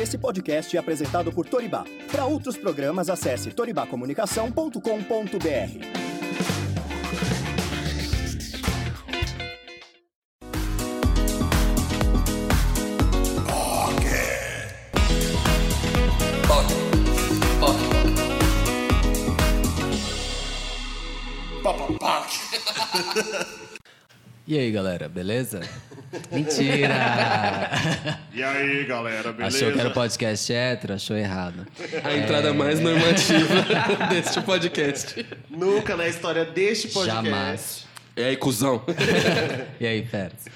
Esse podcast é apresentado por Toribá. Para outros programas, acesse toribacomunicação.com.br. E aí, galera, beleza? Mentira! E aí, galera, beleza? Achou que era o podcast hétero? Achou errado. A entrada mais normativa deste podcast. Nunca na história deste podcast. Jamais. E aí, cuzão? E aí, feras?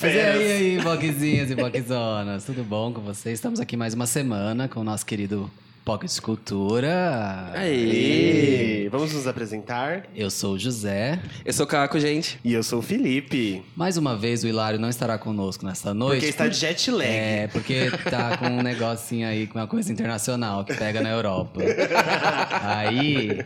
Mas e aí, e aí, boquezinhas e boquezonas? Tudo bom com vocês? Estamos aqui mais uma semana com o nosso querido Pocket Cultura. Aí. Vamos nos apresentar. Eu sou o José. Eu sou o Caco, gente. E eu sou o Felipe. Mais uma vez, o Hilário não estará conosco nessa noite. Porque está de jet lag. É, porque tá com um negocinho aí, com uma coisa internacional que pega na Europa. Aí,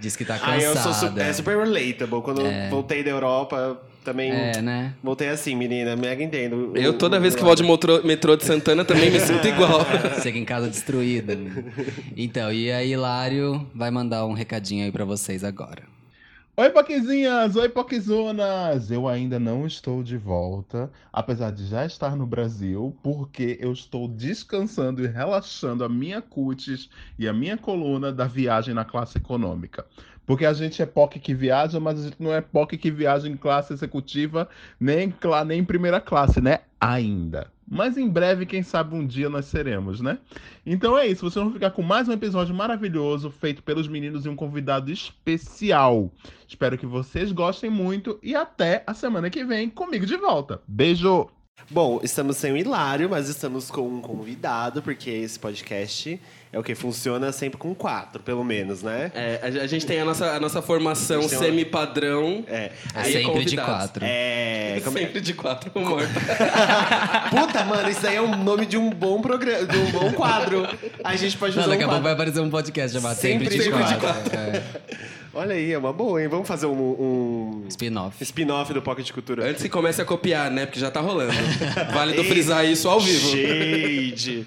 diz que tá cansada. Aí eu sou su é super relatable. Quando eu voltei da Europa, também É, né? voltei assim, menina. Mega entendo. Eu, toda vez que volto de metrô, metrô de Santana, também me sinto igual. Chega em casa destruída. Então, e aí, Hilário vai mandar um recadinho aí pra vocês agora. Oi, Poquezinhas! Oi, Poquezonas! Eu ainda não estou de volta, apesar de já estar no Brasil, porque eu estou descansando e relaxando a minha cutis e a minha coluna da viagem na classe econômica. Porque a gente é POC que viaja, mas a gente não é POC que viaja em classe executiva, nem, nem em primeira classe, né? Ainda. Mas em breve, quem sabe um dia nós seremos, né? Então é isso, vocês vão ficar com mais um episódio maravilhoso feito pelos meninos e um convidado especial. Espero que vocês gostem muito e até a semana que vem comigo de volta. Beijo! Bom, estamos sem o Hilário, mas estamos com um convidado, porque esse podcast é o que funciona sempre com quatro, pelo menos, né? É, a, a gente tem a nossa, a nossa formação A semi-padrão. É. É Aí sempre de convidados. quatro. É. como é- Sempre de quatro morta. Puta, mano, isso aí é o nome de um bom programa, de um bom quadro. A gente pode Não, fazer daqui um a pouco vai aparecer um podcast chamado Sempre Sempre, de de Quatro. quatro. É. Olha aí, é uma boa, hein? Vamos fazer um, um Spin-off. spin-off do Pocket Cultura. Antes que comece a copiar, né? Porque já tá rolando. Válido frisar isso ao vivo. Shade.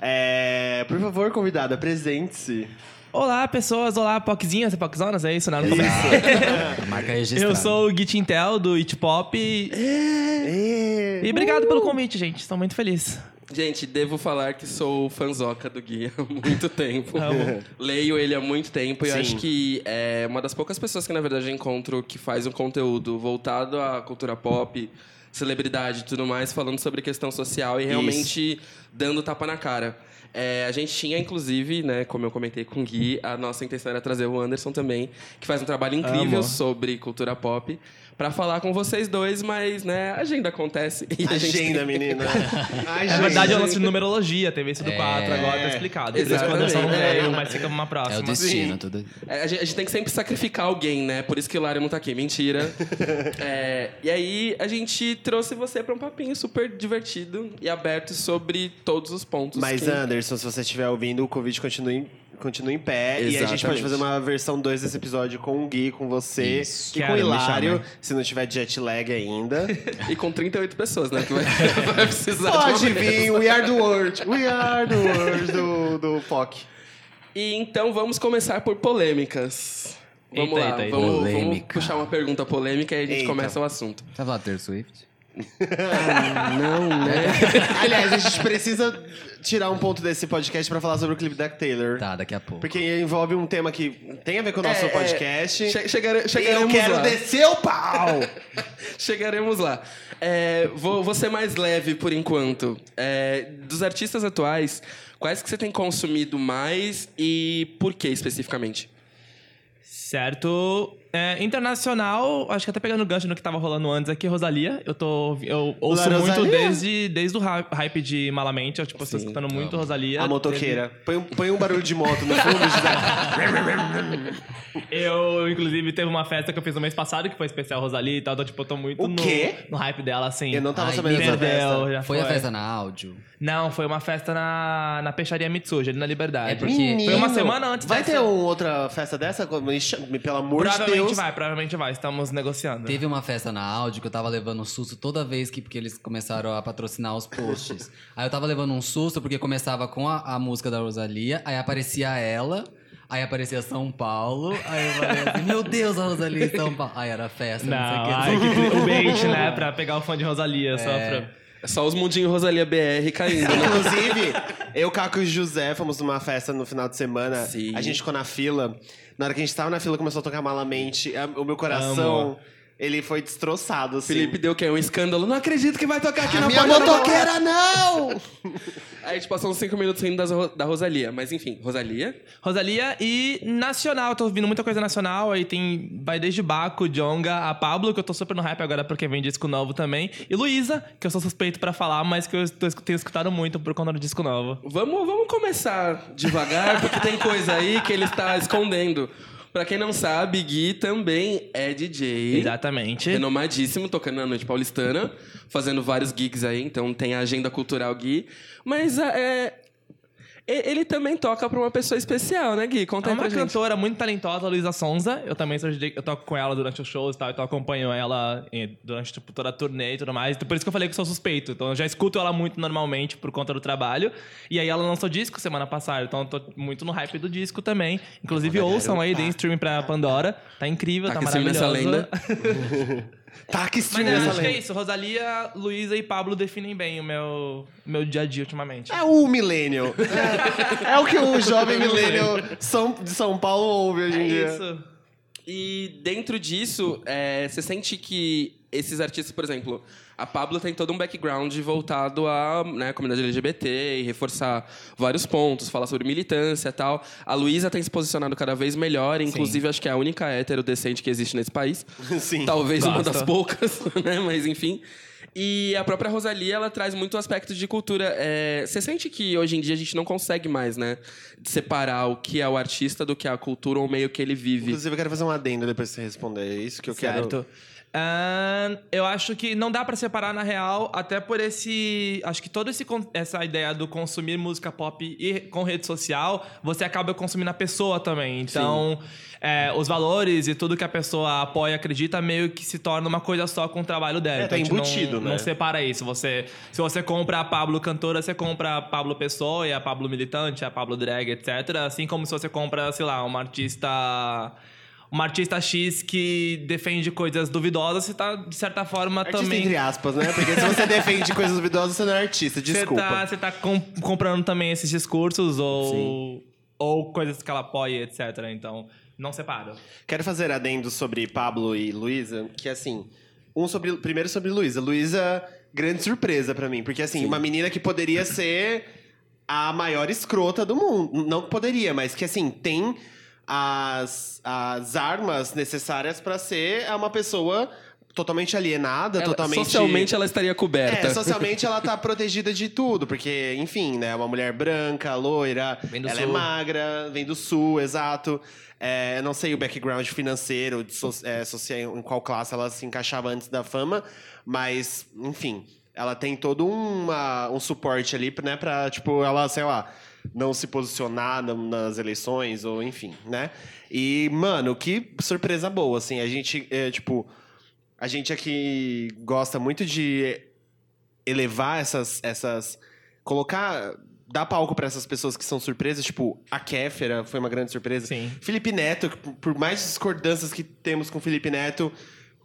É, por favor, convidado, apresente-se. Olá, pessoas. Olá, Pockzinhas e Pockzonas. É isso, né? Não A marca registrada. Eu sou o Git Intel do It Pop. E... É. e obrigado pelo convite, gente. Estou muito feliz. Gente, devo falar que sou fanzoca do Gui há muito tempo. Amo. Leio ele há muito tempo e acho que é uma das poucas pessoas que, na verdade, encontro que faz um conteúdo voltado à cultura pop, celebridade e tudo mais, falando sobre questão social e realmente dando tapa na cara. É, a gente tinha, inclusive, né, como eu comentei com o Gui, a nossa intenção era trazer o Anderson também, que faz um trabalho incrível Amo. sobre cultura pop, pra falar com vocês dois, mas, né, a agenda acontece. E a gente Agenda, tem- menina. Na verdade, é o lance de numerologia. Teve isso do É. 4, agora tá explicado. Por isso que o Exatamente. Não veio, mas fica uma É próxima. o destino, tudo. É, a, gente, a gente tem que sempre sacrificar alguém, né? Por isso que o Lário não tá aqui. Mentira. É, e aí, a gente trouxe você pra um papinho super divertido e aberto sobre todos os pontos. Mas, que... Anderson, se você estiver ouvindo, o convite continua em, continua em pé. E a gente Exatamente. pode fazer uma versão 2 desse episódio com o Gui, com você Isso. e com o Hilário, se não tiver jet lag ainda. E com 38 pessoas, né? Que vai, vai precisar Pode vir, We Are the World. We Are the World do, do POC. E então vamos começar por polêmicas. Vamos Eita, lá, eita. Vamos, vamos puxar uma pergunta polêmica e a gente Eita. começa o assunto. Você vai falar Taylor Swift? Não, né? Aliás, a gente precisa tirar um ponto desse podcast pra falar sobre o clipe da Taylor. Tá, daqui a pouco. Porque envolve um tema que tem a ver com o nosso É, é, podcast. che- chegare- e eu chegaremos quero lá. descer o pau! Chegaremos lá. É, vou, vou ser mais leve por enquanto. É, dos artistas atuais, quais que você tem consumido mais e por que especificamente? Certo. É, internacional, acho que até pegando o gancho no que tava rolando antes aqui, Rosalia. Eu tô. Eu ouço La muito Rosalia? desde, desde o hy- hype de Malamente. Eu, tipo, Sim, escutando muito Rosalia. A motoqueira. Põe, um- põe um barulho de moto no fundo. Eu, inclusive, teve uma festa que eu fiz no mês passado, que foi especial Rosalia e tal. Então, tipo, eu tô muito no, quê? no hype dela, assim. Eu não tava Ai, sabendo dessa festa. já Foi a festa na áudio? Não, foi uma festa na, na peixaria Mitsuji, ali na Liberdade. É porque- Menino, Foi uma semana antes Vai dessa. ter uma outra festa dessa? Pelo amor de Provavelmente Deus. vai, provavelmente vai. Estamos negociando. Teve uma festa na áudio que eu tava levando um susto toda vez que porque eles começaram a patrocinar os posts. aí eu tava levando um susto porque começava com a, a música da Rosalia, aí aparecia ela, aí aparecia São Paulo, aí eu falei assim, meu Deus, a Rosalia em São Paulo. Aí era festa, não, Não, sei o que. ai, que o bait, né? Pra pegar o fã de Rosalia, só pra... É só os mundinhos Rosalia BR caindo, né? Inclusive, eu, Caco e o José fomos numa festa no final de semana. Sim. A gente ficou na fila. Na hora que a gente tava na fila, começou a tocar malamente. A- O meu coração, Amo. Ele foi destroçado, assim. Felipe deu o quê? Um escândalo. Não acredito que vai tocar aqui a na minha motoqueira, não! Aí a gente passou uns 5 minutos rindo das da Rosalia. Mas enfim, Rosalia. Rosalia e nacional, tô ouvindo muita coisa nacional, aí tem, vai desde Baco, Jonga, a Pablo, que eu tô super no hype agora porque vem disco novo também, e Luísa, que eu sou suspeito pra falar, mas que eu tô- tenho escutado muito por conta do disco novo. Vamos, vamos começar devagar, porque tem coisa aí que ele está escondendo. Pra quem não sabe, Gui também é DJ. Exatamente. Renomadíssimo, tocando na noite paulistana, fazendo vários gigs aí, então tem a agenda cultural Gui. Mas é, e- ele também toca pra uma pessoa especial, né, Gui? Conta É aí uma pra gente. cantora muito talentosa, Luísa Sonza. Eu também sou eu toco com ela durante os shows e tal, então eu acompanho ela em- durante tipo, toda a turnê e tudo mais. Então, por isso que eu falei que sou suspeito. Então eu já escuto ela muito normalmente por conta do trabalho. E aí ela lançou disco semana passada, então eu tô muito no hype do disco também. Inclusive ouçam aí, deem streaming pra Pandora. Tá incrível, tá, Taca streaming nessa maravilhoso. Tá que Mas stream eu essa acho que é isso. Rosalia, Luísa e Pablo definem bem o meu, meu dia a dia ultimamente. É o millennial. É, é o que o jovem millennial São, de São Paulo ouve hoje É em dia. isso. E dentro disso, é, você sente que esses artistas, por exemplo, a Pablo tem todo um background voltado à né, comunidade LGBT e reforçar vários pontos, falar sobre militância e tal. A Luísa tem se posicionado cada vez melhor, inclusive acho que é a única hétero decente que existe nesse país. Sim. Talvez uma Gosto. das poucas, né? Mas enfim. E a própria Rosalia, ela traz muito aspecto de cultura. É, Você sente que hoje em dia a gente não consegue mais, né? Separar o que é o artista do que é a cultura ou o meio que ele vive. Inclusive, eu quero fazer um adendo depois que você responder. É isso que eu quero. Ahn, eu acho que não dá pra separar na real, até por esse. Acho que toda essa ideia do consumir música pop e com rede social, você acaba consumindo a pessoa também. Então, é, os valores e tudo que a pessoa apoia e acredita meio que se torna uma coisa só com o trabalho dela. É, então, tá a gente embutido, não, né? não separa isso. Você, se você compra a Pablo cantora, você compra a Pablo Pessoa e a Pablo militante, a Pablo drag, etc. Assim como se você compra, sei lá, uma artista uma artista X que defende coisas duvidosas, você tá, de certa forma, Artista também. entre aspas, né? Porque se você defende coisas duvidosas, você não é artista. Você Desculpa. tá, você tá com- comprando também esses discursos ou, ou coisas que ela apoia, etc. Então, não separo. Quero fazer adendo sobre Pablo e Luísa, que assim, um sobre primeiro sobre Luísa. Luísa, grande surpresa pra mim, porque assim, uma menina que poderia ser a maior escrota do mundo, não poderia, mas que assim, tem as, as armas necessárias pra ser uma pessoa totalmente alienada, Ela- totalmente Socialmente ela estaria coberta. É, socialmente ela tá protegida de tudo, porque, enfim, né? Uma mulher branca, loira, Vem do ela é sul. magra, vem do sul, exato. É, não sei o background financeiro, de so, é, social, em qual classe ela se encaixava antes da fama, mas, enfim, ela tem todo uma, um suporte ali, né, pra, tipo, ela, sei lá, não se posicionar na- nas eleições, ou enfim, né? E, mano, que surpresa boa, assim, a gente, é, tipo, a gente aqui gosta muito de elevar essas. essas colocar. dar palco pra essas pessoas que são surpresas. Tipo, a Kéfera foi uma grande surpresa. Sim. Felipe Neto, por- por mais discordâncias que temos com o Felipe Neto.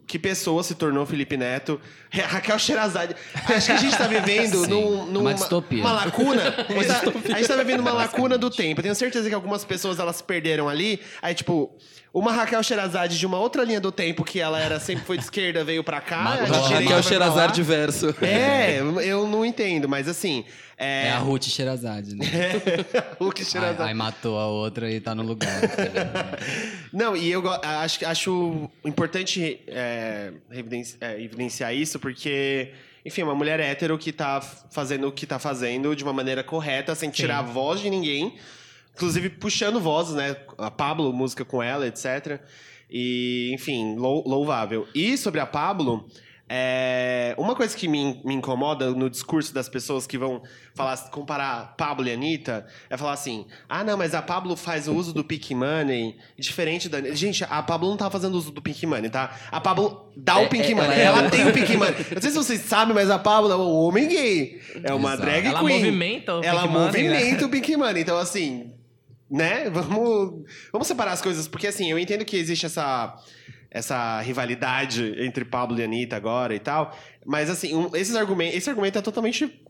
Que pessoa se tornou Felipe Neto? Ra- Raquel Sherazade. Acho que a gente tá vivendo Sim, num, é numa uma distopia. Uma lacuna. a, gente tá, a gente tá vivendo uma lacuna do tempo. Eu tenho certeza que algumas pessoas elas se perderam ali. Aí, tipo, uma Raquel Sherazade de uma outra linha do tempo que ela era sempre foi de esquerda, veio pra cá. Matou a a direita Raquel lá. Sherazade verso. É, eu não entendo, mas assim. É É, a Ruth Sherazade, né? Hulk Aí, Sherazade. aí matou a outra e tá no lugar. Não, e eu acho, acho importante é, é, evidenciar isso, porque, enfim, é uma mulher hétero que tá fazendo o que tá fazendo de uma maneira correta, sem tirar a voz de ninguém. Inclusive puxando vozes, né? A Pablo, música com ela, etc. E, enfim, lou- louvável. E sobre a Pablo, É, uma coisa que me, me incomoda no discurso das pessoas que vão falar, comparar Pablo e Anitta é falar assim: ah, não, mas a Pablo faz o uso do Pink Money diferente da. Gente, a Pablo não tá fazendo uso do Pink Money, tá? A Pablo dá o É, Pink é, Money, ela ela, é- tem o Pink Money. Não sei se vocês sabem, mas a Pablo é um homem gay. É uma Exato. drag Ela queen. movimenta o Ela Pink Money, né? movimenta o Pink Money. Então, assim, né? Vamos, vamos separar as coisas, porque assim, eu entendo que existe essa, essa rivalidade entre Pablo e Anitta agora e tal, mas assim, um- esses argumentos, esse argumento é totalmente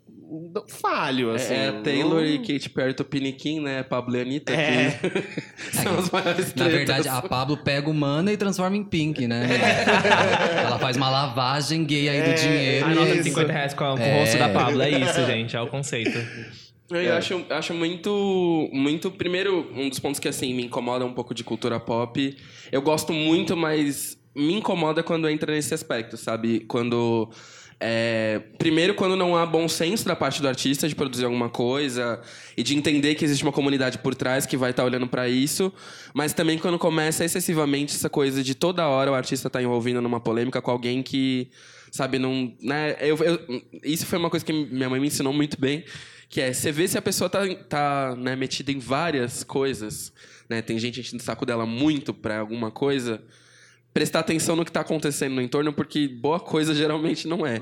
falho, assim. É, Taylor Não- e Katy Perry Tupiniquim, né? Pablo e Anitta. É. Que são as maiores Na verdade, a Pablo pega o mana e transforma em pink, né? Ela faz uma lavagem gay aí do dinheiro. A nota de Isso. 50 reais com, com É. o rosto da Pablo. É isso, gente. É o conceito. Eu É. acho, acho muito, muito. Primeiro, um dos pontos que assim me incomoda um pouco de cultura pop. Eu gosto muito, mas me incomoda quando entra nesse aspecto, sabe? Quando. é, primeiro, quando não há bom senso da parte do artista de produzir alguma coisa e de entender que existe uma comunidade por trás que vai estar olhando pra isso, mas também quando começa excessivamente essa coisa de toda hora o artista tá envolvido numa polêmica com alguém que, sabe, não. Né? Eu, eu- isso foi uma coisa que minha mãe me ensinou muito bem, que é você vê se a pessoa tá, tá né, metida em várias coisas, né? Tem gente enchendo o saco dela muito pra alguma coisa. Prestar atenção no que tá acontecendo no entorno, porque boa coisa geralmente não é.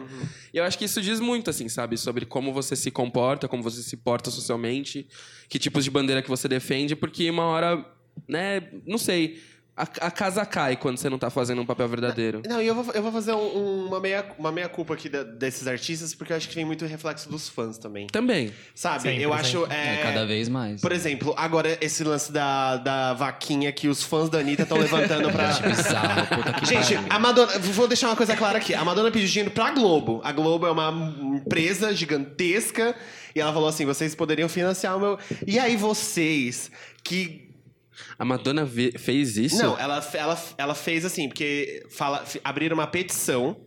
E eu acho que isso diz muito, assim, sabe? Sobre como você se comporta, como você se porta socialmente, que tipos de bandeira que você defende, porque uma hora, né, não sei, a, a casa cai quando você não tá fazendo um papel verdadeiro. Não, e eu vou, eu vou fazer um- um- uma meia, uma meia culpa aqui da- desses artistas, porque eu acho que vem muito reflexo dos fãs também. Também. Sabe? Sempre, eu acho. sempre. É, É, cada vez mais. Por exemplo, agora esse lance da, da vaquinha que os fãs da Anitta estão levantando pra. Acho bizarro, puta que Gente, pariu. a Madonna, vou deixar uma coisa clara aqui. A Madonna pediu dinheiro pra Globo. A Globo é uma empresa gigantesca e ela falou assim: vocês poderiam financiar o meu. E aí vocês que A Madonna fez isso? não, ela, ela, ela fez assim, porque fala, abriram uma petição.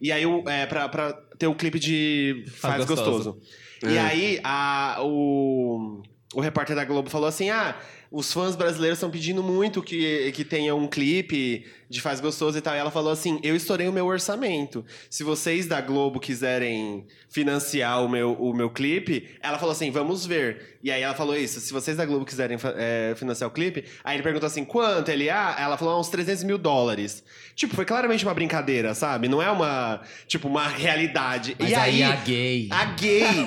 E aí, é, pra, pra ter o clipe de Faz, Faz Gostoso. Gostoso. E É. aí, a, o, o repórter da Globo falou assim: ah, os fãs brasileiros estão pedindo muito que, que tenha um clipe de Faz Gostoso e tal. E ela falou assim: eu estourei o meu orçamento. Se vocês da Globo quiserem financiar o meu, o meu clipe, ela falou assim: vamos ver. E aí ela falou isso: se vocês da Globo quiserem é, financiar o clipe, aí ele perguntou assim: quanto? Ele, ah, ela falou: "Ah, uns 300 mil dólares. Tipo, foi claramente uma brincadeira, sabe? Não é uma, tipo, uma realidade. Mas e aí, aí, a gay. a gay,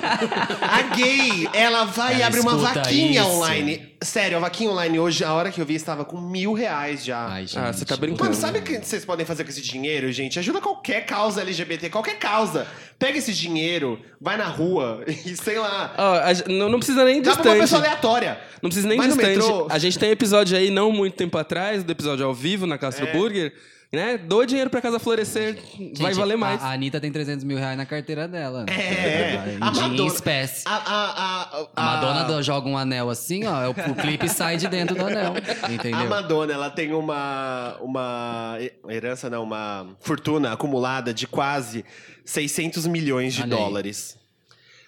a gay, ela vai e Ela abre uma vaquinha isso. online. Sério, a vaquinha online hoje, a hora que eu vi, estava com mil reais já. Ai, gente. Ah, você tá brincando. Sabe o que vocês podem fazer com esse dinheiro, gente? Ajuda qualquer causa LGBT, qualquer causa. Pega esse dinheiro, vai na rua e sei lá. Ó, a não, não precisa nem Dá pra uma distante. pessoa aleatória. Não precisa nem Vai distante. A gente tem episódio aí, não muito tempo atrás, do episódio ao vivo na Castro É. Burger, né? Doa dinheiro pra Casa Florescer, vai Gente, valer mais. A, a Anitta tem 300 mil reais na carteira dela. É, Em a em Madonna- espécie. A, a, a, A Madonna do- joga um anel assim, ó. O, o clipe sai de dentro do anel. Entendeu? A Madonna, ela tem uma, uma herança, não, uma fortuna acumulada de quase 600 milhões de Olha aí.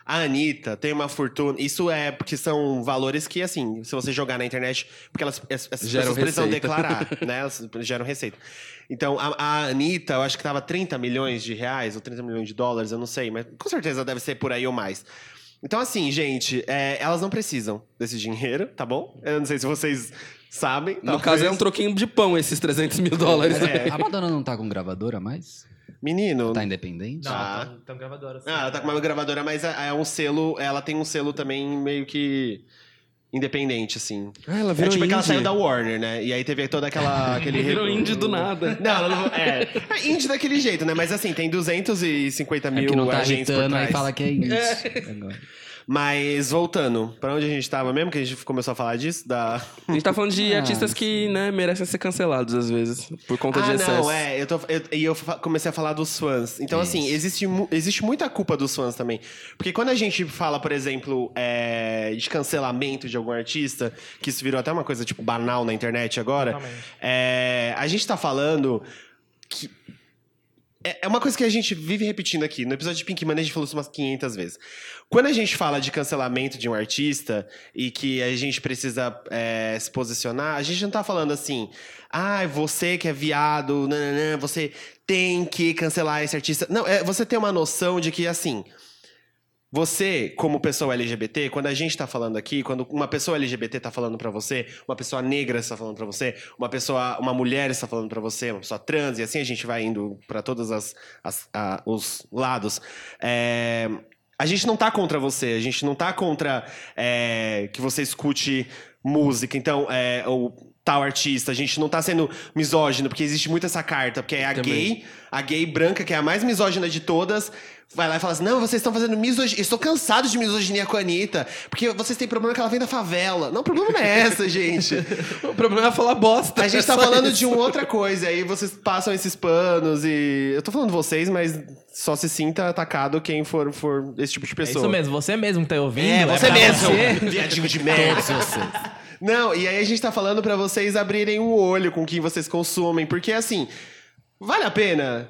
A Anitta tem uma fortuna. Isso é porque são valores que, assim, se você jogar na internet, porque elas, es- essas Geram pessoas precisam receita. declarar, né? Elas geram receita. Então, a, a Anitta, eu acho que tava 30 milhões de reais, ou 30 milhões de dólares, eu não sei, mas com certeza deve ser por aí ou mais. Então, assim, gente, é, elas não precisam desse dinheiro, tá bom? Eu não sei se vocês sabem. No talvez. caso, é um troquinho de pão esses 300 mil dólares. É. A Madonna não tá com gravadora mais? Menino. Tá independente? Não, Ah. tão, tão gravadora. assim. Ah, ela tá com uma gravadora, mas é é um selo. Ela tem um selo também meio que independente, assim. Ah, ela É virou tipo que ela indie. saiu da Warner, né? E aí teve toda aquela. aquele Virou re- indie do nada. Não, ela não. É. é indie daquele jeito, né? Mas assim, tem 250 É mil que não tá agentes por trás. aí fala que é indie. Agora. Mas voltando, pra onde a gente tava mesmo, que a gente começou a falar disso? Da. A gente tá falando de Ah, artistas que, né, merecem ser cancelados às vezes, por conta de ah, excesso. não, é. Eu tô, eu, e eu comecei a falar dos fãs. Então, assim, Isso. existe, mu- existe muita culpa dos fãs também. Porque quando a gente fala, por exemplo, é, de cancelamento de algum artista, que isso virou até uma coisa, tipo, banal na internet agora, é, a gente tá falando que. É é uma coisa que a gente vive repetindo aqui. No episódio de Pink Money a gente falou isso umas 500 vezes. Quando a gente fala de cancelamento de um artista e que a gente precisa é, se posicionar, a gente não tá falando assim, ah, você que é viado, nananã, você tem que cancelar esse artista. Não, é você ter uma noção de que, assim, você, como pessoa LGBT, quando a gente tá falando aqui, quando uma pessoa LGBT tá falando pra você, uma pessoa negra está falando pra você, uma pessoa, uma mulher está falando pra você, uma pessoa trans, e assim a gente vai indo pra todos as, as- a- os lados. É, a gente não tá contra você, a gente não tá contra é, que você escute música, então, é, ou tal artista, a gente não tá sendo misógino, porque existe muito essa carta, porque é a Também. gay, a gay branca, que é a mais misógina de todas, vai lá e fala assim: não, vocês estão fazendo misoginia. Estou cansado de misoginia com a Anitta, porque vocês têm problema que ela vem da favela. Não, o problema não é essa, gente. O problema é falar bosta. A gente é tá falando isso. de uma outra coisa, aí vocês passam esses panos e. Eu tô falando vocês, mas só se sinta atacado quem for, for esse tipo de É pessoa. isso mesmo, você mesmo que tá ouvindo. É, você pra mesmo, você. viadinho de merda. Todos vocês. Não, e aí a gente tá falando pra vocês abrirem o olho com quem vocês consumem, porque assim, vale a pena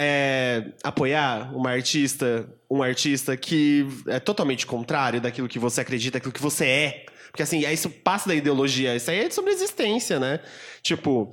é, apoiar uma artista, um artista que é totalmente contrário daquilo que você acredita, daquilo que você é. Porque assim, aí isso passa da ideologia, isso aí é sobre existência, né? Tipo.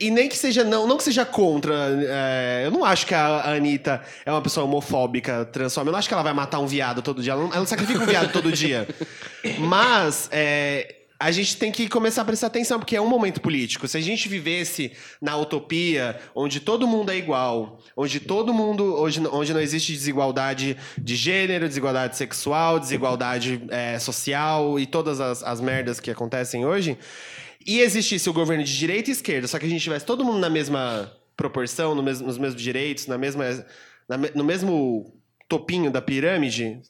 E nem que seja, não, não que seja contra. é, eu não acho que a a Anitta é uma pessoa homofóbica, transforma. Eu não acho que ela vai matar um viado todo dia. Ela não, ela não sacrifica um viado todo dia. Mas é, a gente tem que começar a prestar atenção, porque é um momento político. Se a gente vivesse na utopia, onde todo mundo é igual, onde todo mundo. Onde, onde não existe desigualdade de gênero, desigualdade sexual, desigualdade é, social e todas as, as merdas que acontecem hoje, e existisse o governo de direita e esquerda, só que a gente tivesse todo mundo na mesma proporção, no mesmo- nos mesmos direitos, na mesma, na no mesmo topinho da pirâmide,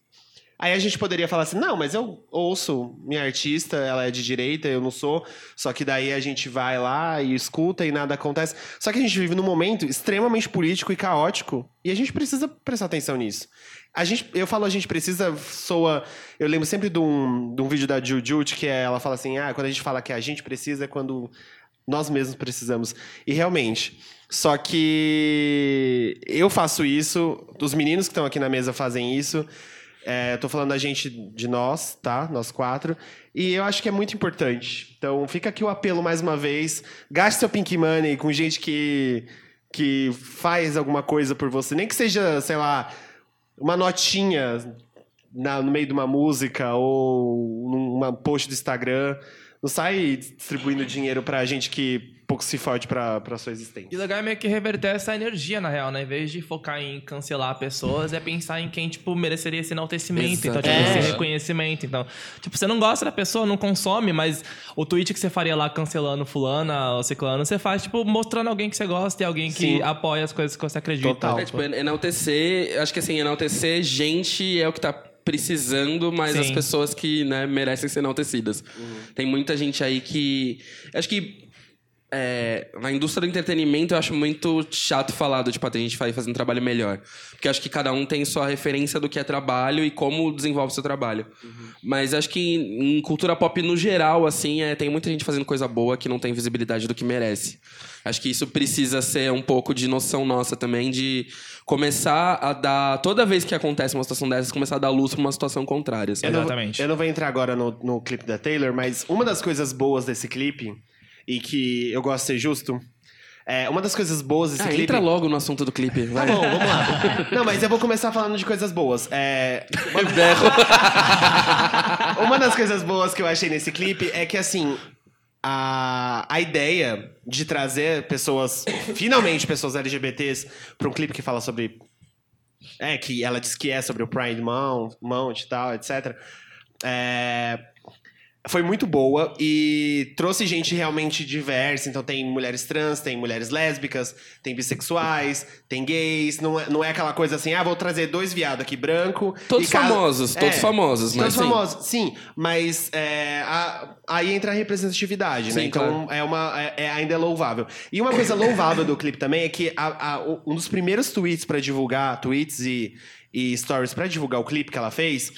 Aí a gente poderia falar assim, não, mas eu ouço minha artista, ela é de direita, eu não sou. Só que daí a gente vai lá e escuta e nada acontece. Só que a gente vive num momento extremamente político e caótico e a gente precisa prestar atenção nisso. A gente, eu falo a gente precisa, soa... Eu lembro sempre de um, de um vídeo da Jujut que é, ela fala assim, ah, quando a gente fala que a gente precisa é quando nós mesmos precisamos. E realmente. Só que eu faço isso, os meninos que estão aqui na mesa fazem isso. É, tô falando da gente de nós, tá? Nós quatro. E eu acho que é muito importante. Então fica aqui o apelo mais uma vez. Gaste seu Pink Money com gente que, que faz alguma coisa por você. Nem que seja, sei lá, uma notinha na- no meio de uma música ou num post do Instagram. Não sai distribuindo dinheiro pra gente que pouco se fode pra, pra sua existência. E o legal é meio que reverter essa energia, na real, né? Em vez de focar em cancelar pessoas, é pensar em quem, tipo, mereceria esse enaltecimento. Então, tipo, Exatamente. esse reconhecimento. Então, tipo, você não gosta da pessoa, não consome, mas o tweet que você faria lá cancelando fulana ou ciclano, você faz, tipo, mostrando alguém que você gosta e alguém que Sim. apoia as coisas que você acredita. Total. É, tipo, enaltecer, acho que assim, enaltecer gente é o que tá precisando, mas Sim. as pessoas que, né, merecem ser enaltecidas. Tem muita gente aí que. Acho que. É, na indústria do entretenimento eu acho muito chato falar do tipo, a gente vai fazer um trabalho melhor. Porque eu acho que cada um tem sua referência do que é trabalho e como desenvolve seu trabalho. Mas acho que em cultura pop no geral, assim, é, tem muita gente fazendo coisa boa que não tem visibilidade do que merece. Acho que isso precisa ser um pouco de noção nossa também, de começar a dar. Toda vez que acontece uma situação dessas, começar a dar luz pra uma situação contrária. sabe? Eu não, Exatamente. eu não vou entrar agora no, no clipe da Taylor, mas uma das coisas boas desse clipe, e que eu gosto de ser justo, é, uma das coisas boas desse Ah, clipe. entra logo no assunto do clipe. Tá Vai. bom, vamos lá. Não, mas eu vou começar falando de coisas boas. É, uma das coisas boas que eu achei nesse clipe é que, assim, a, a ideia de trazer pessoas, finalmente pessoas LGBTs, pra um clipe que fala sobre. É, que ela diz que é sobre o Pride Month, Month e tal, etc. É, foi muito boa e trouxe gente realmente diversa. Então tem mulheres trans, tem mulheres lésbicas, tem bissexuais, tem gays. Não é, não é aquela coisa assim, ah, vou trazer dois viados aqui branco. Todos cada- famosos, todos É, famosos, mas Todos sim. famosos, sim. Mas é, a- aí entra a representatividade, né? Sim, Então é uma, é, é- ainda é louvável. E uma coisa louvável do clipe também é que a- a- um dos primeiros tweets pra divulgar, tweets e, e stories pra divulgar o clipe que ela fez,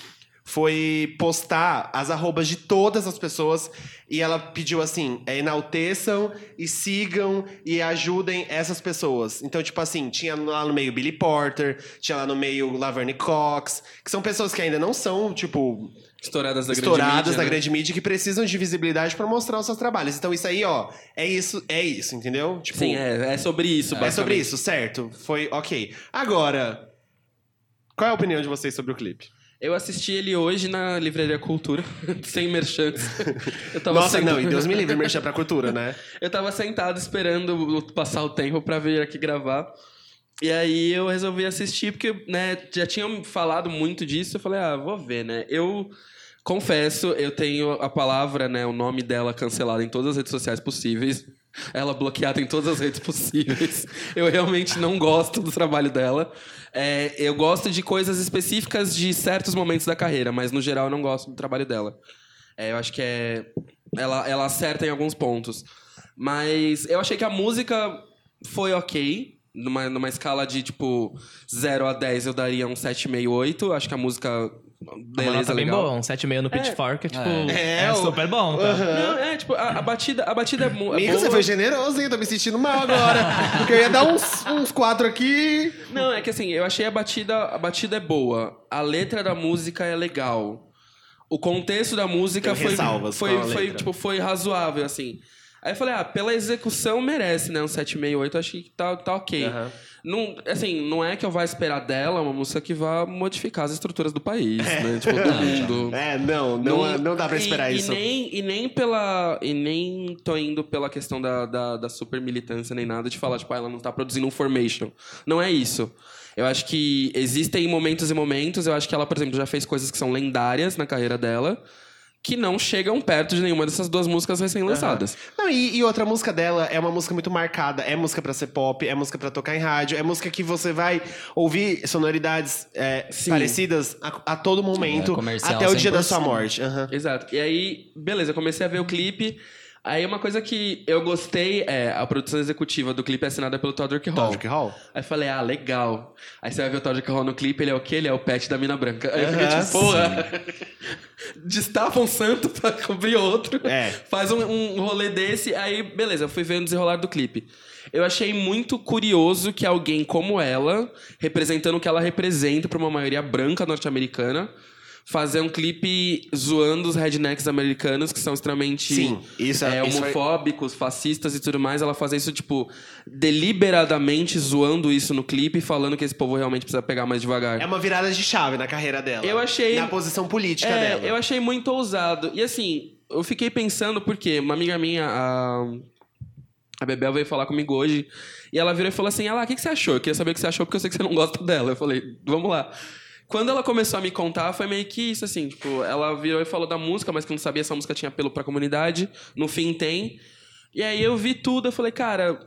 foi postar as arrobas de todas as pessoas e ela pediu assim: é, enalteçam e sigam e ajudem essas pessoas. Então, tipo assim, tinha lá no meio Billy Porter, tinha lá no meio Laverne Cox, que são pessoas que ainda não são, tipo, Estouradas da grande estouradas mídia, na né? grande mídia que precisam de visibilidade pra mostrar os seus trabalhos. Então, isso aí, ó, é isso, é isso, entendeu? Tipo, Sim, é, é sobre isso, é sobre basicamente. isso, certo? Foi ok. Agora, qual é a opinião de vocês sobre o clipe? Eu assisti ele hoje na Livraria Cultura, sem merchants. Eu tava Nossa, sentado- não, e Deus me livre mexer pra cultura, né? Eu tava sentado esperando passar o tempo pra vir aqui gravar. E aí eu resolvi assistir, porque, né, já tinham falado muito disso. Eu falei, ah, vou ver, né? Eu confesso, eu tenho a palavra, né, o nome dela cancelado em todas as redes sociais possíveis. Ela bloqueada em todas as redes possíveis. Eu realmente não gosto do trabalho dela. É, eu gosto de coisas específicas de certos momentos da carreira, mas no geral eu não gosto do trabalho dela. É, eu acho que é. Ela, ela acerta em alguns pontos. Mas eu achei que a música foi ok. Numa, numa escala de, tipo, 0 a 10, eu daria um 7,5, 8. Acho que a música. Beleza, nota bem legal. boa, um 7,5 no Pitchfork, é, tipo, É, é, o- super bom, tá? Não, é, tipo, a, a batida, a batida é, mu- é boa. você foi generoso, hein? Tô me sentindo mal agora. Porque eu ia dar uns, uns quatro aqui. Não, é que assim, eu achei a batida, a batida é boa. A letra da música é legal. O contexto da música Tem foi foi, foi, tipo foi razoável assim. Aí eu falei, ah, pela execução merece, né? Um 7,5, 8, acho que tá, tá ok. Aham. Não, assim, não é que eu vá esperar dela uma música que vá modificar as estruturas do país, né? Tipo, do mundo. É, não, não, não, dá pra e- esperar e isso. Nem, e nem pela. E nem tô indo pela questão da, da, da super militância nem nada de falar, tipo, ah, ela não tá produzindo um formation. Não é isso. Eu acho que existem momentos e momentos. Eu acho que ela, por exemplo, já fez coisas que são lendárias na carreira dela. Que não chegam perto de nenhuma dessas duas músicas recém-lançadas. Não, e, e outra música dela é uma música muito marcada. É música pra ser pop, é música pra tocar em rádio, é música que você vai ouvir sonoridades é, parecidas a, a todo momento, É, até o dia da sua 100%. morte. Aham. Exato. E aí, beleza, comecei a ver o clipe. Aí uma coisa que eu gostei é a produção executiva do clipe é assinada pelo Todrick Hall. Todrick Hall? Aí falei, ah, legal. Aí você vai ver o Todrick Hall no clipe, ele é o quê? Ele é o pet da mina branca. Aí eu fiquei tipo, porra. Destapa um santo pra cobrir outro. É. Faz um, um rolê desse. Aí, beleza, eu fui ver o desenrolar do clipe. Eu achei muito curioso que alguém como ela, representando o que ela representa pra uma maioria branca norte-americana, fazer um clipe zoando os rednecks americanos, que são extremamente Sim, isso é- é, isso foi- homofóbicos, fascistas e tudo mais. Ela fazer isso, tipo, deliberadamente zoando isso no clipe, falando que esse povo realmente precisa pegar mais devagar. É uma virada de chave na carreira dela. Eu achei- Na posição política É, dela. eu achei muito ousado. E assim, eu fiquei pensando porque uma amiga minha, a, a Bebel veio falar comigo hoje, e ela virou e falou assim: Ah lá, o que, que você achou? Eu queria saber o que você achou, porque eu sei que você não gosta dela. Eu falei, vamos lá. Quando ela começou a me contar, foi meio que isso, assim, tipo, ela virou e falou da música, mas que não sabia se a música tinha apelo pra comunidade. No fim tem. E aí eu vi tudo, eu falei, cara,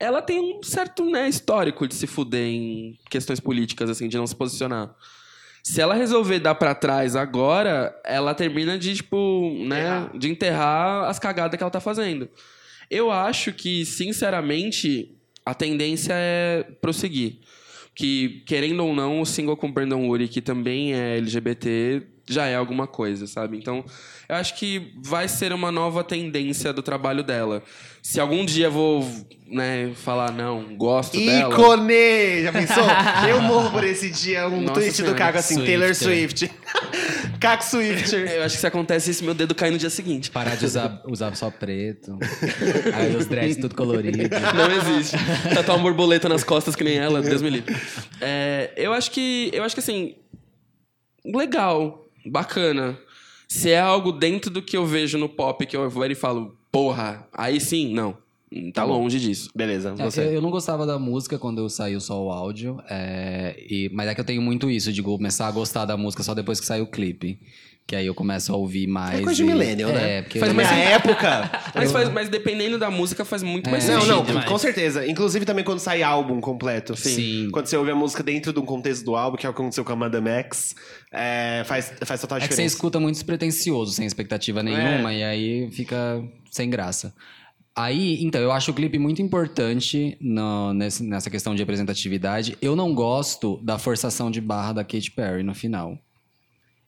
ela tem um certo né, histórico de se fuder em questões políticas, assim, de não se posicionar. Se ela resolver dar pra trás agora, ela termina de, tipo, né, de enterrar as cagadas que ela tá fazendo. Eu acho que, sinceramente, a tendência é prosseguir. Que, querendo ou não, o single com Brandon Urie, que também é LGBT, já é alguma coisa, sabe? Então, eu acho que vai ser uma nova tendência do trabalho dela. Se algum dia eu vou, né, falar, não, gosto dela... Ícone! Já pensou? eu morro por esse dia. Um Nossa tweet do Senhora, Caco assim, Swifter. Taylor Swift. Caco Swift. Eu acho que se acontece isso, meu dedo cai no dia seguinte. Parar de usar, usar só preto. Aí os dreads tudo colorido. Não existe. Tatuar uma borboleta nas costas que nem ela, Deus me livre. É, eu acho que. Eu acho que assim. Legal, bacana. Se é algo dentro do que eu vejo no pop que eu vejo e falo, porra, aí sim, não. Tá longe disso. Beleza, É, você. eu, eu não gostava da música quando saiu só o áudio, é, e- mas é que eu tenho muito isso, de começar a gostar da música só depois que sai o clipe. Que aí eu começo a ouvir mais. É coisa de e- millennial, né? É, porque Faz eu- minha época. Mas, faz- mas dependendo da música, faz muito mais Não, sentido. não, demais. com certeza. Inclusive também quando sai álbum completo. Sim. Quando você ouve a música dentro de um contexto do álbum, que é o que aconteceu com a Madame X, é, faz, faz total É que você diferença. escuta muito despretensioso, sem expectativa nenhuma, e aí fica sem graça. Aí, então, eu acho o clipe muito importante no- nesse- nessa questão de representatividade. Eu não gosto da forçação de barra da Katy Perry no final.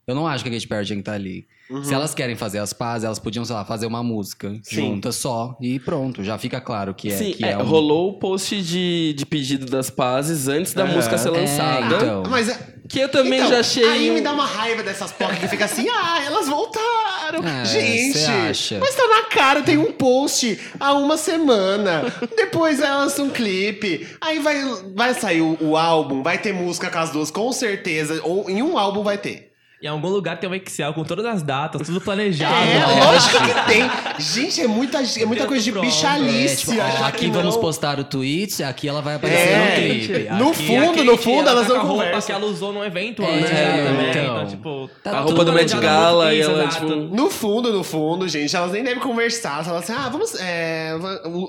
Eu não acho que a Katy Perry tinha que estar ali. Se elas querem fazer as pazes, elas podiam, sei lá, fazer uma música Sim. junta só e pronto. Já fica claro que é, Sim, que é, é um... rolou o post de, de pedido das pazes antes da Aham. música ser É, lançada. então. Mas é- Que eu também então, já achei. Aí me dá uma raiva dessas POC que fica assim, ah, elas voltaram. É, Gente, acha? mas tá na cara, tem um post há uma semana. Depois elas lançam um clipe. Aí vai, vai sair o, o álbum, vai ter música com as duas, com certeza. Ou em um álbum vai ter. Em algum lugar tem um Excel com todas as datas, tudo planejado. É, né? lógico que tem. Gente, é muita, é muita coisa de Pronto. É, bichalice. tipo, ó, aqui vamos não. postar o tweet, aqui ela vai aparecer É, no clipe. no Aqui- fundo, no fundo, ela elas tá não com a roupa que ela usou no evento É, antes também. então. Então, tipo... Tá a roupa do Met Gala e ela, tipo. No fundo, no fundo, gente, elas nem devem conversar. Elas falam assim, ah, vamos. é,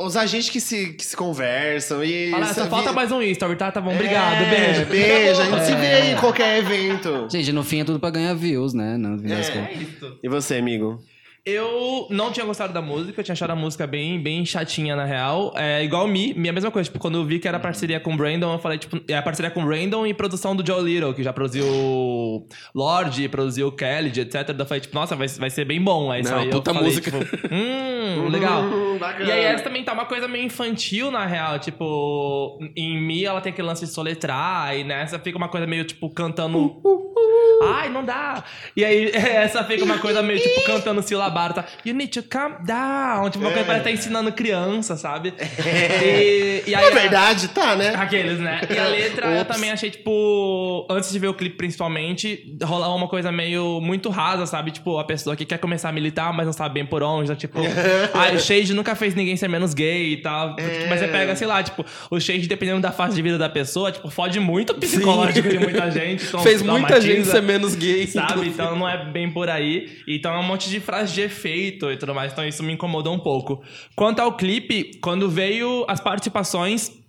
os agentes que se, que se conversam e. Fala, só sabe- falta mais um story, tá? Tá bom, obrigado, É, beijo. Beijo, a gente se vê É. em qualquer evento. Gente, no fim é tudo pra ganhar views, né? No fim das É. contas. É isso. E você, amigo? Eu não tinha gostado da música, eu tinha achado a música bem, bem chatinha, na real. É igual Mi, minha mesma coisa. Tipo, quando eu vi que era parceria com o Brandon, eu falei, tipo, é a parceria com o Brandon e produção do Joe Little, que já produziu Lorde, produziu Kelly, etc. Eu falei, tipo, nossa, vai, vai ser bem bom. Aí Não, saiu, puta eu falei, música. Tipo, hum, legal. Hum, bacana. E aí essa também tá uma coisa meio infantil, na real. Tipo, em Mi ela tem aquele lance de soletrar, e nessa fica uma coisa meio, tipo, cantando. Ai, não dá. E aí, essa fica uma coisa meio, tipo, cantando silabar, tá? You need to calm down. Tipo, uma coisa parece que tá ensinando criança, sabe? E, e aí, É verdade, tá, né? Aqueles, né? E a letra eu também achei, tipo, antes de ver o clipe principalmente, rolava uma coisa meio muito rasa, sabe? Tipo, a pessoa que quer começar a militar, mas não sabe bem por onde. Então, tipo, ah, o Shade nunca fez ninguém ser menos gay e tal. Mas você pega, sei lá, tipo, o Shade, dependendo da fase de vida da pessoa, tipo, fode muito o psicológico de muita gente. Então, Fez muita traumatiza gente ser menos gay. sabe? Então não é bem por aí. Então é um monte de frase efeito e tudo mais. Então isso me incomodou um pouco. Quanto ao clipe, quando veio as participações.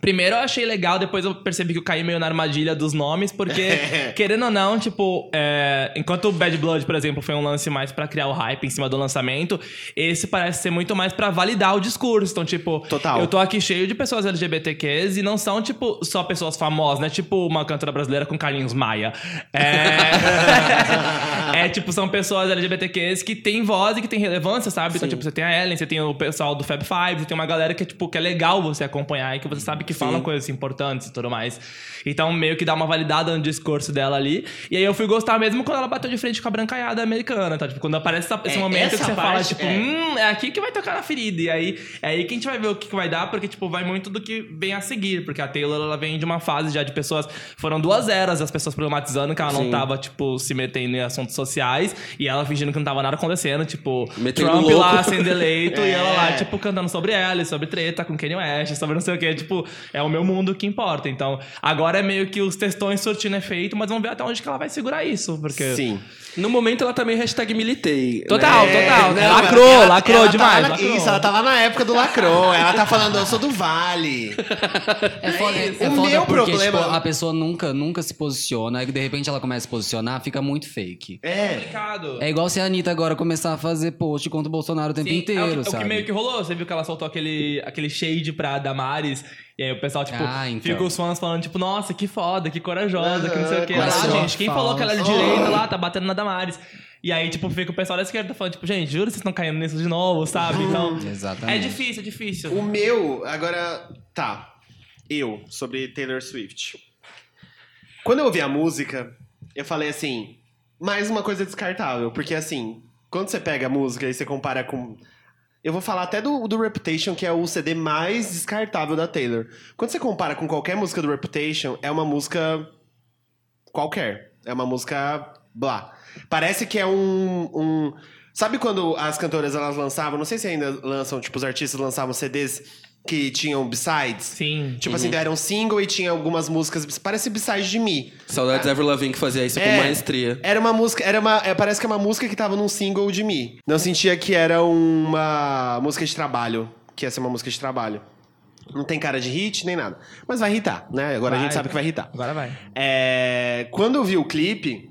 Primeiro eu achei legal, depois eu percebi que eu caí meio na armadilha dos nomes, porque, querendo ou não, tipo, é, enquanto o Bad Blood, por exemplo, foi um lance mais pra criar o hype em cima do lançamento, esse parece ser muito mais pra validar o discurso. Então, tipo, Total. eu tô aqui cheio de pessoas LGBTQs e não são, tipo, só pessoas famosas, né? Tipo uma cantora brasileira com Carlinhos Maia. É... é, tipo, são pessoas LGBTQs que têm voz e que têm relevância, sabe? Então, tipo, você tem a Ellen, você tem o pessoal do Fab Five, você tem uma galera que, tipo, que é legal você acompanhar e que você sabe que falam coisas importantes e tudo mais. Então, meio que dá uma validada no discurso dela ali. E aí eu fui gostar mesmo quando ela bateu de frente com a brancaiada americana, tá? Tipo, quando aparece essa- esse É, momento que você fala, tipo, é. hum, é aqui que vai tocar na ferida. E aí é aí que a gente vai ver o que, que vai dar, porque, tipo, vai muito do que vem a seguir. Porque a Taylor, ela vem de uma fase já de pessoas. Foram duas eras as pessoas problematizando que ela não Sim. tava, tipo, se metendo em assuntos sociais e ela fingindo que não tava nada acontecendo. Tipo, Metendo Trump louco. lá sendo eleito e ela lá, É. tipo, cantando sobre ela, e sobre treta com Kanye West, sobre não sei o que. Tipo, é o meu mundo que importa. Então, agora é meio que os textões surtindo efeito, mas vamos ver até onde que ela vai segurar isso. Porque. Sim. No momento ela também hashtag militei. Total, né? total. não, lacrou, ela- lacrou ela tá demais. lá- lacrou. Isso, ela lá na época do lacrou. Ela tá falando, eu sou do Vale. É foda, é, O foda meu porque problema- tipo, a pessoa nunca, nunca se posiciona, aí de repente ela começa a se posicionar, fica muito fake. É. complicado. É igual se a Anitta agora começar a fazer post contra o Bolsonaro o tempo Sim, inteiro, é o, que- é o sabe? que meio que rolou. Você viu que ela soltou aquele, aquele shade pra Damares. E aí o pessoal, tipo, Ah, então. fica os fãs falando, tipo, nossa, que foda, que corajosa, que não sei o que. Mas Lá, gente, quem falou que ela é de direita lá, tá batendo na Damares. E aí, tipo, fica o pessoal da esquerda falando, tipo, gente, juro que vocês estão caindo nisso de novo, sabe? Então. É Exatamente. difícil, é difícil. O meu, agora. Tá. Eu, sobre Taylor Swift. Quando eu ouvi a música, eu falei assim. Mais uma coisa descartável. Porque assim, quando você pega a música e você compara com. Eu vou falar até do, do Reputation, que é o CD mais descartável da Taylor. Quando você compara com qualquer música do Reputation, é uma música. qualquer. É uma música. blá. Parece que é um. um Sabe quando as cantoras elas lançavam, não sei se ainda lançam, tipo, os artistas lançavam CDs que tinham b-sides? Sim. Tipo assim, era um single e tinha algumas músicas, parece b-side de Me. Saudades Ever Lavigne que fazia isso É. com maestria. Era uma música, era uma, é, parece que é uma música que tava num single de Me. Não sentia que era uma música de trabalho, que ia ser uma música de trabalho. Não tem cara de hit nem nada. Mas vai hitar, né? Agora a Vai. gente sabe que vai hitar. Agora vai. É, quando eu vi o clipe,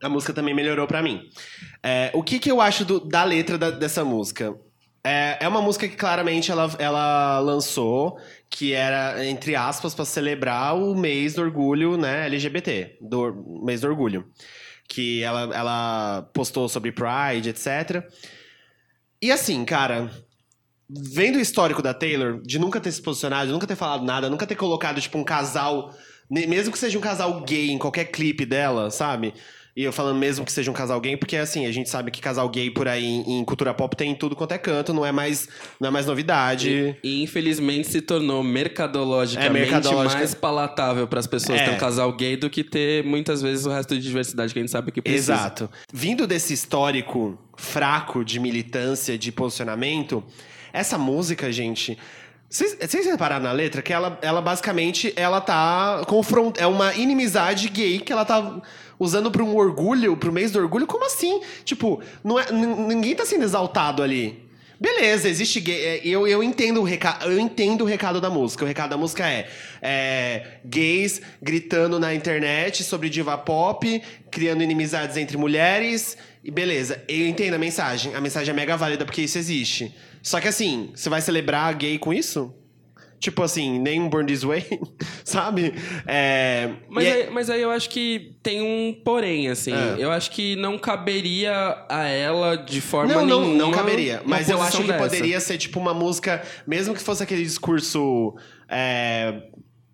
a música também melhorou pra mim. É, o que, que eu acho do- da letra da- dessa música? É, é uma música que claramente ela, ela lançou, que era, entre aspas, pra celebrar o mês do orgulho, né, LGBT, do mês do orgulho. Que ela, ela postou sobre Pride, etc. E assim, cara, vendo o histórico da Taylor, de nunca ter se posicionado, de nunca ter falado nada, nunca ter colocado, tipo, um casal, mesmo que seja um casal gay em qualquer clipe dela, sabe? E eu falando mesmo que seja um casal gay, porque assim, a gente sabe que casal gay por aí em, em cultura pop tem em tudo quanto é canto, não é mais, não é mais novidade. E infelizmente se tornou mercadologicamente É, mercadologica. mais palatável para as pessoas É. ter um casal gay do que ter muitas vezes o resto de diversidade que a gente sabe que precisa. Exato. Vindo desse histórico fraco de militância, de posicionamento, essa música, gente. Vocês vocês repararam na letra que ela, ela basicamente ela tá confront... é uma inimizade gay que ela tá usando para um orgulho, pro mês do orgulho? Como assim? Tipo, não é, ninguém tá sendo exaltado ali. Beleza, existe gay. é, Eu, eu, entendo o recado, eu entendo o recado da música. O recado da música é, é gays gritando na internet sobre diva pop, criando inimizades entre mulheres. E beleza, eu entendo a mensagem. A mensagem é mega válida porque isso existe. Só que assim, você vai celebrar gay com isso? Tipo assim, nem um Born This Way, sabe? É, Mas, é- aí, mas aí eu acho que tem um porém, assim. É. Eu acho que não caberia a ela de forma Não, não, nenhuma. não caberia. uma Mas eu acho que dessa. poderia ser tipo uma música, mesmo que fosse aquele discurso é,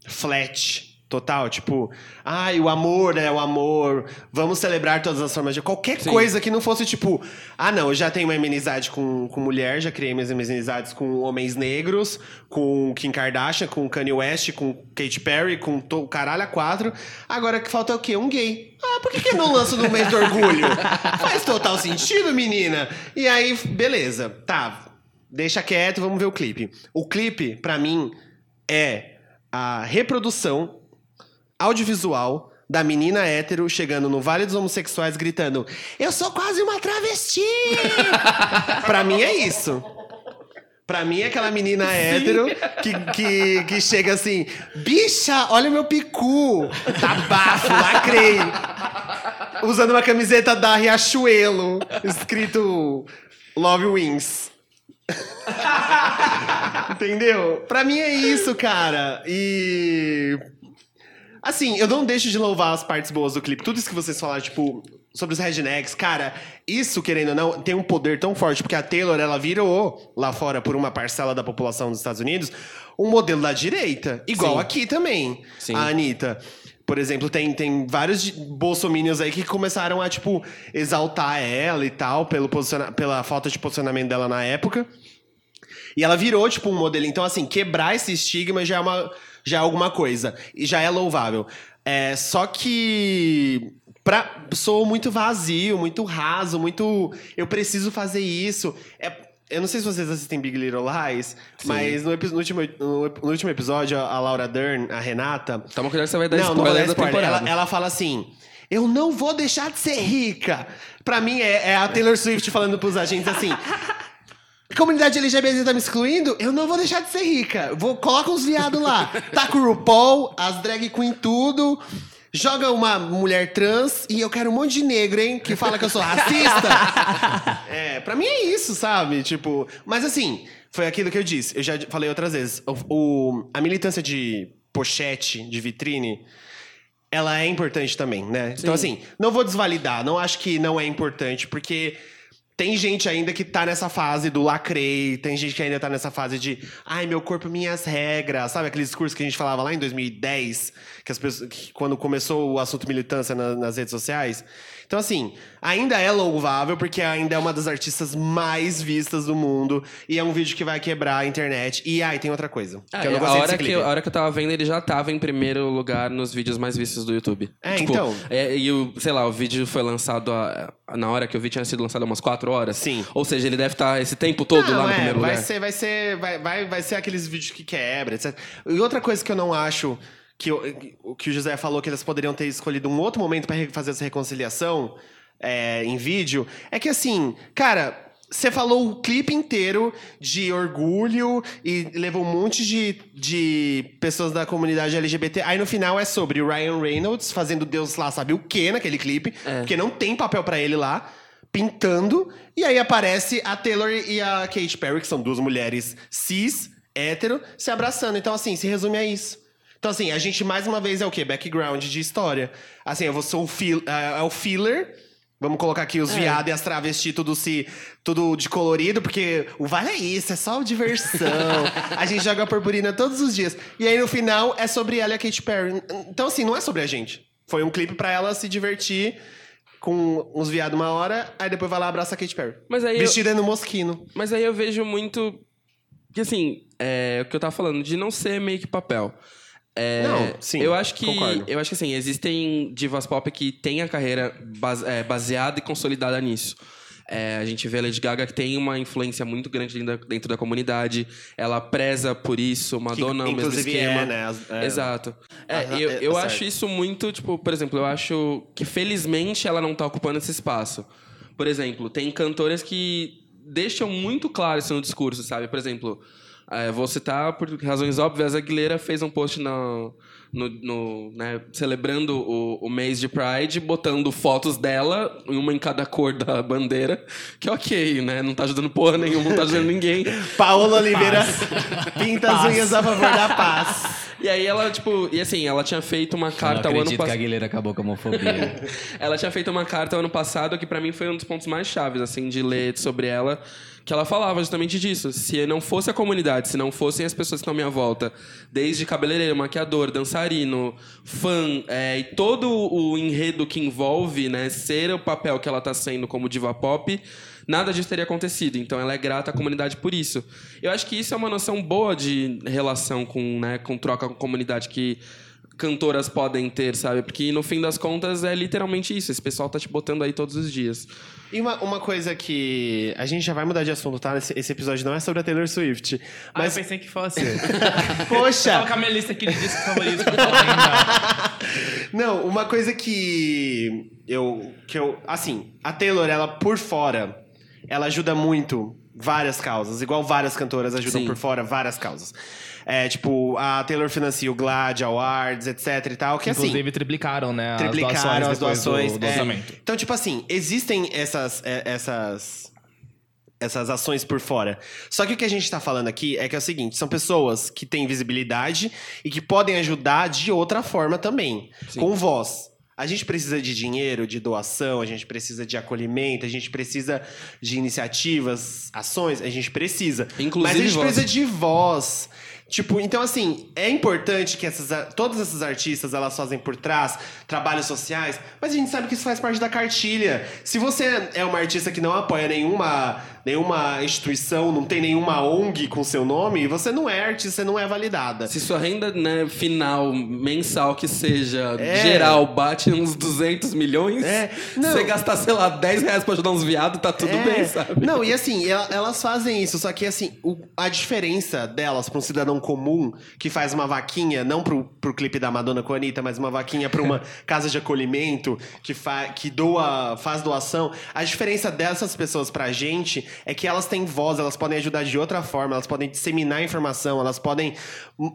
flat. Total, tipo, ai, o amor é o amor, vamos celebrar todas as formas de. Qualquer Sim. coisa que não fosse tipo, ah, não, eu já tenho uma inimizade com, com mulher, já criei minhas inimizades com homens negros, com Kim Kardashian, com Kanye West, com Katy Perry, com to, o caralho a quatro. Agora que falta é o quê? Um gay. Ah, por que, que não lança no mês do orgulho? Faz total sentido, menina. E aí, beleza, tá. Deixa quieto, vamos ver o clipe. O clipe, pra mim, é a reprodução audiovisual da menina hétero chegando no Vale dos Homossexuais gritando: Eu sou quase uma travesti! pra mim é isso. Pra mim é aquela menina hétero que, que, que chega assim: Bicha, olha o meu picu! Tá bafo, lacrei! Usando uma camiseta da Riachuelo, escrito Love Wins. Entendeu? Pra mim é isso, cara. E. Assim, eu não deixo de louvar as partes boas do clipe. Tudo isso que vocês falaram, tipo, sobre os rednecks, cara, isso, querendo ou não, tem um poder tão forte, porque a Taylor, ela virou lá fora por uma parcela da população dos Estados Unidos um modelo da direita. Igual Sim. aqui também. Sim. A Anitta. Por exemplo, tem, tem vários bolsominions aí que começaram a, tipo, exaltar ela e tal, pelo posiciona- pela falta de posicionamento dela na época. E ela virou, tipo, um modelo. Então, assim, quebrar esse estigma já é, uma, já é alguma coisa. E já é louvável. É, só que. Pra, sou muito vazio, muito raso, muito. Eu preciso fazer isso. É, eu não sei se vocês assistem Big Little Lies, mas no, no último, no, no último episódio, a Laura Dern, a Renata, Toma cuidado que você vai dar não, não vou spoiler dar da spoiler. Ela, ela fala assim: Eu não vou deixar de ser rica. Pra mim, é, é a Taylor Swift falando pros agentes assim. Comunidade LGBT tá me excluindo? Eu não vou deixar de ser rica. Vou, coloca uns viados lá. Tá com o RuPaul, as drag queen tudo. Joga uma mulher trans e eu quero um monte de negro, hein? Que fala que eu sou racista. é, pra mim é isso, sabe? Tipo, mas assim, foi aquilo que eu disse. Eu já falei outras vezes. O, o- a militância de pochete, de vitrine, ela é importante também, né? Então, assim, não vou desvalidar, não acho que não é importante, porque tem gente ainda que tá nessa fase do lacrei, tem gente que ainda tá nessa fase de ai, meu corpo, minhas regras, sabe? Aquele discurso que a gente falava lá em 2010, que as pessoas, que quando começou o assunto militância na- nas redes sociais. Então, assim, ainda é louvável, porque ainda é uma das artistas mais vistas do mundo, e é um vídeo que vai quebrar a internet. E, ai, tem outra coisa, Ah, que eu não a, gostei hora desse que, clipe. a hora que eu tava vendo, ele já tava em primeiro lugar nos vídeos mais vistos do YouTube. É, Tipo, então. é, e o, sei lá, o vídeo foi lançado a- na hora que eu vi, tinha sido lançado há umas quatro horas. Sim. Ou seja, ele deve estar esse tempo todo Não, lá no é, primeiro vai lugar. Ser, vai ser, vai, vai, vai ser aqueles vídeos que quebra, etc. E outra coisa que eu não acho que que o José falou que eles poderiam ter escolhido um outro momento para fazer essa reconciliação é, em vídeo é que assim, cara. Você falou o clipe inteiro de orgulho e levou um monte de, de pessoas da comunidade LGBT. Aí no final é sobre o Ryan Reynolds fazendo Deus lá sabe o quê naquele clipe, É. porque não tem papel pra ele lá. pintando, e aí aparece a Taylor e a Katy Perry, que são duas mulheres cis, hétero, se abraçando. Então, assim, se resume a isso. Então, assim, a gente mais uma vez é o quê? Background de história. Assim, eu vou ser o, fil é, é o filler. Vamos colocar aqui os viados e as travestis tudo, se, tudo de colorido, porque o vale é isso, é só diversão. a gente joga purpurina todos os dias. E aí, no final, é sobre ela e a Katy Perry. Então, assim, não é sobre a gente. Foi um clipe pra ela se divertir com uns viados uma hora, aí depois vai lá e abraça a Katy Perry. Mas aí eu- Vestida no mosquino. Mas aí eu vejo muito. Que assim, é o que eu tava falando, de não ser meio que papel. É, Não, sim, eu acho que concordo. eu acho que assim existem divas pop que têm a carreira base- é, baseada e consolidada nisso. É, a gente vê a Lady Gaga que tem uma influência muito grande dentro da, dentro da comunidade. Ela preza por isso. Madonna, Que, o mesmo inclusive, esquema. é, né? é. Exato. É, eu, é, eu é acho isso muito, tipo, por exemplo, eu acho que felizmente ela não tá ocupando esse espaço. Por exemplo, tem cantoras que deixam muito claro isso no discurso, sabe? Por exemplo, é, vou citar por razões óbvias, a Aguilera fez um post no, no, no, né, celebrando o, o mês de Pride, botando fotos dela, uma em cada cor da bandeira, que ok, né? Não tá ajudando porra nenhuma, não tá ajudando ninguém. Paola Oliveira pinta as unhas a favor da paz. E aí ela, tipo, e assim, ela tinha feito uma carta o ano acredito que a passado. Aguilera acabou com a homofobia. Ela tinha feito uma carta ano passado que pra mim foi um dos pontos mais chaves, assim, de ler sobre ela. Que ela falava justamente disso. Se não fosse a comunidade, se não fossem as pessoas que estão à minha volta, desde cabeleireiro, maquiador, dançarino, fã, é, e todo o enredo que envolve, né, ser o papel que ela tá sendo como diva pop, nada disso teria acontecido. Então ela é grata à comunidade por isso. Eu acho que isso é uma noção boa de relação com, né, com troca com comunidade que cantoras podem ter, sabe? Porque no fim das contas é literalmente isso. Esse pessoal tá te botando aí todos os dias. E uma, uma coisa que. A gente já vai mudar de assunto, tá? Esse, esse episódio não é sobre a Taylor Swift. Ah, eu Mas, pensei que fosse. poxa! Coloca a minha lista aqui de discos favoritos pra falar ainda. Não, uma coisa que eu, que eu. Assim, a Taylor, ela por fora, ela ajuda muito várias causas. Igual várias cantoras ajudam Sim. por fora várias causas. É, tipo, a Taylor financia o GLAD Awards, etc e tal. Que assim. Inclusive, triplicaram, né? triplicaram as depois do- doações. do, é. orçamento. Então, tipo assim, existem essas, é, essas, essas ações por fora. Só que o que a gente tá falando aqui é que é o seguinte: são pessoas que têm visibilidade e que podem ajudar de outra forma também, Sim. com voz. A gente precisa de dinheiro, de doação, a gente precisa de acolhimento, a gente precisa de iniciativas, ações, a gente precisa. Inclusive Mas a gente voz. precisa de voz. Tipo, então assim, é importante que essas, todas essas artistas elas fazem por trás trabalhos sociais, mas a gente sabe que isso faz parte da cartilha. Se você é uma artista que não apoia nenhuma, nenhuma instituição, não tem nenhuma ONG com seu nome, você não é artista, você não é validada. Se sua renda né, final, mensal que seja, É. geral, bate uns 200 milhões, É. Não. você gastar, sei lá, 10 reais pra ajudar uns viados, tá tudo É. bem, sabe? Não, e assim, el- elas fazem isso, só que assim, a diferença delas pra um cidadão comum que faz uma vaquinha, não pro, pro clipe da Madonna com a Anitta, mas uma vaquinha pra uma casa de acolhimento que, fa, que doa, faz doação. A diferença dessas pessoas pra gente é que elas têm voz, elas podem ajudar de outra forma, elas podem disseminar informação, elas podem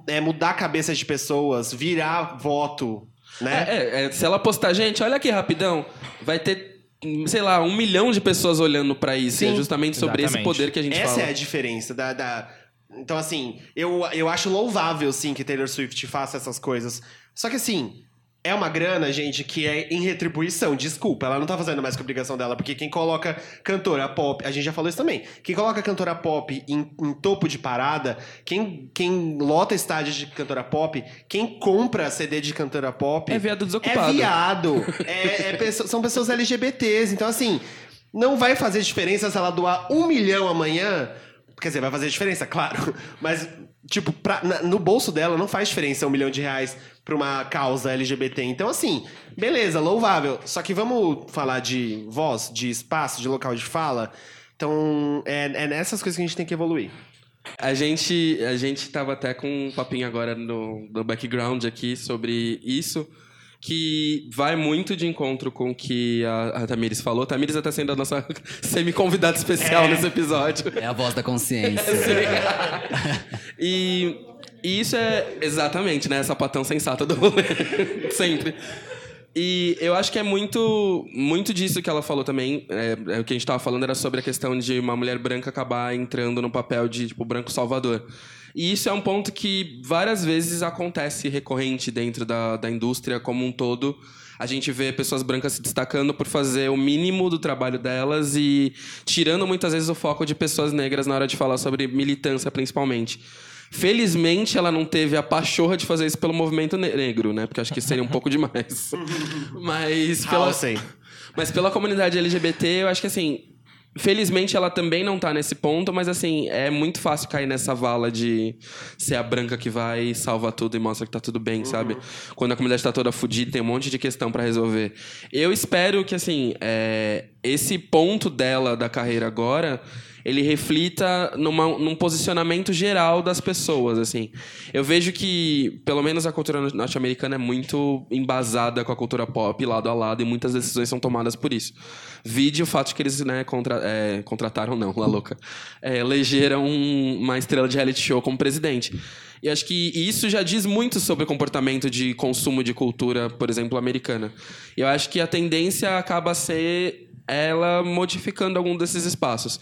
é, mudar a cabeça de pessoas, virar voto, né? É, é, é, se ela postar, gente, olha aqui rapidão, vai ter, sei lá, um milhão de pessoas olhando pra isso. Sim. E é justamente sobre esse Exatamente. poder que a gente Essa fala. é a diferença da, da- Então, assim, eu, eu acho louvável, sim, que Taylor Swift faça essas coisas. Só que, assim, é uma grana, gente, que é em retribuição. Desculpa, ela não tá fazendo mais que a obrigação dela, porque quem coloca cantora pop, a gente já falou isso também, quem coloca cantora pop em, em topo de parada, quem, quem lota estádios de cantora pop, quem compra CD de cantora pop. É viado É desocupado. viado. É, é são pessoas LGBTs. Então, assim, não vai fazer diferença se ela doar um milhão amanhã. Quer dizer, vai fazer diferença, claro. Mas, tipo, pra- na- no bolso dela não faz diferença um milhão de reais pra uma causa LGBT. Então, assim, beleza, louvável. Só que vamos falar de voz, de espaço, de local de fala. Então, é, é nessas coisas que a gente tem que evoluir. A gente, a gente tava até com um papinho agora no, no background aqui sobre isso, que vai muito de encontro com o que a, a Tamires falou. Tamires está sendo a nossa semi-convidada especial nesse episódio. É a voz da consciência. E, e isso é exatamente, né? Sapatão sensata do rolê. Sempre. E eu acho que é muito, muito disso que ela falou também. É, é o que a gente tava falando era sobre a questão de uma mulher branca acabar entrando no papel de, tipo, branco salvador. E isso é um ponto que várias vezes acontece recorrente dentro da, da indústria como um todo. A gente vê pessoas brancas se destacando por fazer o mínimo do trabalho delas e tirando muitas vezes o foco de pessoas negras na hora de falar sobre militância, principalmente. Felizmente, ela não teve a pachorra de fazer isso pelo movimento ne- negro, né? Porque acho que seria um pouco demais. Mas pela, mas pela comunidade LGBT, eu acho que assim. Felizmente ela também não tá nesse ponto, mas assim, é muito fácil cair nessa vala de ser a branca que vai salva tudo e mostra que tá tudo bem, sabe? Quando a comunidade tá toda fodida, tem um monte de questão pra resolver. Eu espero que, assim, é, esse ponto dela da carreira agora ele reflita numa, num posicionamento geral das pessoas, assim. Eu vejo que, pelo menos a cultura norte-americana é muito embasada com a cultura pop, lado a lado, e muitas decisões são tomadas por isso. Vide o fato de que eles, né, contra, é, contrataram, não, lá louca, é, elegeram uma estrela de reality show como presidente. E acho que isso já diz muito sobre o comportamento de consumo de cultura, por exemplo, americana. Eu acho que a tendência acaba a ser ela modificando algum desses espaços.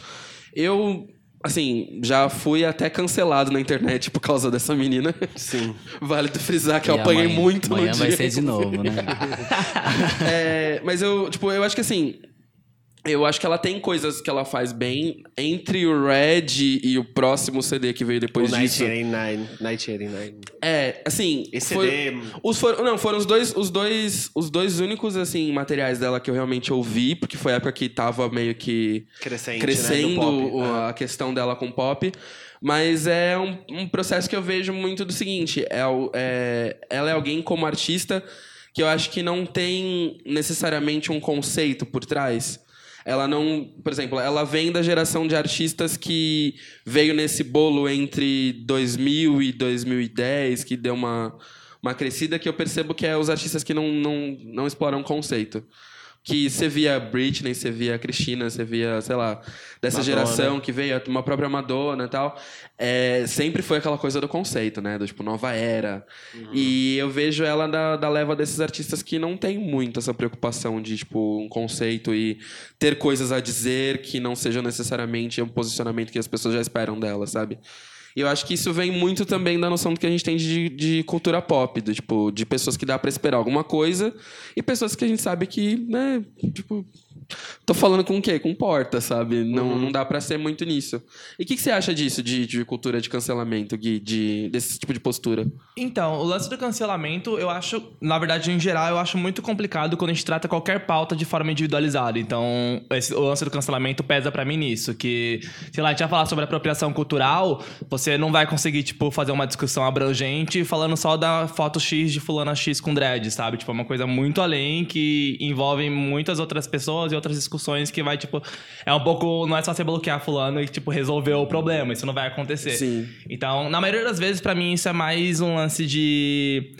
Eu, assim, já fui até cancelado na internet por causa dessa menina. Sim. Vale tu frisar que E eu apanhei amanhã- muito amanhã no vai dia. ser de novo, né? É, mas eu, tipo, eu acho que assim. Eu acho que ela tem coisas que ela faz bem entre o Red e o próximo CD que veio depois o disso. 1989. 1989. É, assim. Esse foi- CD... Os foram, não, foram os dois, os dois, os dois únicos assim materiais dela que eu realmente ouvi, porque foi a época que tava meio que Crescente, crescendo né? Do pop. o- Ah. a questão dela com pop. Mas é um, um processo que eu vejo muito do seguinte: é, é- ela é alguém como artista que eu acho que não tem necessariamente um conceito por trás. Ela não, por exemplo, ela vem da geração de artistas que veio nesse bolo entre 2000 e 2010, que deu uma, uma crescida, que eu percebo que é os artistas que não, não, não exploram conceito. Que você via Britney, você via Cristina, você via, sei lá, dessa Madonna. geração que veio, uma própria Madonna e tal. É, sempre foi aquela coisa do conceito, né? Do tipo, nova era. E eu vejo ela da, da leva desses artistas que não tem muito essa preocupação de, tipo, um conceito e ter coisas a dizer que não sejam necessariamente um posicionamento que as pessoas já esperam dela, sabe? E eu acho que isso vem muito também da noção do que a gente tem de, de cultura pop, do, tipo, de pessoas que dá pra esperar alguma coisa e pessoas que a gente sabe que, né, tipo, tô falando com o quê? Com porta, sabe? Não, não dá pra ser muito nisso. E o que, que você acha disso, de, de cultura de cancelamento, Gui, de, desse tipo de postura? Então, o lance do cancelamento, eu acho, na verdade, em geral, eu acho muito complicado quando a gente trata qualquer pauta de forma individualizada. Então, esse- o lance do cancelamento pesa pra mim nisso, que, sei lá, a gente vai falar sobre apropriação cultural, você não vai conseguir, tipo, fazer uma discussão abrangente falando só da foto X de fulana X com dread, sabe? Tipo, é uma coisa muito além que envolve muitas outras pessoas e outras discussões que vai, tipo, é um pouco, não é só você bloquear fulano e, tipo, resolver o problema, isso não vai acontecer. Sim. Então, na maioria das vezes, pra mim, isso é mais um lance de.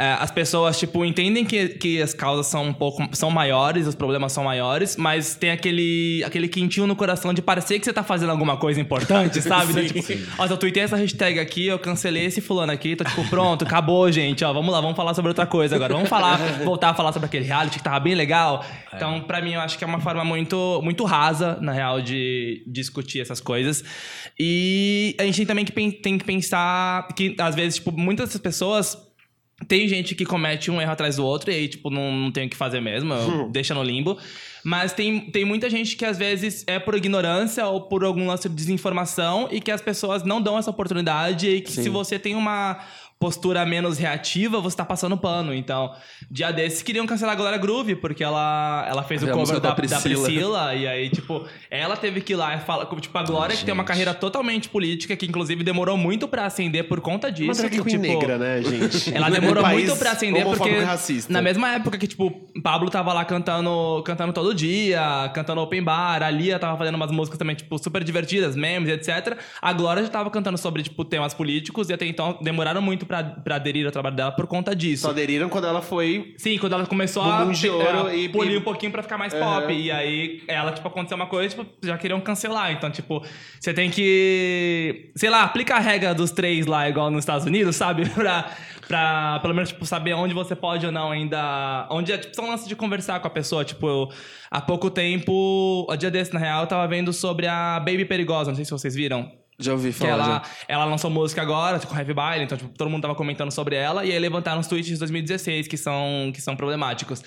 É, as pessoas, tipo, entendem que, que as causas são um pouco são maiores, os problemas são maiores, mas tem aquele, aquele quentinho no coração de parecer que você tá fazendo alguma coisa importante, sabe? Então, tipo, ó, eu tuitei essa hashtag aqui, eu cancelei esse fulano aqui, tô tipo, pronto, acabou, gente, ó, vamos lá, vamos falar sobre outra coisa agora. Vamos falar, voltar a falar sobre aquele reality que tava bem legal. Então, pra mim, eu acho que é uma forma muito, muito rasa, na real, de discutir essas coisas. E a gente tem também que, tem que pensar que, às vezes, tipo, muitas dessas pessoas tem gente que comete um erro atrás do outro e aí, tipo, não, não tem o que fazer mesmo, eu- deixa no limbo. Mas tem, tem muita gente que, às vezes, é por ignorância ou por algum lance de desinformação e que as pessoas não dão essa oportunidade e que se você tem uma postura menos reativa, você tá passando pano. Então, dia desses queriam cancelar a Glória Groove, porque ela, ela fez o A cover da, da da Priscila. Priscila, e aí, tipo, ela teve que ir lá e falar. Tipo, a Glória, que tem uma carreira totalmente política, que inclusive demorou muito pra ascender por conta disso. Uma drag que, tipo, negra, né, gente? ela demorou muito pra acender porque racista. na mesma época que tipo Pablo tava lá cantando, cantando todo dia, cantando open bar, a Lia tava fazendo umas músicas também tipo super divertidas, memes, etc. A Glória já tava cantando sobre tipo temas políticos e até então demoraram muito pra, pra aderir ao trabalho dela por conta disso. Só aderiram quando ela foi. Sim, quando ela começou a, de ouro a e- polir e- um pouquinho pra ficar mais Aham. pop. E aí, ela, tipo, aconteceu uma coisa, tipo, já queriam cancelar. Então, tipo, você tem que, sei lá, aplica a regra dos três lá, igual nos Estados Unidos, sabe? pra, pra, pelo menos, tipo, saber onde você pode ou não ainda... Onde é, tipo, só um lance de conversar com a pessoa. Tipo, eu, há pouco tempo, a dia desse, na real, eu tava vendo sobre a Baby Perigosa. Não sei se vocês viram. Já ouvi Que falar. ela, já. ela lançou música agora, com Heavy Baile, então tipo, todo mundo tava comentando sobre ela, e aí levantaram os tweets de 2016 que são, que são problemáticos.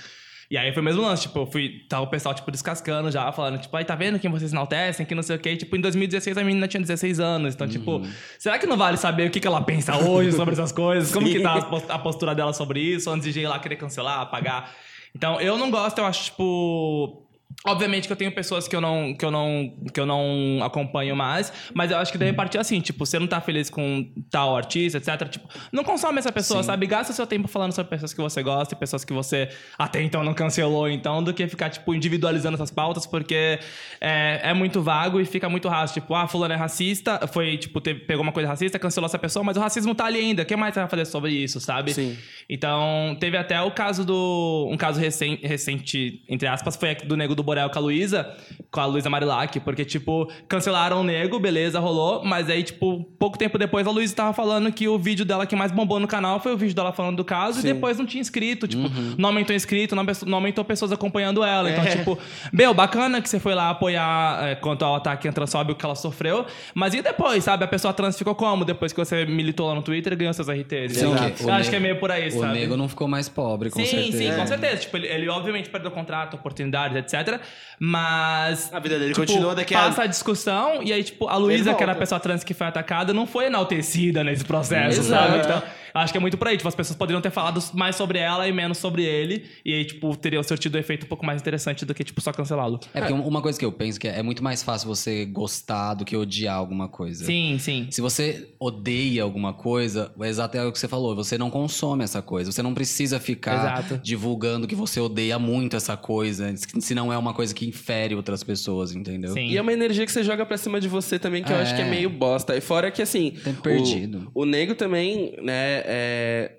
E aí foi o mesmo lance, tipo, eu fui, tava o pessoal, tipo, descascando já, falando, tipo, aí tá vendo quem vocês enaltecem, que não sei o quê. Tipo, em 2016 a menina tinha 16 anos, então, tipo, será que não vale saber o que, que ela pensa hoje sobre essas coisas? Como que tá a postura dela sobre isso, antes de ir lá querer cancelar, apagar? Então, eu não gosto, eu acho, tipo... Obviamente que eu tenho pessoas que eu não, que eu não, que eu não acompanho mais, mas eu acho que deve partir assim, tipo, você não tá feliz com tal artista, etc. Tipo, não consome essa pessoa, sabe? Gasta seu tempo falando sobre pessoas que você gosta e pessoas que você até então não cancelou, então, do que ficar, tipo, individualizando essas pautas, porque é, é muito vago e fica muito raso. Tipo, ah, fulano é racista, foi, tipo, teve- pegou uma coisa racista, cancelou essa pessoa, mas o racismo tá ali ainda. O que mais você vai fazer sobre isso, sabe? Sim. Então, teve até o caso do. Um caso recen- recente, entre aspas, foi do Nego do Borel com a Luísa, com a Luísa Marilac, porque, tipo, cancelaram o Nego, beleza, rolou, mas aí, tipo, pouco tempo depois a Luísa tava falando que o vídeo dela que mais bombou no canal foi o vídeo dela falando do caso e depois não tinha inscrito, tipo, não aumentou inscrito, não, não aumentou pessoas acompanhando ela. Então, tipo, meu, bacana que você foi lá apoiar é, quanto ao ataque transfóbico que ela sofreu, mas e depois, sabe? A pessoa trans ficou como? Depois que você militou lá no Twitter e ganhou seus RTs. Sim, Então, o acho que é meio por aí, O sabe? nego não ficou mais pobre, com sim, certeza. sim, com certeza. Tipo, ele, ele obviamente perdeu contrato, oportunidades, etc. Mas. A vida dele tipo, continua daqui a- Passa a discussão e aí, tipo, a Luísa, que era a pessoa trans que foi atacada, não foi enaltecida nesse processo, Exato. sabe? Então, acho que é muito por aí. Tipo, as pessoas poderiam ter falado mais sobre ela e menos sobre ele. E aí, tipo, teria surtido um efeito um pouco mais interessante do que, tipo, só cancelá-lo. É porque uma coisa que eu penso que é muito mais fácil você gostar do que odiar alguma coisa. Sim, sim. Se você odeia alguma coisa, é exato é o que você falou, você não consome essa coisa. Você não precisa ficar Exato. divulgando que você odeia muito essa coisa, se não é uma coisa que infere outras pessoas, entendeu? Sim. E é uma energia que você joga pra cima de você também, que eu É. acho que é meio bosta. E fora que, assim... Tempo perdido. O, o nego também, né, é...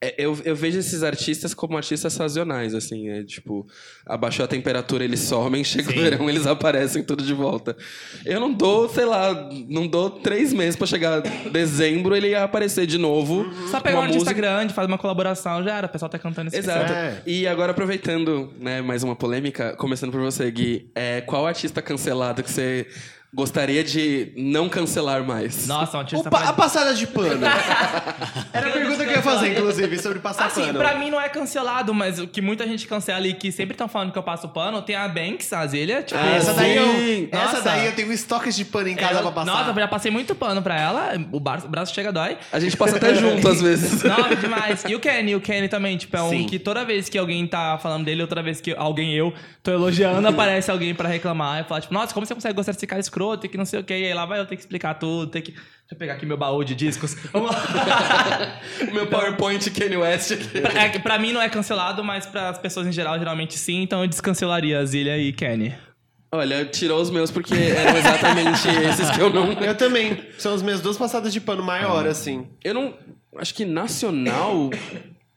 é- Eu, eu vejo esses artistas como artistas sazonais, assim, é tipo, abaixou a temperatura, eles somem, chega o verão, eles aparecem tudo de volta. Eu não dou, sei lá, não dou três meses pra chegar dezembro, ele ia aparecer de novo. Só com pegar um uma artista música- grande, faz uma colaboração, já era. O pessoal tá cantando esse Exato. É. E agora, aproveitando, né, mais uma polêmica, começando por você, Gui, é, qual artista cancelado que você gostaria de não cancelar mais? Nossa, um O artista... pa- pra- a passada de pano. Era a pergunta que eu ia fazer, inclusive, sobre passar Assim, pano. pra mim não é cancelado, mas o que muita gente cancela e que sempre estão falando que eu passo pano, tem a Banks, a Zilha, tipo... Ah, essa daí, eu, essa Nossa. daí eu tenho estoques de pano em casa eu, pra passar. Nossa, eu já passei muito pano pra ela, o, bar- o braço chega dói. A gente passa até junto, às vezes. Não, demais. E o Kenny, o Kenny também, tipo, é um Sim. que toda vez que alguém tá falando dele, outra vez que alguém eu tô elogiando, aparece alguém pra reclamar e falar, tipo, nossa, como você consegue gostar desse cara escroto e que não sei o que, e aí lá vai eu ter que explicar tudo, ter que. Deixa eu pegar aqui meu baú de discos. Meu PowerPoint Kanye West pra, é que pra mim não é cancelado, mas pras pessoas em geral, geralmente sim, então eu descancelaria Zilha e Kenny. Olha, tirou os meus porque eram exatamente esses que eu não. Eu também. São as minhas duas passadas de pano maior, assim. Eu não. Acho que nacional.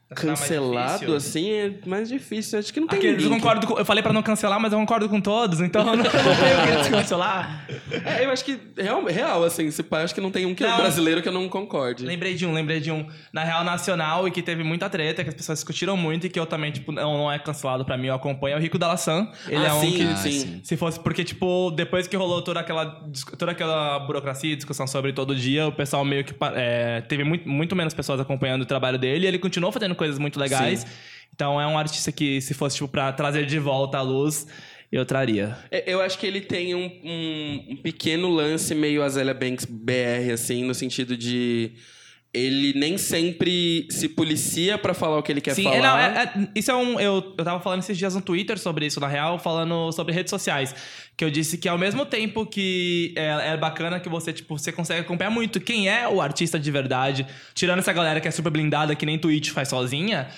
Mais Cancelado, assim, é mais difícil. Acho que não tem Aqueles, eu ninguém. que- concordo com, Eu falei pra não cancelar, mas eu concordo com todos, então eu não, não tenho que descancelar. É, eu acho que real, real assim, se pá, acho que não tem um que Não. brasileiro que eu não concorde. Lembrei de um, lembrei de um na Real Nacional e que teve muita treta, que as pessoas discutiram muito e que eu também, tipo, não, não é cancelado pra mim, eu acompanho, é o Rico Dalassan. Ele Ah, é um sim, que. Ah, sim. Se fosse, porque, tipo, depois que rolou toda aquela, toda aquela burocracia e discussão sobre todo dia, o pessoal meio que. é, teve muito, muito menos pessoas acompanhando o trabalho dele e ele continuou fazendo coisas muito legais. Então é um artista que, se fosse, tipo, pra trazer de volta à luz, eu traria. É, Eu acho que ele tem um, um- um pequeno lance meio Azalea Banks BR, assim, no sentido de. Ele nem sempre se policia pra falar o que ele quer Sim, falar. é, não, é- é- isso é um. Eu, eu tava falando esses dias no Twitter sobre isso, na real, falando sobre redes sociais. Que eu disse que ao mesmo tempo que é, é bacana que você, tipo, você consegue acompanhar muito quem é o artista de verdade, tirando essa galera que é super blindada, que nem Twitch faz sozinha.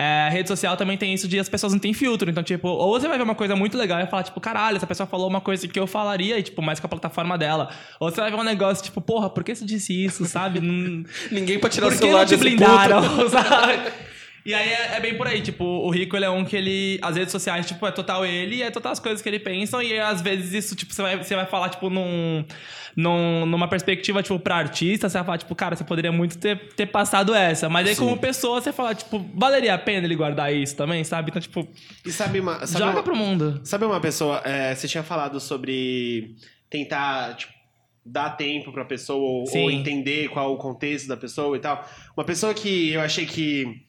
É, a rede social também tem isso de as pessoas não têm filtro. Então, tipo, ou você vai ver uma coisa muito legal e falar, tipo, caralho, essa pessoa falou uma coisa que eu falaria, e, tipo, mais com a plataforma dela. Ou você vai ver um negócio, tipo, porra, por que você disse isso, sabe? Ninguém pra tirar por o que celular não te blindaram, sabe? E aí é, é bem por aí, tipo, o Rico ele é um que ele. As redes sociais, tipo, é total ele e é total as coisas que ele pensa. E às vezes isso, tipo, você vai, você vai falar, tipo, num, num, numa perspectiva, tipo, pra artista, você vai falar, tipo, cara, você poderia muito ter, ter passado essa. Mas aí, como pessoa, você fala, tipo, valeria a pena ele guardar isso também, sabe? Então, tipo, E sabe uma. Sabe joga uma, pro mundo. sabe uma pessoa. é, você tinha falado sobre tentar, tipo, dar tempo pra pessoa ou, Sim. ou entender qual o contexto da pessoa e tal. Uma pessoa que eu achei que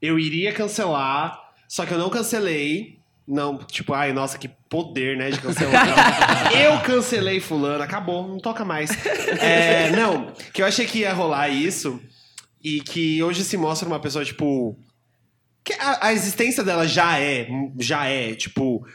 eu iria cancelar, só que eu não cancelei. Não, tipo, ai, nossa, que poder, né, de cancelar. eu cancelei fulano, acabou, não toca mais. É, não, que eu achei que ia rolar isso e que hoje se mostra uma pessoa, tipo... Que a, a existência dela já é, já é, tipo...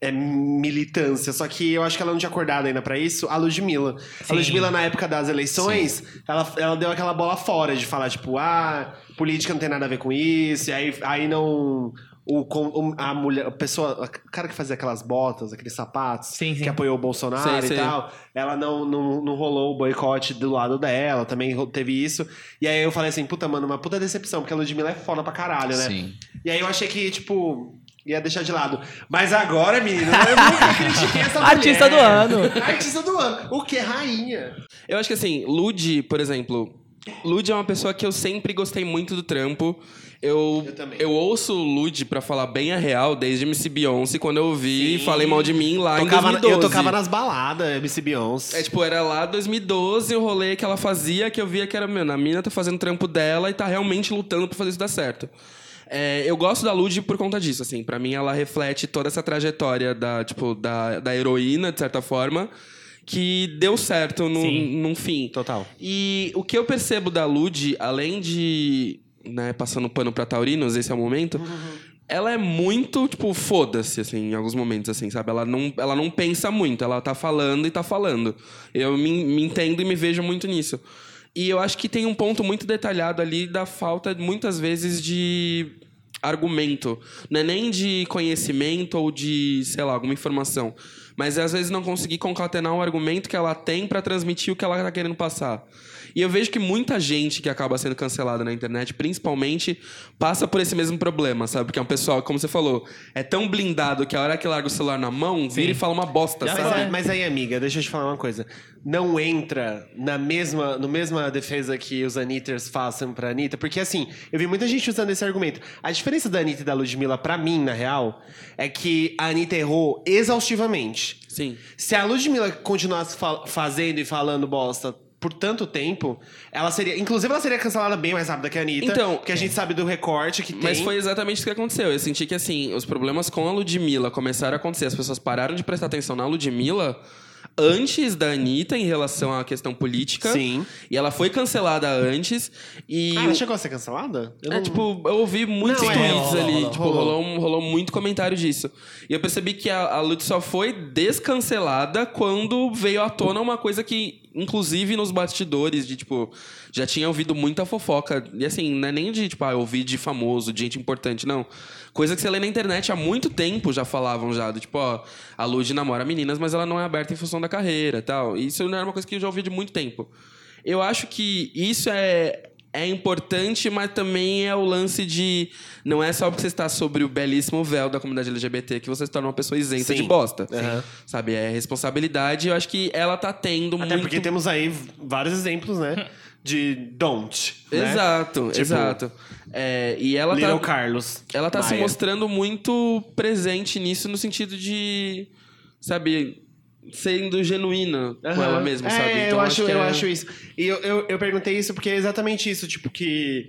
É militância, só que eu acho que ela não tinha acordado ainda pra isso. A Ludmilla. A Sim. Ludmilla, na época das eleições, ela, ela deu aquela bola fora de falar, tipo, ah, política não tem nada a ver com isso, e aí, aí não. O, a mulher, a pessoa, o cara que fazia aquelas botas, aqueles sapatos, Sim, sim. que apoiou o Bolsonaro Sei, e sei. tal, ela não, não, não rolou o boicote do lado dela, também teve isso. E aí eu falei assim, puta, mano, uma puta decepção, porque a Ludmilla é foda pra caralho, né? Sim. E aí eu achei que, tipo, ia deixar de lado. Mas agora, menina, eu nunca critiquei essa mulher. Artista do ano. Artista do ano. O que? Rainha. Eu acho que assim, Lud, por exemplo, Lud é uma pessoa que eu sempre gostei muito do trampo. Eu, Eu também. eu ouço Lud pra falar bem a real desde MC Beyoncé, quando eu ouvi e falei mal de mim lá Tocava- em 2012. eu tocava nas baladas, MC Beyoncé. É, tipo, era lá 2012 o rolê que ela fazia, que eu via que era, meu, a mina tá fazendo o trampo dela e tá realmente lutando pra fazer isso dar certo. É, eu gosto da Lud por conta disso, assim. Pra mim, ela reflete toda essa trajetória da, tipo, da, da heroína, de certa forma, que deu certo no, Sim. num fim. Total. E o que eu percebo da Lud, além de, né, passando pano pra taurinos, esse é o momento, ela é muito, tipo, foda-se, assim, em alguns momentos, assim, sabe? Ela não, ela não pensa muito, ela tá falando e tá falando. Eu me, me entendo e me vejo muito nisso. E eu acho que tem um ponto muito detalhado ali da falta, muitas vezes, de argumento. Não é nem de conhecimento ou de, sei lá, alguma informação. Mas é, às vezes não conseguir concatenar o argumento que ela tem pra transmitir o que ela tá querendo passar. E eu vejo que muita gente que acaba sendo cancelada na internet, principalmente, passa por esse mesmo problema, sabe? Porque é um pessoal, como você falou, é tão blindado que a hora que larga o celular na mão, vira e fala uma bosta, Já sabe? aí- mas aí, amiga, deixa eu te falar uma coisa. Não entra na mesma, no mesma defesa que os Anitters façam pra Anitta, porque assim, eu vi muita gente usando esse argumento. A diferença da Anitta e da Ludmilla, pra mim, na real, é que a Anitta errou exaustivamente. Sim. Se a Ludmilla continuasse fa- fazendo e falando bosta por tanto tempo, ela seria. Inclusive, ela seria cancelada bem mais rápida que a Anitta. Então- porque a gente sabe do recorte que tem. Mas foi exatamente isso que aconteceu. Eu senti que, assim, os problemas com a Ludmilla começaram a acontecer. As pessoas pararam de prestar atenção na Ludmilla antes da Anitta em relação à questão política. Sim. E ela foi cancelada antes. E. Ah, ela chegou a ser cancelada? Eu É, não- tipo, eu ouvi muitos Não, é, tweets rolou, ali. rolou, tipo, rolou. rolou, um- rolou muito comentário disso. E eu percebi que a, a Lud só foi descancelada quando veio à tona uma coisa que, inclusive nos bastidores, de tipo, já tinha ouvido muita fofoca. E assim, não é nem de, tipo, ah, eu ouvi de famoso, de gente importante, não. Coisa que você lê na internet há muito tempo já falavam já. Do, tipo, ó, a Lud namora meninas, mas ela não é aberta em função da carreira tal. Isso não era uma coisa que eu já ouvi de muito tempo. Eu acho que isso é, é importante, mas também é o lance de. Não é só porque você está sobre o belíssimo véu da comunidade LGBT que você se torna uma pessoa isenta Sim. de bosta. Aham. Sabe? É responsabilidade. Eu acho que ela tá tendo Até muito. porque temos aí vários exemplos, né? De don't. né? Exato, Tipo, exato. É, e ela Little tá. Carlos. Ela tá se Maia. mostrando muito presente nisso no sentido de. Sabe? Sendo genuína com Aham. ela mesma, é, sabe? Então, eu, acho, que eu é- acho isso. E eu, eu, eu perguntei isso porque é exatamente isso, tipo, que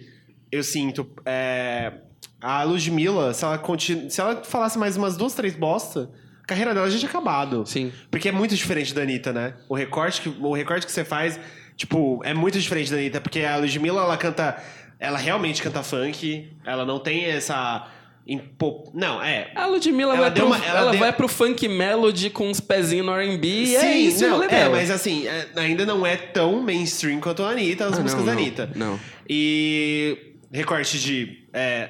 eu sinto. é, a Ludmilla, se ela, continu, se ela falasse mais umas duas, três bosta, a carreira dela já tinha acabado. Sim. Porque é muito diferente da Anitta, né? O recorte que, o recorte que você faz, tipo, é muito diferente da Anitta, porque a Ludmilla, ela canta. Ela realmente canta funk, ela não tem essa. Impo... Não, é. A Ludmilla Ela vai, pro, uma- ela ela deu- vai pro funk melody com uns pezinhos no R&B e é isso não, é, mas assim, é, ainda não é tão mainstream quanto a Anitta, as Ah, músicas não, da não, Anitta. Não. E recorte de é,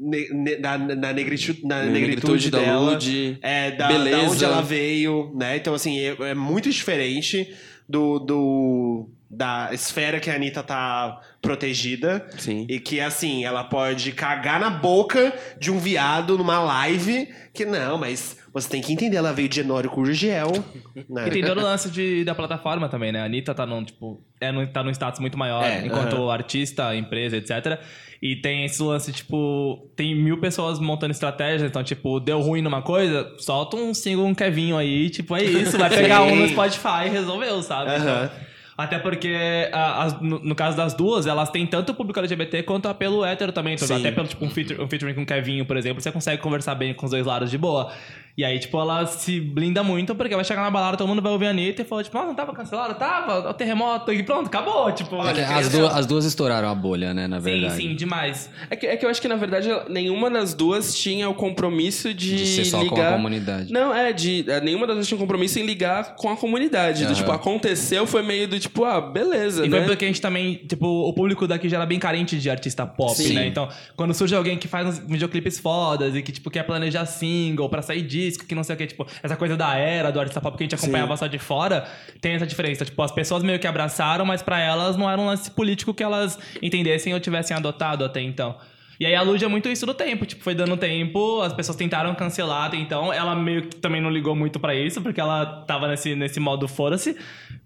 ne- ne- na, na, negritu- na negritude, da dela. Lud. É, da, Beleza. da onde ela veio, né? Então, assim, é, é muito diferente do, do da esfera que a Anitta tá protegida. Sim. E que, assim, ela pode cagar na boca de um viado numa live. Que não, mas você tem que entender, ela veio de Honório Curgel. Né? E tem todo o lance de, da plataforma também, né? A Anitta tá num, tipo, é num, tá num status muito maior É, enquanto aham. artista, empresa, etc. E tem esse lance, tipo, tem mil pessoas montando estratégia, então, tipo, deu ruim numa coisa, solta um single, um Kevinho aí, tipo, é isso, vai pegar um no. Spotify e resolveu, sabe? Aham. Então, até porque, a- as- no, no caso das duas, elas têm tanto o público LGBT quanto apelo hétero também. Então, até pelo, tipo, um, feature, um featuring com o Kevinho, por exemplo, você consegue conversar bem com os dois lados de boa. E aí, tipo, ela se blinda muito, porque vai chegar na balada, todo mundo vai ouvir a Anitta e falar, tipo, ah, não tava cancelado? Tava, o terremoto, e pronto, acabou, tipo... Porque as, duas, as duas estouraram a bolha, né, na Sim, verdade. sim, demais. É que, é que eu acho que, na verdade, nenhuma das duas tinha o compromisso de, De ser só com a ligar... comunidade. Não, é, de. é, Nenhuma das duas tinha um compromisso em ligar com a comunidade. Do, Aham. tipo, aconteceu, foi meio do tipo, ah, beleza, E né? foi porque a gente também, tipo, o público daqui já era bem carente de artista pop, Sim. né? Então, quando surge alguém que faz uns videoclipes fodas e que, tipo, quer planejar single pra sair disco, que não sei o que, tipo, essa coisa da era do artista pop que a gente acompanhava só de fora, tem essa diferença. Tipo, as pessoas meio que abraçaram, mas pra elas não era um lance político que elas entendessem ou tivessem adotado até então. E aí a Lud é muito isso do tempo, tipo, foi dando tempo, as pessoas tentaram cancelar até então, ela meio que também não ligou muito pra isso, porque ela tava nesse, nesse modo foda-se,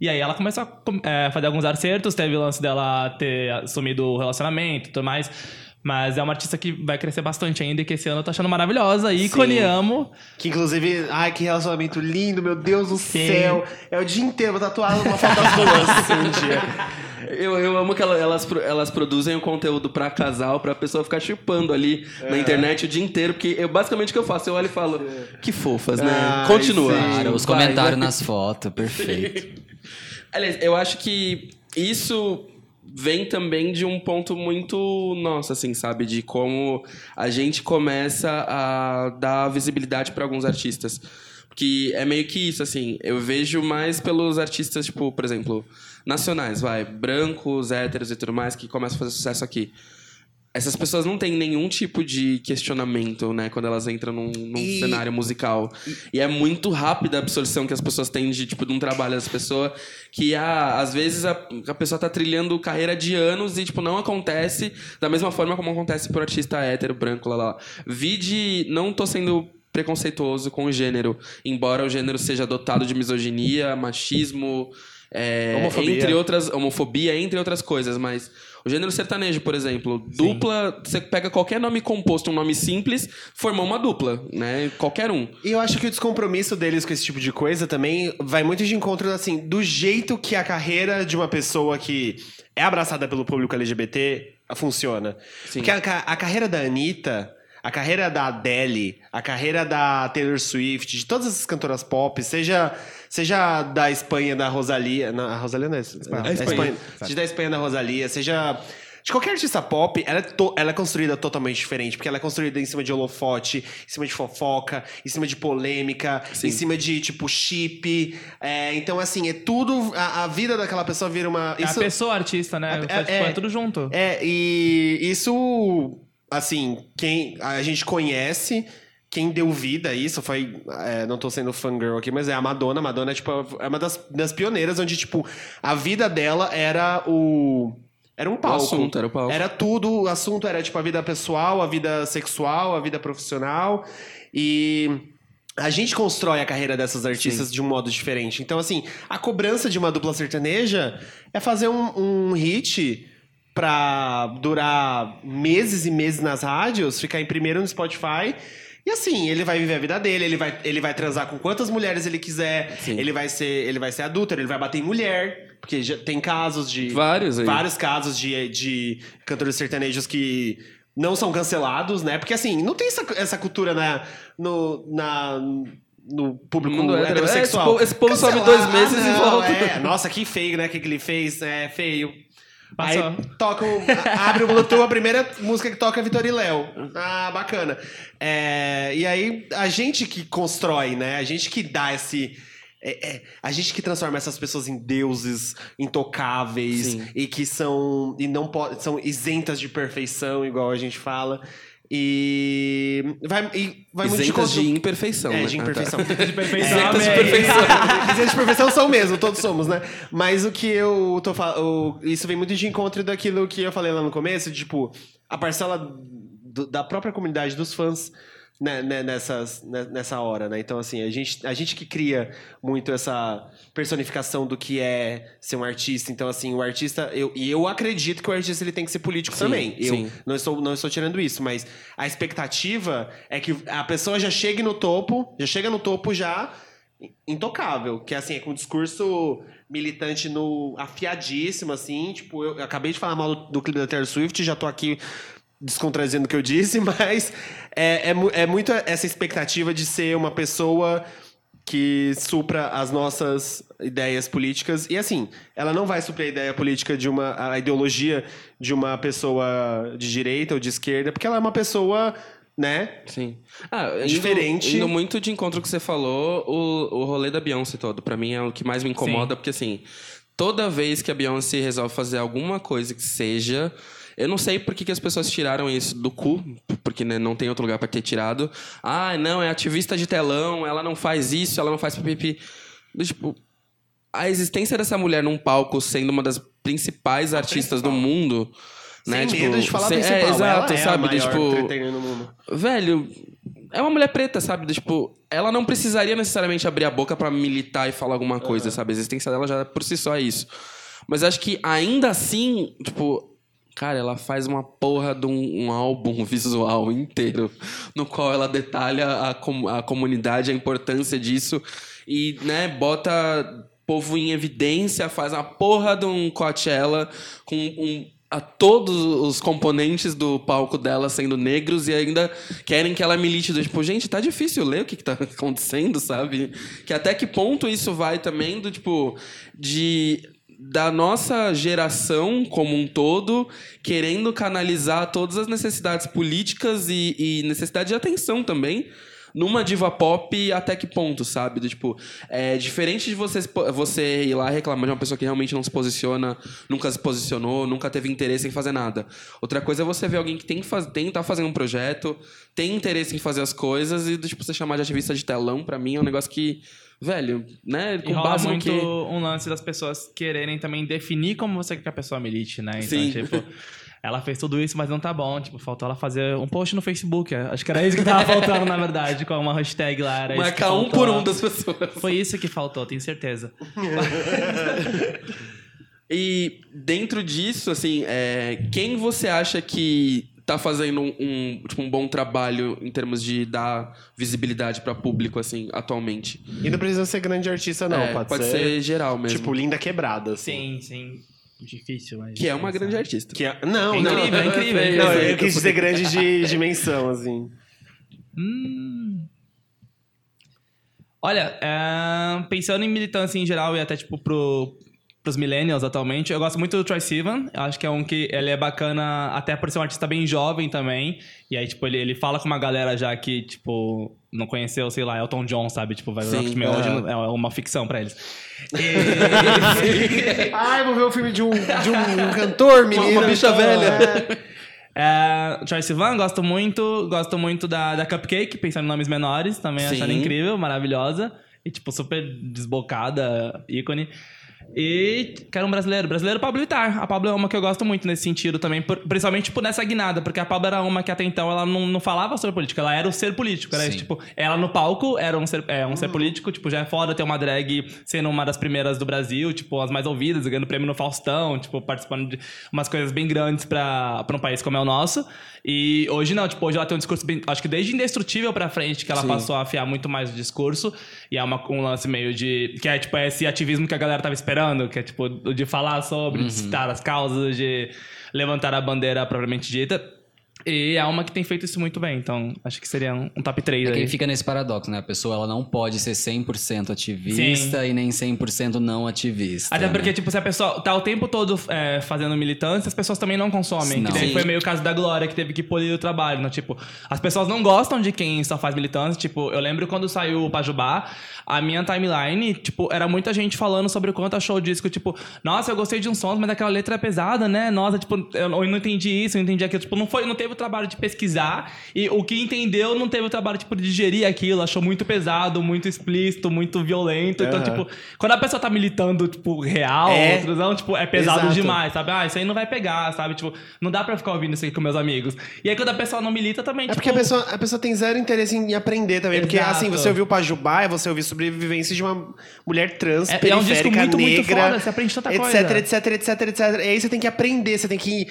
e aí ela começou a é, fazer alguns acertos, teve o lance dela ter assumido o relacionamento e tudo mais, mas é uma artista que vai crescer bastante ainda e que esse ano eu tô achando maravilhosa, ícone, Sim. amo. Que inclusive, ai, que relacionamento lindo, meu Deus do Sim. céu. É o dia inteiro, vou tatuar uma foto das duas assim, um dia. Eu, eu amo que ela- elas, elas produzem o conteúdo pra casal, pra pessoa ficar chipando ali É. na internet o dia inteiro, porque eu, basicamente o que eu faço, eu olho e falo, que fofas, né? Ai, Continua. Cara, os comentários nas fotos, perfeito. Aliás, eu acho que isso vem também de um ponto muito nosso, assim, sabe? De como a gente começa a dar visibilidade para alguns artistas. Porque é meio que isso, assim. Eu vejo mais pelos artistas, tipo, por exemplo, nacionais, vai, brancos, héteros e tudo mais, que começam a fazer sucesso aqui. Essas pessoas não têm nenhum tipo de questionamento, né, quando elas entram num, num E- cenário musical. E é muito rápida a absorção que as pessoas têm de, tipo, de um trabalho das pessoas, que ah, às vezes a, a pessoa tá trilhando carreira de anos e, tipo, não acontece da mesma forma como acontece pro artista hétero, branco, lá, lá. Vi de... Não tô sendo preconceituoso com o gênero, embora o gênero seja dotado de misoginia, machismo... é, entre outras homofobia entre outras coisas mas o gênero sertanejo por exemplo dupla você pega qualquer nome composto um nome simples formou uma dupla né qualquer um E eu acho que o descompromisso deles com esse tipo de coisa também vai muito de encontro, assim, do jeito que a carreira de uma pessoa que é abraçada pelo público LGBT funciona. Sim. Porque a, a carreira da Anitta, a carreira da Adele, a carreira da Taylor Swift, de todas essas cantoras pop, seja, seja da Espanha, da Rosalia. Não, a Rosalia não é Espanha. É É Espanha. Espanha. Seja da Espanha, da Rosalia, seja. De qualquer artista pop, ela é, to- ela é construída totalmente diferente, porque ela é construída em cima de holofote, em cima de fofoca, em cima de polêmica, Sim. em cima de, tipo, chip. É, então, assim, é tudo. A, a vida daquela pessoa vira uma. É a pessoa artista, né? É- Tipo, é- é tudo junto. É, e isso, assim, quem a gente conhece, quem deu vida a isso foi. é, não tô sendo fangirl aqui, mas é a Madonna. A Madonna é, tipo, é uma das, das pioneiras onde, tipo, a vida dela era o. Era um palco. assunto, era o palco. Era tudo, o assunto era, tipo, a vida pessoal, a vida sexual, a vida profissional. E. A gente constrói a carreira dessas artistas de um modo diferente. Então, assim, a cobrança de uma dupla sertaneja é fazer um, um hit pra durar meses e meses nas rádios, ficar em primeiro no Spotify. E assim, ele vai viver a vida dele, ele vai, ele vai transar com quantas mulheres ele quiser, Sim. ele vai ser, ele vai ser adúltero, ele vai bater em mulher, porque já tem casos de Vários aí. vários casos de, de cantores sertanejos que não são cancelados, né? Porque assim, não tem essa, essa cultura na, no, na, no público mundo hétero. heterossexual. É, esse povo- esse povo sobe dois meses e não, volta. É. Nossa, que feio, né? O que, que ele fez? É feio. Passou. Aí toca o, a- abre o Bluetooth, a primeira música que toca é Vitor e Léo. Ah, bacana. É, e aí, a gente que constrói, né? A gente que dá esse. é- é, a gente que transforma essas pessoas em deuses intocáveis Sim. e que são. e não são isentas de perfeição, igual a gente fala. E vai, e vai muito de encontro- de imperfeição, É, né? de Ah, tá. imperfeição. De perfeição, Isentas de perfeição. Isentas de perfeição são mesmo, todos somos, né? Mas o que eu tô falando. Isso vem muito de encontro daquilo que eu falei lá no começo, de, tipo, a parcela do- da própria comunidade dos fãs. Né, né, nessas, né, nessa hora, né? Então, assim, a gente, a gente que cria muito essa personificação do que é ser um artista. Então, assim, o artista... Eu, e eu acredito que o artista ele tem que ser político Sim, também. Eu sim. não estou, não estou tirando isso, mas a expectativa é que a pessoa já chegue no topo, já chega no topo já intocável, que assim, é com um discurso militante no afiadíssimo, assim, tipo, eu, eu acabei de falar mal do, do clipe da Taylor Swift, já tô aqui descontrazendo o que eu disse, mas é, é, é muito essa expectativa de ser uma pessoa que supra as nossas ideias políticas. E assim, ela não vai suprir a ideia política de uma. a ideologia de uma pessoa de direita ou de esquerda, porque ela é uma pessoa, né? Sim. Ah, indo, Diferente. Indo muito de encontro que você falou, o, o rolê da Beyoncé todo. Pra mim é o que mais me incomoda, porque assim, toda vez que a Beyoncé resolve fazer alguma coisa que seja. Eu não sei por que, que as pessoas tiraram isso do cu, porque né, não tem outro lugar pra ter tirado. Ah, não, é ativista de telão, ela não faz isso, ela não faz pipipi. Tipo, a existência dessa mulher num palco sendo uma das principais artistas do mundo. né? Sem tipo, medo de falar sem- principal. É, exato, ela é sabe? a maior tipo, mundo. velho, é uma mulher preta, sabe? Tipo, ela não precisaria necessariamente abrir a boca pra militar e falar alguma coisa, sabe? A existência dela já por si só é isso. Mas acho que ainda assim, tipo, cara, ela faz uma porra de um, um álbum visual inteiro no qual ela detalha a, com- a comunidade, a importância disso e, né, bota povo em evidência, faz uma porra de um Coachella com um a todos os componentes do palco dela sendo negros e ainda querem que ela milite do tipo, gente, tá difícil ler o que, que tá acontecendo, sabe? Que até que ponto isso vai também do tipo de da nossa geração como um todo querendo canalizar todas as necessidades políticas e, e necessidade de atenção também numa diva pop até que ponto, sabe? Do, tipo, é diferente de você, você ir lá reclamar de uma pessoa que realmente não se posiciona, nunca se posicionou, nunca teve interesse em fazer nada. Outra coisa é você ver alguém que tem que faz, tem, tá fazendo um projeto, tem interesse em fazer as coisas e, do, tipo, você chamar de ativista de telão, pra mim, é um negócio que, velho, né? E rola base no muito que- um lance das pessoas quererem também definir como você quer que a pessoa milite, né? Então, Sim. tipo, ela fez tudo isso, mas não tá bom. Tipo, faltou ela fazer um post no Facebook. Acho que era isso que tava faltando, na verdade, com uma hashtag lá. Era Marcar um por um das pessoas. Foi isso que faltou, tenho certeza. E dentro disso, assim, é, quem você acha que tá fazendo um, um, tipo, um bom trabalho em termos de dar visibilidade pra público, assim, atualmente? E não precisa ser grande artista, não. É, pode, ser, geral mesmo. tipo, linda quebrada. Assim. Sim, sim. Difícil, mas. que é uma grande artista. Que é- Não, É não. incrível, é incrível, é Não, incrível. eu quis dizer grande de dimensão, assim. Hum. Olha, é, pensando em militância em geral e até tipo pro, pros millennials atualmente, eu gosto muito do Troy Sivan. Eu acho que é um que ele é bacana até por ser um artista bem jovem também. E aí, tipo, ele, ele fala com uma galera já que, tipo, não conheceu, sei lá, Elton John, sabe? Tipo, vai ver Sim, Rock Me hoje aham. é uma ficção pra eles. E- Ai, vou ver o filme de um, de um cantor, menina. uma bicha então, velha. é. É, Troy Sivan, gosto muito. Gosto muito da, da Cupcake, pensando em nomes menores. Também Sim. incrível, maravilhosa. E, tipo, super desbocada, ícone. E quero um brasileiro. Brasileiro, Pablo Vittar. A Pablo é uma que eu gosto muito nesse sentido também. por- principalmente, tipo, nessa guinada. Porque a Pablo era uma que até então ela não, não falava sobre política. Ela era o ser político. Era tipo, ela no palco era um ser, é, um ser político. Tipo, já é foda ter uma drag sendo uma das primeiras do Brasil. Tipo, as mais ouvidas, ganhando prêmio no Faustão. Tipo, participando de umas coisas bem grandes pra, pra um país como é o nosso. E hoje não. Tipo, hoje ela tem um discurso bem... Acho que desde Indestrutível pra frente que ela Sim. passou a afiar muito mais o discurso. E é uma, um lance meio de... Que é, tipo, esse ativismo que a galera tava esperando. Que é, tipo, de falar sobre, de citar as causas, de levantar a bandeira propriamente dita. E é uma que tem feito isso muito bem. Então, acho que seria um, um top 3 É que aí. ele fica nesse paradoxo, né? A pessoa ela não pode ser 100% ativista e nem 100% não ativista. Até porque, né? tipo, se a pessoa tá o tempo todo é, fazendo militância, as pessoas também não consomem. Não. Que daí Sim. foi meio o caso da Glória, que teve que polir o trabalho. Né? Tipo, as pessoas não gostam de quem só faz militância. Tipo, eu lembro quando saiu o Pajubá, a minha timeline, tipo, era muita gente falando sobre o quanto achou o disco. Tipo, nossa, eu gostei de uns sons, mas aquela letra é pesada, né? Nossa, tipo, eu não eu não entendi isso, eu não entendi aquilo. Tipo, não, foi, não teve o trabalho de pesquisar. E o que entendeu não teve o trabalho, tipo, de digerir aquilo. Achou muito pesado, muito explícito, muito violento. Então, tipo, quando a pessoa tá militando, tipo, real, É. outros não, tipo, é pesado Exato. demais, sabe? Ah, isso aí não vai pegar, sabe? Tipo, não dá pra ficar ouvindo isso aqui com meus amigos. E aí, quando a pessoa não milita também, É tipo... porque a pessoa, a pessoa tem zero interesse em aprender também. Porque, Exato. assim, você ouviu Pajubá, é você ouvir sobrevivência de uma mulher trans, É- é um periférica, disco muito, muito negra, foda, você aprende tanta etc, coisa. etc, etc, etc. E aí você tem que aprender, você tem que...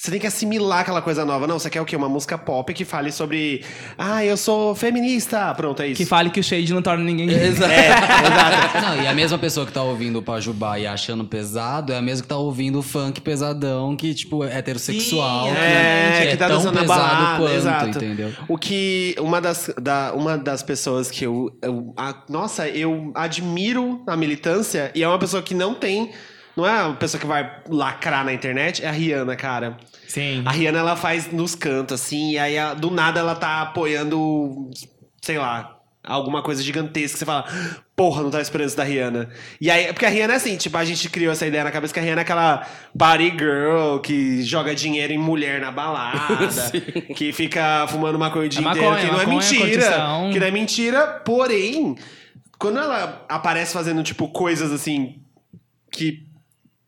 Você tem que assimilar aquela coisa nova. Não, você quer o quê? Uma música pop que fale sobre... Ah, eu sou feminista. Pronto, é isso. Que fale que o shade não torna ninguém gay. Exato. É, exato. Não, e a mesma pessoa que tá ouvindo o Pajubá e achando pesado é a mesma que tá ouvindo o funk pesadão, que, tipo, é heterossexual. Sim, que É, é que tá tão dançando na pesado balada, quanto, exato. entendeu? O que uma das, da, uma das pessoas que eu, eu- a- nossa, eu admiro na militância e é uma pessoa que não tem, não é uma pessoa que vai lacrar na internet, é a Rihanna, cara. Sim. A Rihanna ela faz nos cantos assim, e aí do nada ela tá apoiando, sei lá, alguma coisa gigantesca, você fala, porra, não tava esperando isso da Rihanna. E aí, porque a Rihanna é assim, tipo, a gente criou essa ideia na cabeça que a Rihanna é aquela party girl que joga dinheiro em mulher na balada, que fica fumando maconha o dia É inteiro, maconha, que não é maconha, mentira. curtição. Que não é mentira, porém, quando ela aparece fazendo, tipo, coisas assim, que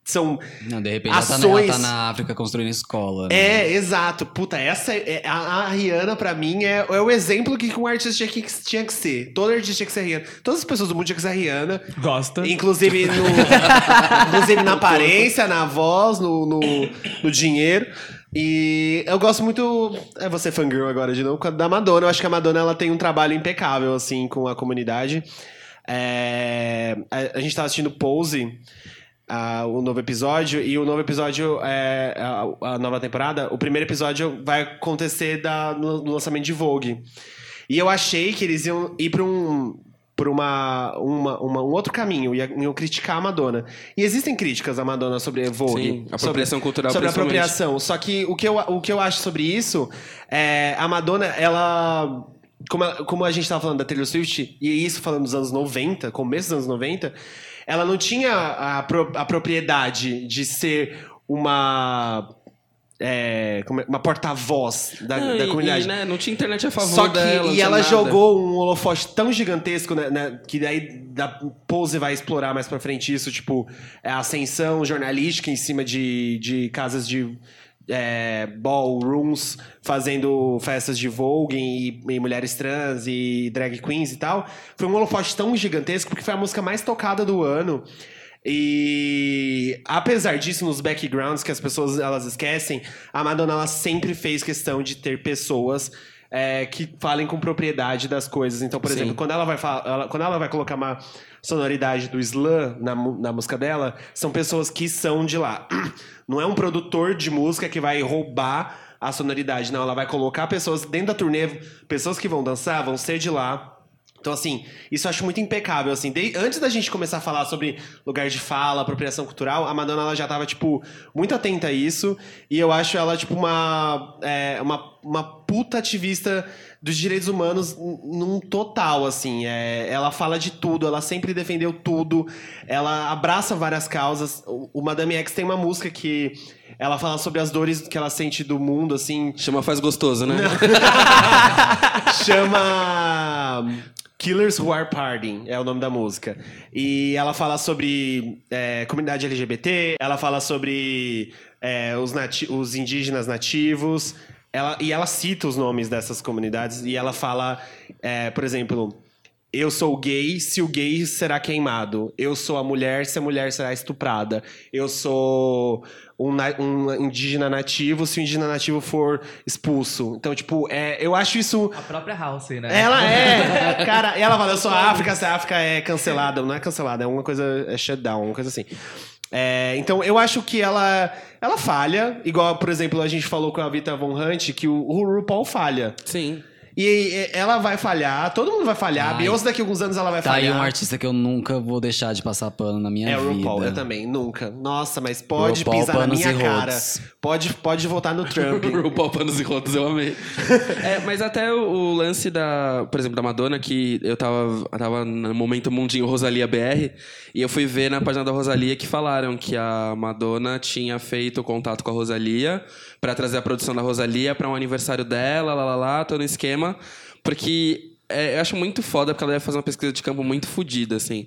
são Não, de repente ela tá, na, Ações. ela tá na África construindo escola. né? é, exato. Puta, essa é, é- a, a Rihanna, pra mim, é, é o exemplo que um artista tinha que, tinha que ser. Todo artista tinha que ser a Rihanna. Todas as pessoas do mundo tinha que ser a Rihanna. Gosta. Inclusive, no, inclusive na aparência, na voz, no, no, no dinheiro. E eu gosto muito. É você fangirl agora de novo, da Madonna. Eu acho que a Madonna ela tem um trabalho impecável, assim, com a comunidade. É, a, a gente tava assistindo Pose. O novo episódio e o novo episódio é a, a nova temporada o primeiro episódio vai acontecer da, no, no lançamento de Vogue e eu achei que eles iam ir para um por uma, uma, uma- um outro caminho, ia- iam criticar a Madonna. E existem críticas à Madonna sobre Vogue. Sim, apropriação sobre, cultural, Sobre apropriação. Só que o que, eu, o que eu acho sobre isso é a Madonna, ela. Como a, como a gente tava falando da Taylor Swift, e isso falando dos anos 90, começo dos anos 90, ela não tinha a, pro- a propriedade de ser uma. é, é- uma porta-voz da, da comunidade. E, né, não tinha internet a favor Só que dela. e ela nada. jogou um holofote tão gigantesco, né, né, que daí da Pose vai explorar mais pra frente isso, tipo, a ascensão jornalística em cima de, de casas de é, ballrooms, fazendo festas de Vogue e, e mulheres trans e drag queens e tal. Foi um holofote tão gigantesco porque foi a música mais tocada do ano. E apesar disso, nos backgrounds que as pessoas elas esquecem, a Madonna ela sempre fez questão de ter pessoas é, que falem com propriedade das coisas. Então, por Sim. exemplo, quando ela vai ela- quando ela vai colocar uma sonoridade do slam na, na música dela, são pessoas que são de lá. Não é um produtor de música que vai roubar a sonoridade, não. Ela vai colocar pessoas dentro da turnê, pessoas que vão dançar, vão ser de lá. Então, assim, isso eu acho muito impecável, assim. De- antes da gente começar a falar sobre lugar de fala, apropriação cultural, a Madonna, ela já tava, tipo, muito atenta a isso. E eu acho ela, tipo, uma, é, uma, uma puta ativista dos direitos humanos num total, assim. É, ela fala de tudo, ela sempre defendeu tudo. Ela abraça várias causas. O, o Madame X tem uma música que ela fala sobre as dores que ela sente do mundo, assim, Chama Faz Gostoso, né? chama Killers Who Are Partying, é o nome da música. E ela fala sobre é, comunidade LGBT, ela fala sobre é, os, nati- os indígenas nativos, ela, e ela cita os nomes dessas comunidades, e ela fala, é, por exemplo... Eu sou gay se o gay será queimado. Eu sou a mulher se a mulher será estuprada. Eu sou um, um indígena nativo se o indígena nativo for expulso. Então, tipo, é, eu acho isso A própria House, né? ela é, cara, e ela fala, eu sou a África, se a África é cancelada. Não é cancelada, é uma coisa, é shutdown, uma coisa assim. É, então, eu acho que ela, ela falha, igual, por exemplo, a gente falou com a Vita Von Hunt, que o, o RuPaul falha. Sim. E, ela vai falhar, todo mundo vai falhar. A Ai. Beyoncé daqui a alguns anos ela vai Tá aí falhar. um artista que eu nunca vou deixar de passar pano na minha É o vida. RuPaul, eu também, nunca. Nossa, mas pode RuPaul, pisar na minha e cara. Pode, pode votar no Trump. RuPaul Panos e Rodos, eu amei. É, mas até o, o lance da, por exemplo, da Madonna, que eu tava, eu tava no momento mundinho Rosalia BR, e eu fui ver na página da Rosalia que falaram que a Madonna tinha feito contato com a Rosalia pra trazer a produção da Rosalia pra um aniversário dela, lá, lá, lá, todo no esquema. Porque é, eu acho muito foda, porque ela deve fazer uma pesquisa de campo muito fodida, assim.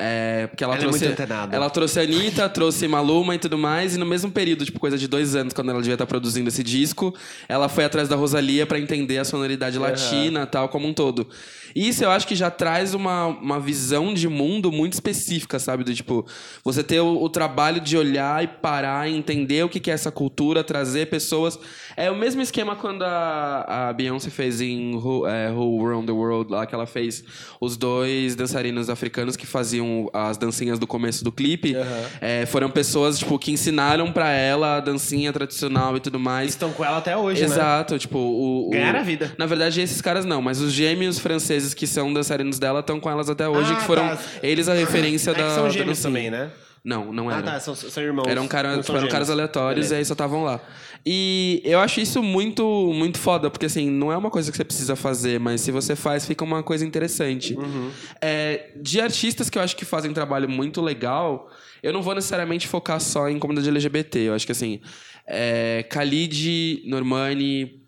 É, porque ela, Ela é trouxe. antenada. ela trouxe a Anitta, trouxe Maluma e tudo mais, e no mesmo período, tipo, coisa de dois anos, quando ela devia estar produzindo esse disco, ela foi atrás da Rosalia pra entender a sonoridade latina tal, como um todo. E Isso eu acho que já traz uma, uma visão de mundo muito específica, sabe? Do tipo, você ter o, o trabalho de olhar e parar e entender o que, que é essa cultura, trazer pessoas. É o mesmo esquema quando a, a Beyoncé fez em Who, é, Who Around the World, lá que ela fez os dois dançarinos africanos que faziam as dancinhas do começo do clipe. É, foram pessoas, tipo, que ensinaram pra ela a dancinha tradicional e tudo mais. Estão com ela até hoje, né? Exato, tipo, o, o- Ganharam a vida. Na verdade, esses caras não, mas os gêmeos franceses que são dançarinos dela estão com elas até hoje, Ah, que foram tá. eles a referência É da. são da gêmeos dancinha. também, né? Não, não Ah, eram. tá, são, são irmãos. Eram, cara, foram caras aleatórios Beleza. e aí só estavam lá. E eu acho isso muito, muito foda, porque assim, não é uma coisa que você precisa fazer, mas se você faz, fica uma coisa interessante. Uhum. É, de artistas que eu acho que fazem trabalho muito legal, eu não vou necessariamente focar só em comunidade LGBT. Eu acho que assim, é, Khalid, Normani,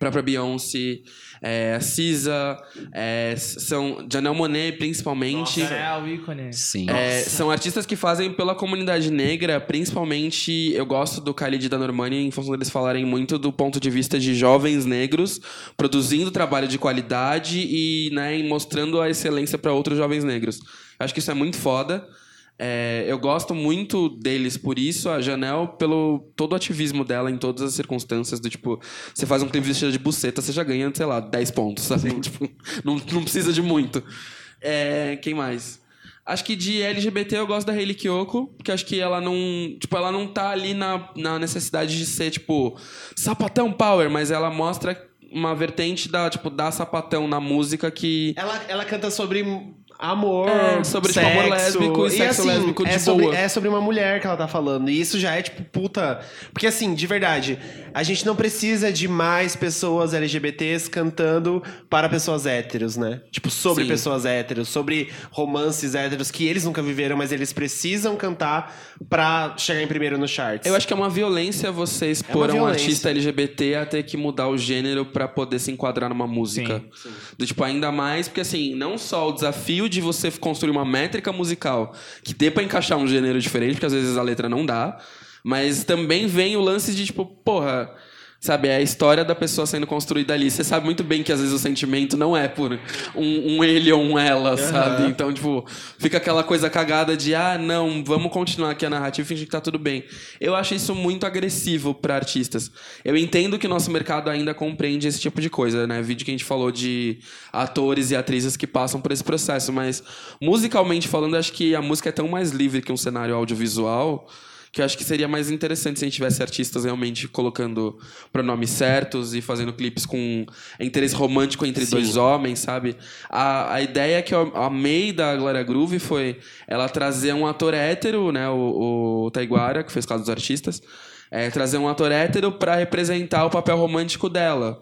própria Beyoncé, é, a Cisa, é, são Janelle Monet principalmente. É, o ícone. Sim. É, são artistas que fazem pela comunidade negra, principalmente eu gosto do Khalid e da Normani em função deles falarem muito do ponto de vista de jovens negros produzindo trabalho de qualidade e né, e mostrando a excelência para outros jovens negros. Acho que isso é muito foda. É, eu gosto muito deles por isso, a Janelle pelo todo o ativismo dela em todas as circunstâncias, do tipo, você faz um clipe vestido de buceta, você já ganha, sei lá, 10 pontos, sabe? Tipo, não, não precisa de muito. É, quem mais? Acho que de LGBT eu gosto da Hayley Kiyoko, porque acho que ela não, tipo, ela não tá ali na, na necessidade de ser, tipo, sapatão power, mas ela mostra uma vertente da, tipo, da sapatão na música que Ela, ela canta sobre amor, É, sobre, tipo, amor sexo, lésbico e sexo assim, lésbico de é sobre, boa. É sobre uma mulher que ela tá falando. E isso já é, tipo, puta... Porque, assim, de verdade, a gente não precisa de mais pessoas LGBTs cantando para pessoas héteros, né? Tipo, sobre Sim. pessoas héteros, sobre romances héteros que eles nunca viveram, mas eles precisam cantar pra chegar em primeiro no charts. Eu acho que é uma violência você expor É uma um violência. artista LGBT a ter que mudar o gênero pra poder se enquadrar numa música. Do tipo, ainda mais porque assim, não só o desafio de você construir uma métrica musical que dê pra encaixar um gênero diferente, porque às vezes a letra não dá, mas também vem o lance de tipo, porra, Sabe, é a história da pessoa sendo construída ali. Você sabe muito bem que às vezes o sentimento não é por um, um ele ou um ela, sabe? Então, tipo, fica aquela coisa cagada de, ah, não, vamos continuar aqui a narrativa e fingir que tá tudo bem. Eu acho isso muito agressivo pra artistas. Eu entendo que o nosso mercado ainda compreende esse tipo de coisa, né? Vídeo que a gente falou de atores e atrizes que passam por esse processo, mas musicalmente falando, acho que a música é tão mais livre que um cenário audiovisual que eu acho que seria mais interessante se a gente tivesse artistas realmente colocando pronomes certos e fazendo clipes com interesse romântico entre dois homens, sabe? A, a ideia que eu amei da Glória Groove foi ela trazer um ator hétero, né? O, o Taiguara, que fez Casa dos Artistas, é, trazer um ator hétero para representar o papel romântico dela.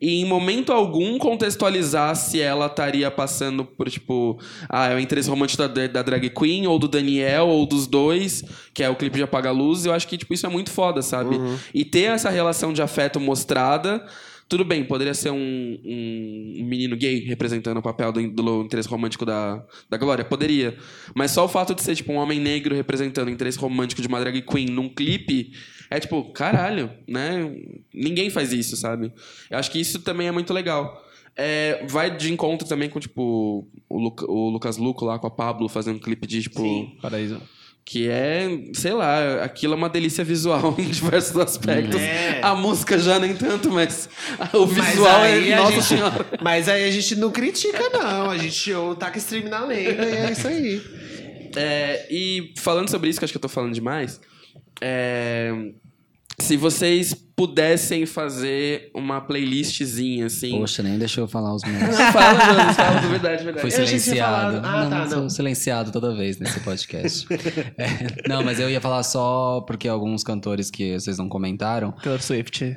E em momento algum contextualizar se ela estaria passando por, tipo, ah, é o interesse romântico da, da drag queen, ou do Daniel, ou dos dois, que é o clipe de Apaga a Luz. Eu acho que, tipo, isso é muito foda, sabe? E ter essa relação de afeto mostrada. Tudo bem, poderia ser um, um menino gay representando o papel do, do interesse romântico da, da Glória? Poderia. Mas só o fato de ser, tipo, um homem negro representando o interesse romântico de uma drag queen num clipe é tipo, caralho, né? Ninguém faz isso, sabe? Eu acho que isso também é muito legal. É, vai de encontro também com, tipo, o, Luca- o Lucas Luco lá com a Pablo fazendo um clipe de, tipo. Paraíso. Que é, sei lá, aquilo é uma delícia visual em diversos aspectos. É. A música já nem tanto, mas o Mas visual aí é. Nossa gente- senhora. Mas aí a gente não critica, não. A gente ou taca stream na lenda e é isso aí. É, e falando sobre isso, que acho que eu tô falando demais, é, se vocês pudessem fazer uma playlistzinha, assim. Poxa, nem deixou eu falar os meus. Não, fala, Jonas, fala, verdade, verdade. Ia silenciado. Ah, não, tá, não, sou não. silenciado toda vez nesse podcast. É, não, mas eu ia falar só porque alguns cantores que vocês não comentaram. Taylor Swift.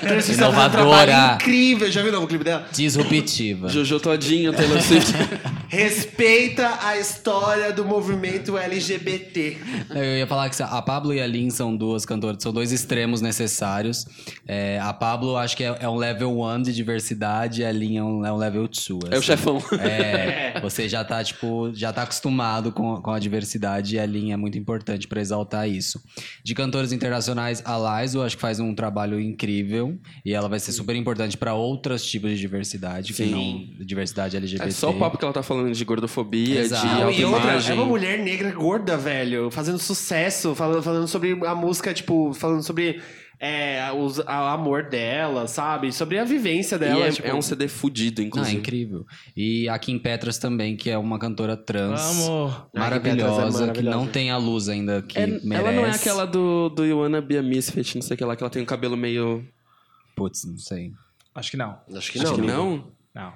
Taylor Swift tá um Inovadora. incrível. Já viu o novo clipe dela? Disruptiva. Jojo Todinho, Taylor Swift. Respeita a história do movimento LGBT. Eu ia falar que a Pablo e a Lin são duas cantoras, são dois extremos necessários. É, a Pablo acho que é, é um level 1 de diversidade e a Lin é um, é um level 2. É o chefão. É, você já tá, tipo, já tá acostumado com, com a diversidade e a linha é muito importante pra exaltar isso. De cantores internacionais, a Lizo acho que faz um trabalho incrível e ela vai ser super importante pra outros tipos de diversidade, que Sim. não diversidade LGBT. É só o papo que ela tá falando de gordofobia, Exato. de E outra, autoimagem. é uma mulher negra gorda, velho, fazendo sucesso, falando, falando sobre a música, tipo, falando sobre é, os, a- amor dela, sabe? Sobre a vivência E dela. é, tipo, é um CD fudido, Não, é inclusive. incrível. E a Kim Petras também, que é uma cantora trans Vamos. maravilhosa, Kim Petras é que maravilhosa. não tem a luz ainda que É- merece. ela não é aquela do, do You Wanna Be a Misfit, não sei o que lá, que ela tem o cabelo meio... Putz, não sei. Acho que não. Acho que Acho não. que amigo. não? Não.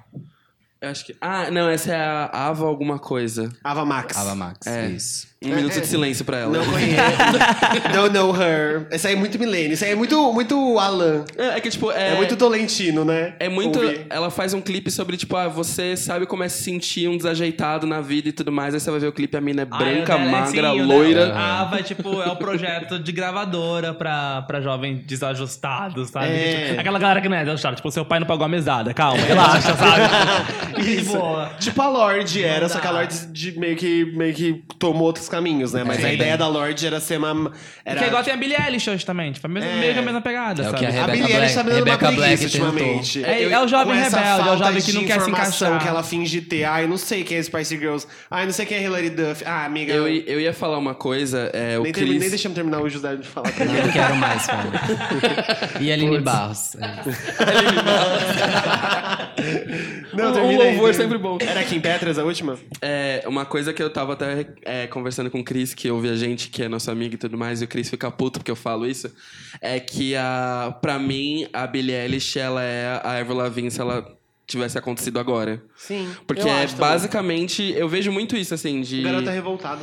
Eu acho que... Ah, não, essa é a Ava alguma coisa. Ava Max. Ava Max, É. isso. Um É, minuto é. de silêncio pra ela. Não conheço. Don't know her. Essa aí é muito milênio. Isso aí é muito, muito Alan. É, é que, tipo, É, é... muito Tolentino, né? É muito. Ouvir. Ela faz um clipe sobre, tipo, ah, você sabe como é se sentir um desajeitado na vida e tudo mais. Aí você vai ver o clipe, a mina é Ah, branca, é magra, o loira. dela- A Ava, tipo, é o projeto de gravadora pra, pra jovens desajustados, sabe? É. Tipo, aquela galera que não é desajustada. Tipo, seu pai não pagou a mesada. Calma, relaxa, sabe? Isso. boa. Tipo a Lorde era, só que a Lorde de- meio, que, meio que tomou outros caminhos, né? Mas É. a ideia da Lorde era ser uma. Era... Que é igual tem a Billie Eilish hoje também. Tipo, a mesma, É. meio que a mesma pegada, É o sabe? que a A Billie Eilish tá me dando uma Rebecca Black preguiça ultimamente. É, é o jovem rebelde, é o jovem que não quer se encaixar. que ela finge ter. Ai, não sei quem é Spice Girls. Ai, não sei quem é Hilary Duff. Ah, amiga. Eu, eu ia falar uma coisa, é, o nem, termi- nem Chris... deixamos terminar o José de falar. Não, eu quero mais, cara. E a Aline Barros. É. não, Um- um termina aí, louvor termina. sempre bom. Era Kim Petras a última? É, uma coisa que eu tava até é, conversando com o Cris, que ouve a gente, que é nosso amigo e tudo mais, e o Cris fica puto porque eu falo isso, é que, a, pra mim, a Billie Eilish, ela é a Avril Lavigne se ela tivesse acontecido agora. Sim. Porque é, basicamente, eu vejo muito isso, assim, de... Garota revoltada.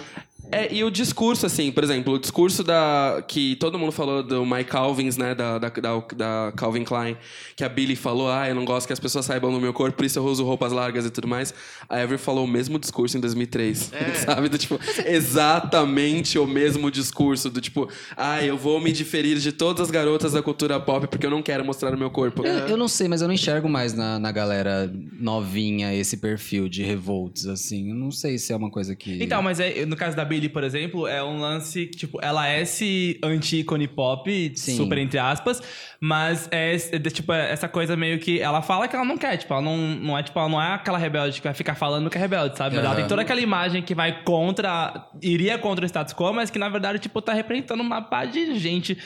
É, e o discurso, assim, por exemplo, o discurso da. que todo mundo falou do Mike Calvins, né? Da, da, da, da Calvin Klein, que a Billy falou, ah, eu não gosto que as pessoas saibam do meu corpo, por isso eu uso roupas largas e tudo mais. A Avery falou o mesmo discurso em 2003. Sabe? Do tipo, exatamente o mesmo discurso. Do tipo, ah, eu vou me diferir de todas as garotas da cultura pop porque eu não quero mostrar o meu corpo. Eu, eu não sei, mas eu não enxergo mais na, na galera novinha esse perfil de revolts, assim. Eu não sei se é uma coisa que. Então, mas é, no caso da Billie, por exemplo, é um lance que, tipo, ela é esse anti-ícone pop, Sim. super entre aspas, mas é, é tipo, é essa coisa meio que ela fala que ela não quer, tipo, ela não, não é, tipo, ela não é aquela rebelde que vai ficar falando que é rebelde, sabe? Mas ela tem toda aquela imagem que vai contra, iria contra o status quo, mas que na verdade, tipo, tá representando uma pá de gente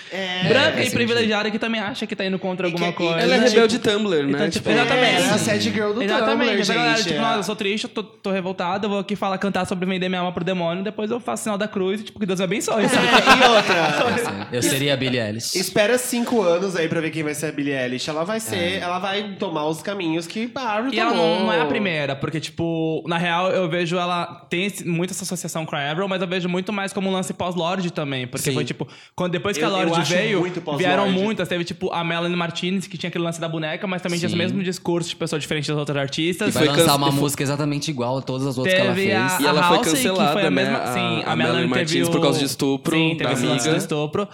branca faz e privilegiada que também acha que tá indo contra E alguma que- coisa. Ela é Tipo, rebelde Tumblr, né? então, tipo, Tipo, exatamente. É, ela é a sad girl do Exatamente. Tumblr, gente. tipo, é. nossa, eu sou triste, eu tô, tô revoltado, eu vou aqui falar, cantar sobre vender minha alma pro demônio, depois eu faço sinal da cruz e, tipo, que Deus me abençoe? É, e outra. Eu seria a Billie Eilish. Espera cinco anos aí pra ver quem vai ser a Billie Eilish. Ela vai ser, ela vai tomar os caminhos que a Avril E ela tomou. não, não é a primeira, porque, tipo, na real, eu vejo ela. Tem esse- muito essa associação com a Avril, mas eu vejo muito mais como um lance pós-Lorde também. Porque Sim. foi, tipo, quando, depois que Eu- a eu Lorde acho veio, muito pós-Lorde. vieram muitas. Teve, tipo, a Melanie Martinez, que tinha aquele lance da boneca, mas também tinha Sim. esse mesmo discurso de pessoa diferente das outras artistas. Vai foi lançar uma e foi- música exatamente igual a todas as outras que ela Teve fez. a, E ela a foi Halsey, cancelada, que foi a né? mesma. A- sim, a, a Melanie Martinez o... por causa de estupro Sim, teve da amiga. estupro.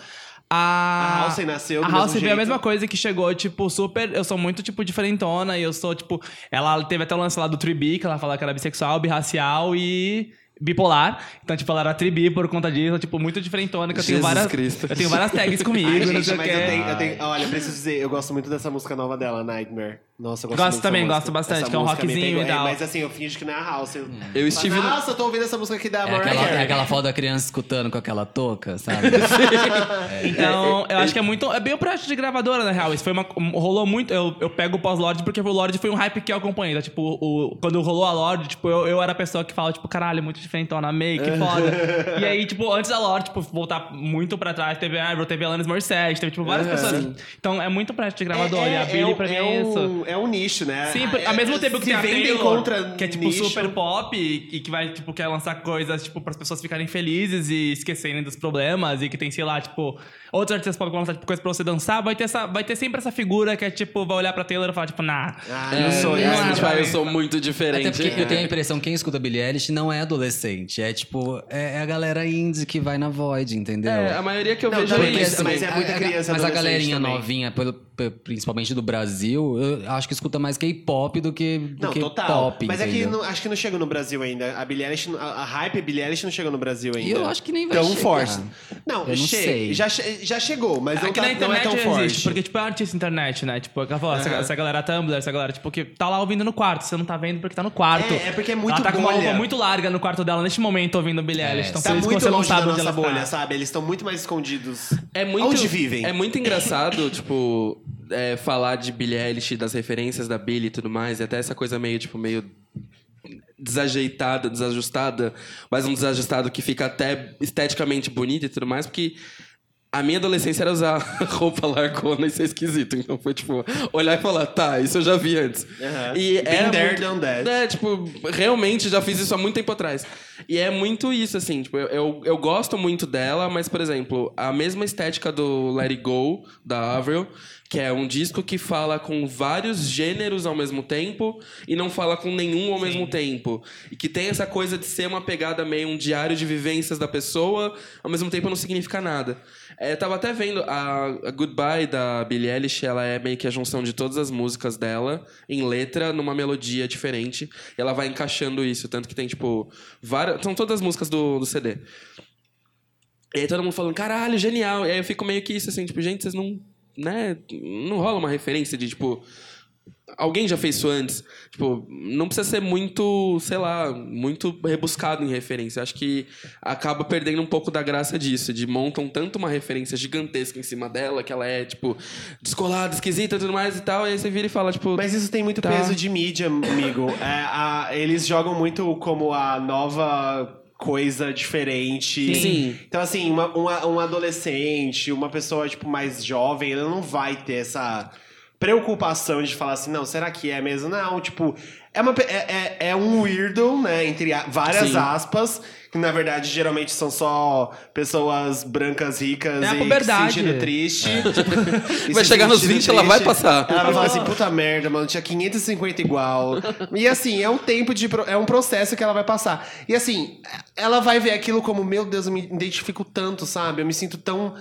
A, A Halsey nasceu do A Halsey veio a mesma coisa que chegou, tipo, super. Eu sou muito, tipo, diferentona e eu sou, tipo. Ela teve até o lance lá do tribi, que ela falava que era bissexual, birracial e bipolar. Então, tipo, ela era tribi por conta disso, tipo, muito diferentona, que eu tenho Jesus várias. Cristo. Eu tenho várias tags comigo, Ai, não gente, sei o mas que. eu tenho, eu tenho- Olha, preciso dizer, eu gosto muito dessa música nova dela, Nightmare. Nossa, eu gosto, Gosto também, gosto bastante, Essa que é um me rockzinho e tal. É, mas assim, eu finjo que não é a house. Eu, Eu estive- Nossa, eu tô ouvindo essa música aqui da É Mariah aquela, é aquela foto da criança escutando com aquela touca, sabe? Então, eu acho que é muito. É bem o projeto de gravadora, na real. Isso foi uma. Rolou muito. Eu, eu pego o pós-Lorde porque o Lorde foi um hype que eu acompanhei. Tá? Tipo, o, quando rolou a Lorde, tipo, eu, eu era a pessoa que fala, tipo, caralho, muito diferentona, meio, que foda. e aí, tipo, antes da Lorde, tipo, voltar muito pra trás, teve a Avril, teve a Alanis Morissette, teve, tipo, várias pessoas. Então, é muito projeto de gravadora. e a Billy, um- pra mim, é é isso. É um nicho, né? Sim, Ah, ao é- mesmo tempo que tem a Taylor, contra que é tipo nicho. super pop e, e que vai, tipo, quer lançar coisas, tipo, pras pessoas ficarem felizes e esquecerem dos problemas e que tem, sei lá, tipo, outros artistas pop que vão lançar, tipo, coisa pra você dançar, vai ter, essa, vai ter sempre essa figura que é, tipo, vai olhar pra Taylor e falar, tipo, nah. Ah, É, não sou é, isso. tipo, eu sou muito diferente. Até porque eu tenho a impressão que quem escuta Billie Eilish não é adolescente. É tipo, é, é a galera indie que vai na Void, entendeu? É, a maioria que eu Não, vejo é mas- isso. mas também. é muita a- a- criança Mas a galerinha também. novinha, pelo- pe- principalmente do Brasil, eu acho que escuta mais K-pop do que, do Não, que total. pop. Mas é que entendeu? não- acho que não chegou no Brasil ainda. A Billie Eilish, a, a hype Billie Eilish não chegou no Brasil ainda. E eu acho que nem vai tão chegar. forte. Não, Eu não che- sei. Já, já chegou, mas não, Aqui tá, na não é internet tão existe, forte. porque, tipo, é artista internet, né? Tipo, fala, essa, essa galera Tumblr, essa galera, tipo, que tá lá ouvindo no quarto. Você não tá vendo porque tá no quarto. É, é porque é muito Ela tá com uma bolha. roupa muito larga no quarto dela neste momento ouvindo Billie Eilish. Então, Tá que muito você não longe da sabe onde nossa ela bolha, tá. sabe? Eles estão muito mais escondidos. É muito, Onde vivem? É muito engraçado, tipo, é, falar de Billie Eilish, das referências da Billie e tudo mais, e até essa coisa meio, tipo, meio desajeitada, desajustada, mas um desajustado que fica até esteticamente bonito e tudo mais, porque a minha adolescência era usar roupa largona e ser esquisito. Então foi, tipo, olhar e falar, tá, isso eu já vi antes. Uhum. E Been era there, muito- done that. É, tipo, realmente já fiz isso há muito tempo atrás. E é muito isso, assim, tipo, eu, eu, eu gosto muito dela, mas, por exemplo, a mesma estética do Let It Go, da Avril, que é um disco que fala com vários gêneros ao mesmo tempo e não fala com nenhum ao mesmo tempo. E que tem essa coisa de ser uma pegada meio um diário de vivências da pessoa, ao mesmo tempo não significa nada. É, tava até vendo a, a Goodbye da Billie Eilish, ela é meio que a junção de todas as músicas dela em letra numa melodia diferente. E ela vai encaixando isso, tanto que tem tipo várias, são todas as músicas do, do CD. E aí todo mundo falando, caralho, genial. E aí eu fico meio que isso assim, tipo, gente, vocês não, né, não rola uma referência de tipo Alguém já fez isso antes? Tipo, não precisa ser muito, sei lá, muito rebuscado em referência. Acho que acaba perdendo um pouco da graça disso, de montam tanto uma referência gigantesca em cima dela, que ela é, tipo, descolada, esquisita e tudo mais e tal, e aí você vira e fala, tipo. Mas isso tem muito Tá. peso de mídia, amigo. É, a- eles jogam muito como a nova coisa diferente. Sim. Então, assim, uma, uma- um adolescente, uma pessoa, tipo, mais jovem, ela não vai ter essa preocupação de falar assim, não, será que é mesmo? Não, tipo, é, uma, é, é, é um weirdo, né, entre a- várias Sim. aspas, que na verdade geralmente são só pessoas brancas ricas É a e puberdade. se sentindo triste. E Vai se chegar nos sentindo 20, ela vai triste. passar. Ela vai falar assim, puta merda, mano, tinha 550 igual. E assim, é um tempo de. É um processo que ela vai passar. E assim, ela vai ver aquilo como, meu Deus, eu me identifico tanto, sabe? Eu me sinto tão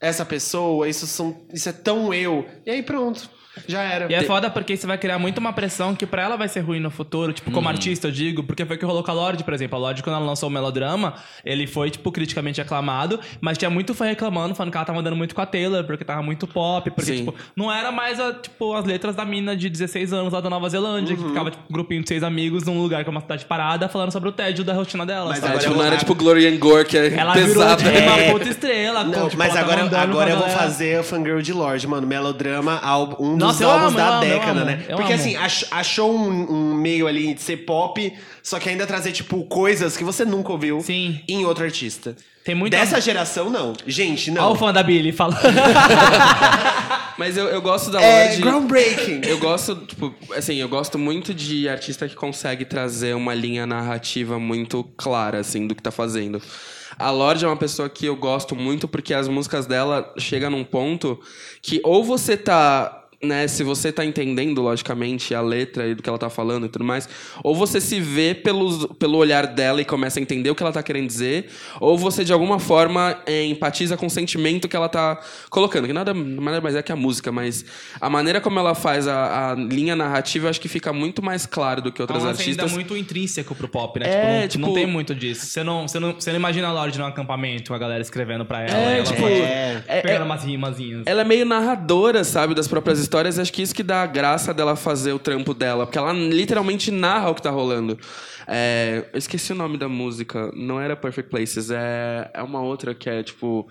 essa pessoa, isso, são, isso é tão eu. E aí pronto, já era. E é foda porque isso vai criar muito uma pressão que pra ela vai ser ruim no futuro, tipo, como artista, eu digo, porque foi o que rolou com a Lorde, por exemplo. A Lorde, quando ela lançou o melodrama, ele foi, tipo, criticamente aclamado, mas tinha muito fã reclamando, falando que ela tava andando muito com a Taylor, porque tava muito pop, porque, Sim. tipo, não era mais, a, tipo, as letras da mina de 16 anos lá da Nova Zelândia, que ficava, tipo, um grupinho de seis amigos num lugar que é uma cidade parada, falando sobre o tédio da rotina dela. Mas sabe? É, agora tipo, não era tipo Glory and Gore, que é Ela pesado. virou, tipo, É. uma puta estrela. Não, tipo, mas agora, com a agora eu vou fazer o Fangirl de Lorde, mano. Melodrama, álbum- um Nossa, eu álbuns amo, da amo, década, né? eu Porque amo. assim, ach- achou um, um meio ali de ser pop, só que ainda trazer, tipo, coisas que você nunca ouviu Sim. em outro artista. Tem muita... Dessa geração, não. Gente, Olha não. o fã da Billy falando. Mas eu, eu gosto da É Lorde. groundbreaking. Eu gosto, tipo, assim, eu gosto muito de artista que consegue trazer uma linha narrativa muito clara, assim, do que tá fazendo. A Lorde é uma pessoa que eu gosto muito porque as músicas dela chegam num ponto que ou você tá. Né, se você tá entendendo, logicamente, a letra e do que ela tá falando e tudo mais, ou você se vê pelos, pelo olhar dela e começa a entender o que ela tá querendo dizer, ou você, de alguma forma, é, empatiza com o sentimento que ela tá colocando. Que nada, nada mais é que a música, mas a maneira como ela faz a, a linha narrativa, eu acho que fica muito mais claro do que É outras um lance ainda artistas. muito intrínseco pro pop, né? É, tipo, não, tipo- não tem muito disso. Você não, você, não, você não imagina a Lorde num acampamento, a galera escrevendo pra ela. É, ela tipo, é, é- pegando umas rimazinhas. Ela é meio narradora, sabe, das próprias histórias acho que isso que dá a graça dela fazer o trampo dela. Porque ela literalmente narra o que tá rolando. É, eu esqueci o nome da música. Não era Perfect Places. É, é uma outra que é, tipo,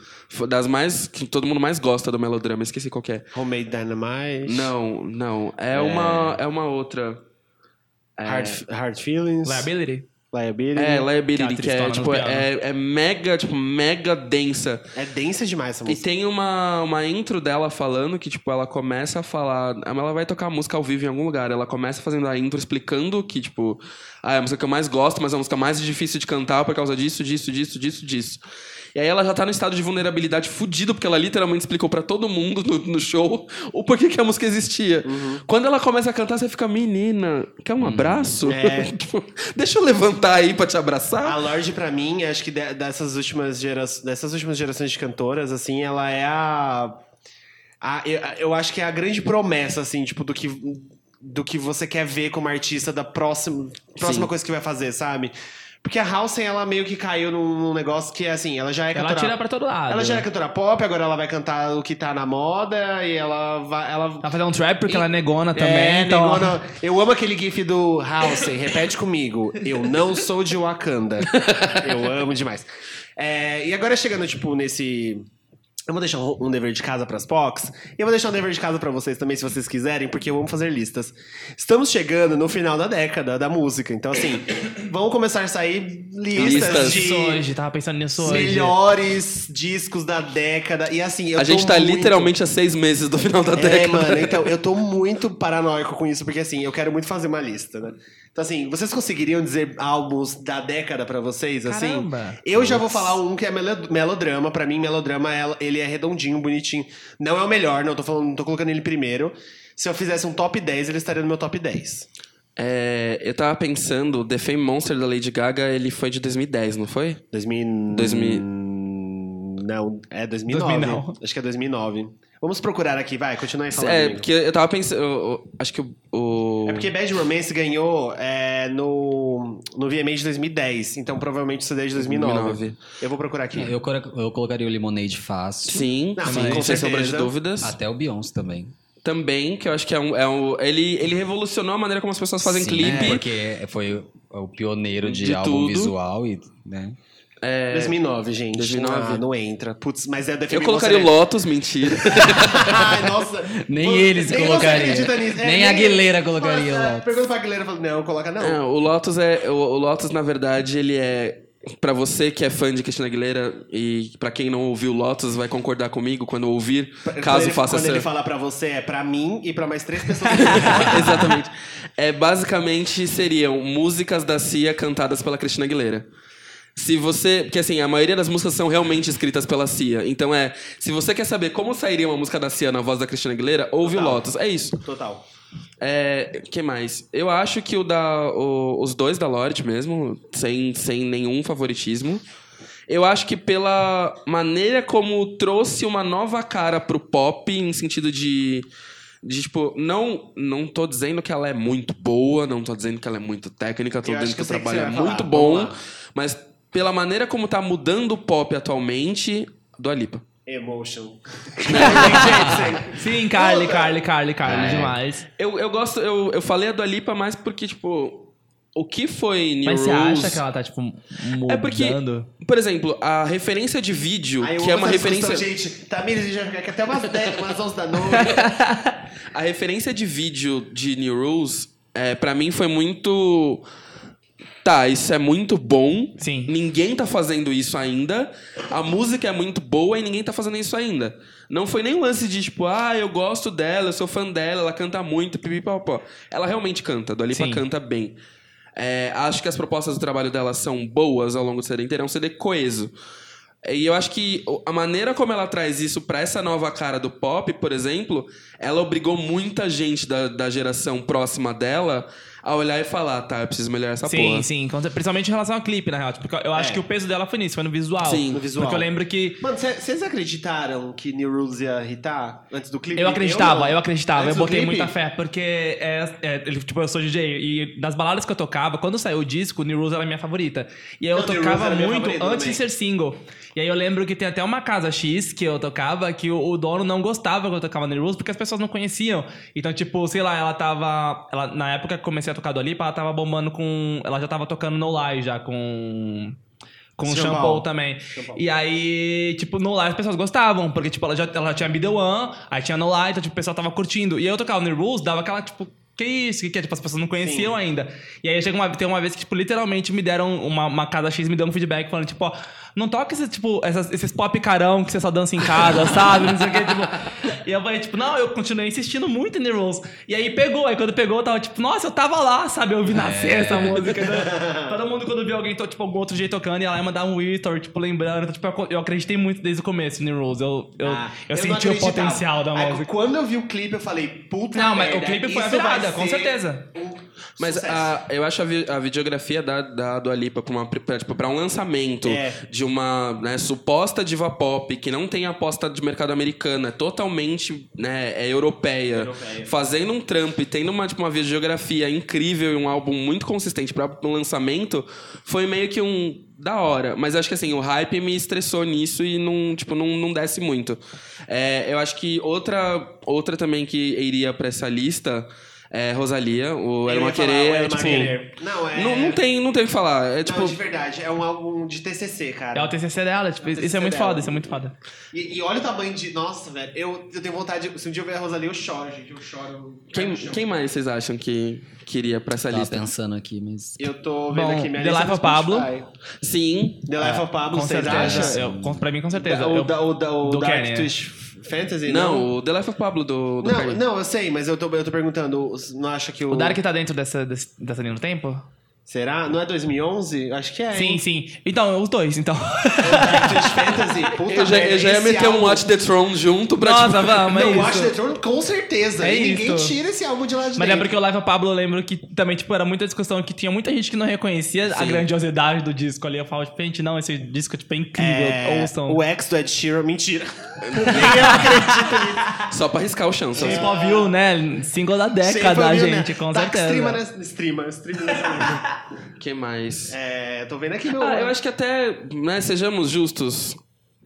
das mais. que todo mundo mais gosta do melodrama. Esqueci qual que é. Homemade Dynamite. Não, não. É, Uma, é uma outra. Hard, hard Feelings. Liability. Liability. É, Liability, Que que é a é, tipo, é, é mega, tipo, mega densa. É densa demais essa E música. tem uma, uma intro dela falando que, tipo, ela começa a falar. Ela vai tocar música ao vivo em algum lugar. Ela começa fazendo a intro explicando que, tipo, ah, é a música que eu mais gosto, mas é a música mais difícil de cantar por causa disso, disso, disso, disso, disso. E aí ela já tá no estado de vulnerabilidade fudido, porque ela literalmente explicou pra todo mundo no, no show o porquê que a música existia. Quando ela começa a cantar, você fica, menina, quer um abraço? É. Tipo, Deixa eu levantar aí pra te abraçar. A Lorde, pra mim, acho que de- dessas últimas, gera... dessas últimas gerações de cantoras, assim, ela é a. a eu, eu acho que é a grande promessa, assim, tipo, do que, do que você quer ver como artista da próxima, próxima Sim. coisa que vai fazer, sabe? Porque a Halsey, ela meio que caiu num, num negócio que, assim, ela já é Ela cantora... tira pra todo lado. Ela já é cantora pop, agora ela vai cantar o que tá na moda e ela vai. Ela Ela fazendo um trap porque ela é negona também. é, então... negona. Eu amo aquele gif do Halsey. Repete comigo. Eu não sou de Wakanda. Eu amo demais. É, e agora chegando, tipo, nesse... Eu vou deixar um dever de casa pras POCs. E eu vou deixar um dever de casa pra vocês também, se vocês quiserem, porque eu amo fazer listas. Estamos chegando no final da década da música. Então, assim, vão começar a sair listas, Listas. de hoje, tava pensando nisso hoje. melhores discos da década. E assim, eu a gente tá muito- literalmente a seis meses do final da é, década. mano, então, eu tô muito paranoico com isso, porque assim, eu quero muito fazer uma lista, né? Então, assim, vocês conseguiriam dizer álbuns da década pra vocês, assim? Caramba. Eu já vou falar um que é melo- melodrama. Pra mim, melodrama, ela- ele é redondinho, bonitinho. Não é o melhor, não tô falando, não tô colocando ele primeiro. Se eu fizesse um top 10, ele estaria no meu top 10. É, eu tava pensando, The Fame Monster da Lady Gaga, ele foi de 2010, não foi? 2000... 2000. Não, é 2009. 2000 não. Acho que é 2009. Vamos procurar aqui, vai, continua aí falando. É, amigo. porque eu tava pensando. eu- eu- acho que o. É porque Bad Romance ganhou é, no, no VMA de 2010, então provavelmente o CD é de 2009. 2009. Eu vou procurar aqui. Eu, eu colocaria o Lemonade fácil. Sim, Ah, sim, com sem sombra de dúvidas. Até o Beyoncé também. Também, que eu acho que é um. É um ele, ele revolucionou a maneira como as pessoas fazem Sim, clipe. Porque foi o pioneiro de, De álbum tudo. visual e, né? É, 2009, gente. 2009. Ah, não entra. Putz, mas é eu colocaria o Lotus, mentira. Ai, nossa. Nem Pô, eles nem colocariam. É, Nem a Aguilera colocaria Nossa, o Lotus. Pergunta pra Aguilera, fala, não, coloca não. É, o Lotus é. O, o Lotus, na verdade, ele é. Pra você que é fã de Cristina Aguilera e pra quem não ouviu Lotus vai concordar comigo quando ouvir, Quando caso ele, faça Quando essa. ele falar pra você, é pra mim e pra mais três pessoas. Exatamente. É, basicamente seriam músicas da Cia cantadas pela Cristina Aguilera. Se você. Porque assim, a maioria das músicas são realmente escritas pela Cia. Então é. Se você quer saber como sairia uma música da Cia na voz da Cristina Aguilera, ouve o Total. Lotus. É isso. Total. É. que mais? Eu acho que o da. o- os dois da Lorde mesmo, sem, sem nenhum favoritismo. Eu acho que pela maneira como trouxe uma nova cara pro pop, em sentido de. De, tipo, não, não tô dizendo que ela é muito boa, não tô dizendo que ela é muito técnica, tô Eu dizendo que, que o que trabalho você é falar. muito bom, mas pela maneira como tá mudando o pop atualmente, do Alipa. Emotion. Sim, Carly, Carly, Carly, Carly, É. demais. Eu, eu gosto, eu, eu falei a do Alipa mais porque, tipo, o que foi New Mas você Rules... acha que ela tá, tipo, mudando? É porque, por exemplo, a referência de vídeo, Ai, eu que é uma referência. Gente, Tamires já fica aqui até umas 10, umas 11 da noite. A referência de vídeo de New Rules, é, para mim, foi muito. Tá, isso é muito bom. Sim. Ninguém tá fazendo isso ainda. A música é muito boa e ninguém tá fazendo isso ainda. Não foi nem um lance de tipo, ah, eu gosto dela, eu sou fã dela, ela canta muito, pipipopó. Ela realmente canta, do Alipa Sim. canta bem. É, acho que as propostas do trabalho dela são boas ao longo do CD inteiro, é um CD coeso. E eu acho que a maneira como ela traz isso pra essa nova cara do pop, por exemplo, ela obrigou muita gente da, da geração próxima dela a olhar e falar, tá, eu preciso melhorar essa sim, porra. sim. com- Principalmente em relação ao clipe, na real. Tipo, Porque eu acho É. que o peso dela foi nisso, foi no visual. Sim, no visual. Porque eu lembro que. Mano, vocês acreditaram que New Rules ia hitar antes do clipe? Eu acreditava, não. eu, acreditava, Antes eu botei muita fé, porque é, é, tipo, eu sou DJ e nas baladas que eu tocava, quando saiu o disco, New Rules era a minha favorita. E aí eu Não, tocava muito antes também. de ser single. E aí eu lembro que tem até uma casa X que eu tocava que o, o dono não gostava quando eu tocava New Rules porque as pessoas não conheciam. Então, tipo, sei lá, ela tava. Ela, na época que eu comecei a tocar do Alipa, ela tava bombando com. Ela já tava tocando No Lie já com. Com Jean shampoo também. E aí, tipo, no live as pessoas gostavam, porque, tipo, ela já ela tinha Be The One, aí tinha no live, então, tipo, o pessoal tava curtindo. E aí eu tocava no Rules, dava aquela, tipo, que isso? Que que é? Tipo, as pessoas não conheciam ainda. E aí chega uma, tem uma vez que, tipo, literalmente me deram, uma, uma casa X me deu um feedback falando, tipo, ó, não toca esse, tipo, essas- esses pop carão que você só dança em casa, sabe? Não sei o que, tipo. E eu falei, tipo, não, eu continuei insistindo muito em The Rules. E aí pegou, aí quando pegou, eu tava tipo, nossa, eu tava lá, sabe? Eu vi nascer essa música. né? Todo mundo, quando viu alguém, to- tipo, algum outro jeito tocando, ia lá e mandar um Whisper, tipo, lembrando. Então, tipo, eu, eu acreditei muito desde o começo em The Rules. Eu, eu, Ah, eu, não senti o potencial da Aí, música. Quando eu vi o clipe, eu falei, puta Não, mas merda, o clipe foi a virada, com certeza. um Mas a- eu acho a, vi- a videografia da, da Dua Lipa pra, uma, pra, tipo, pra um lançamento É. de uma né, suposta diva pop que não tem aposta de mercado americano, é totalmente né, é europeia, fazendo um trampo e tendo uma, tipo, uma videografia incrível e um álbum muito consistente pra um lançamento, foi meio que um da hora. Mas acho que assim, o hype me estressou nisso e não, tipo, não, não desce muito. É, eu acho que outra, outra também que iria pra essa lista é Rosalia, o Era Uma Querer, o é, tipo... Querer. Não, é... Não, não tem, não tem o que falar. É tipo. Não, de verdade, é um álbum de TCC, cara. É o TCC dela, tipo, É o isso TCC é muito dela. foda, isso é muito foda. E, e olha o tamanho de... Nossa, velho, eu, eu tenho vontade... Se um dia eu ver a Rosalia, eu choro, gente. Eu choro. Quem, quem mais vocês acham que queria pra essa Tava lista? pensando aqui, mas. Eu tô vendo Bom, aqui minha The lista Life of Pablo. Sim. The Life of Pablo, Com vocês certeza. acham? Eu, pra mim, com certeza. O, Eu- da, o, da, o do Dark Kanye. Twist Fantasy, Não, não? o The Life of Pablo do, do Não, não, eu sei, mas eu tô, eu tô perguntando, não acha que o... o Dark tá dentro dessa, dessa linha do tempo? Será? Não é 2011? Acho que é, Sim, hein? sim. Então, os dois, então. Fantasy, puta Eu já, merda, eu já ia meter um álbum- Watch the Throne junto pra Nossa, tipo, vamos, é Não, isso. Watch the Throne com certeza. É e ninguém isso. tira esse álbum de lá de Mas é dentro. porque o Live of Pablo eu lembro que também, tipo, era muita discussão que tinha muita gente que não reconhecia a Sim. grandiosidade do disco ali. Eu falo, tipo, gente, não, esse disco tipo, é incrível. É, Ouçam. o ex do Ed Sheeran, mentira. Nem eu acredito nisso. Só pra arriscar o chão. Só. Shape of You, né? Single da década, Sempre gente, né? com tá certeza. Streama, né? Streama, streama que mais? É, tô vendo aqui meu... Ah, eu acho que até, né, sejamos justos.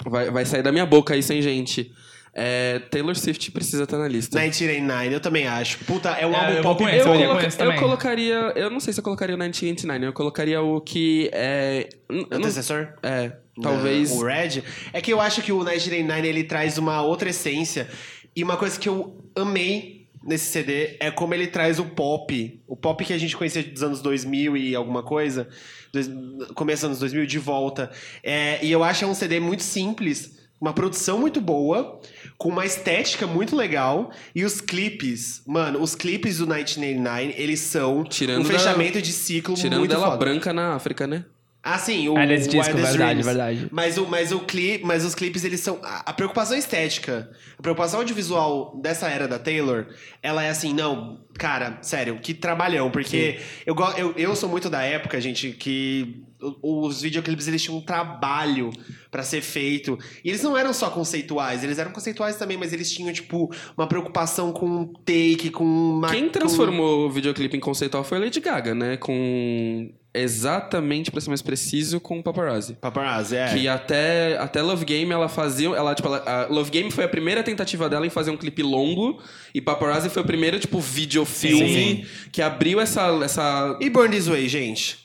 Vai, vai sair da minha boca aí sem gente. É, Taylor Swift precisa estar na lista. 1989, eu também acho. Puta, é um É, álbum eu pop esse, Eu, eu coloca- eu também. colocaria. Eu não sei se eu colocaria o 1989, eu colocaria o que é. não- Antecessor? É, talvez. O Red. É que eu acho que o 1989 ele traz uma outra essência. E uma coisa que eu amei nesse CD é como ele traz o pop. O pop que a gente conhecia dos anos 2000 e alguma coisa. dois- Começo dos anos 2000 de volta. É, e eu acho que é um CD muito simples. Uma produção muito boa, com uma estética muito legal. E os clipes, mano, os clipes do 1989, eles são Tirando um da- fechamento de ciclo Tirando muito dela foda. branca na África, né? Ah, sim, o É desse disco, verdade, Dreams. verdade. Mas, o, mas, o clipe, mas os clipes, eles são... A, a preocupação estética, a preocupação audiovisual dessa era da Taylor, ela é assim, não... Cara, sério, que trabalhão. Porque eu, eu, eu sou muito da época, gente, que os videoclipes, eles tinham um trabalho pra ser feito. E eles não eram só conceituais, eles eram conceituais também, mas eles tinham, tipo, uma preocupação com take, com... Uma, Quem com- transformou o videoclipe em conceitual foi a Lady Gaga, né? Com. Exatamente, pra ser mais preciso, com o Paparazzi. Paparazzi, é. Que até, até Love Game ela fazia. Ela, tipo, ela- a Love Game foi a primeira tentativa dela em fazer um clipe longo. E Paparazzi foi o primeiro, tipo, videofilme que abriu essa. essa... E Burn This Way, gente?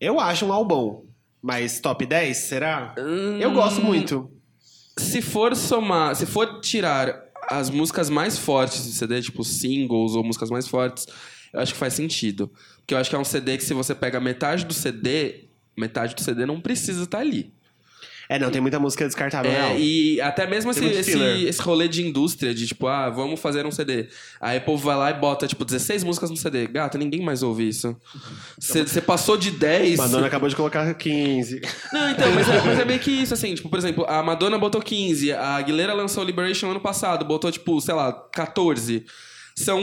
Eu acho um álbum. Mas top 10, será? Eu gosto muito. Se for somar. Se for tirar as músicas mais fortes do CD, tipo singles ou músicas mais fortes, eu acho que faz sentido. Porque eu acho que é um CD que se você pega metade do CD, metade do CD não precisa estar ali. É, não, tem muita música descartável, É, real. e até mesmo esse, esse, esse rolê de indústria, de tipo, ah, vamos fazer um CD. Aí o povo vai lá e bota, tipo, 16 músicas no CD. Gata, ninguém mais ouve isso. Você passou de 10. Madonna acabou de colocar 15. Não, então, mas é, mas é meio que isso, assim, tipo, por exemplo, a Madonna botou 15, a Aguilera lançou Liberation ano passado, botou, tipo, sei lá, 14. São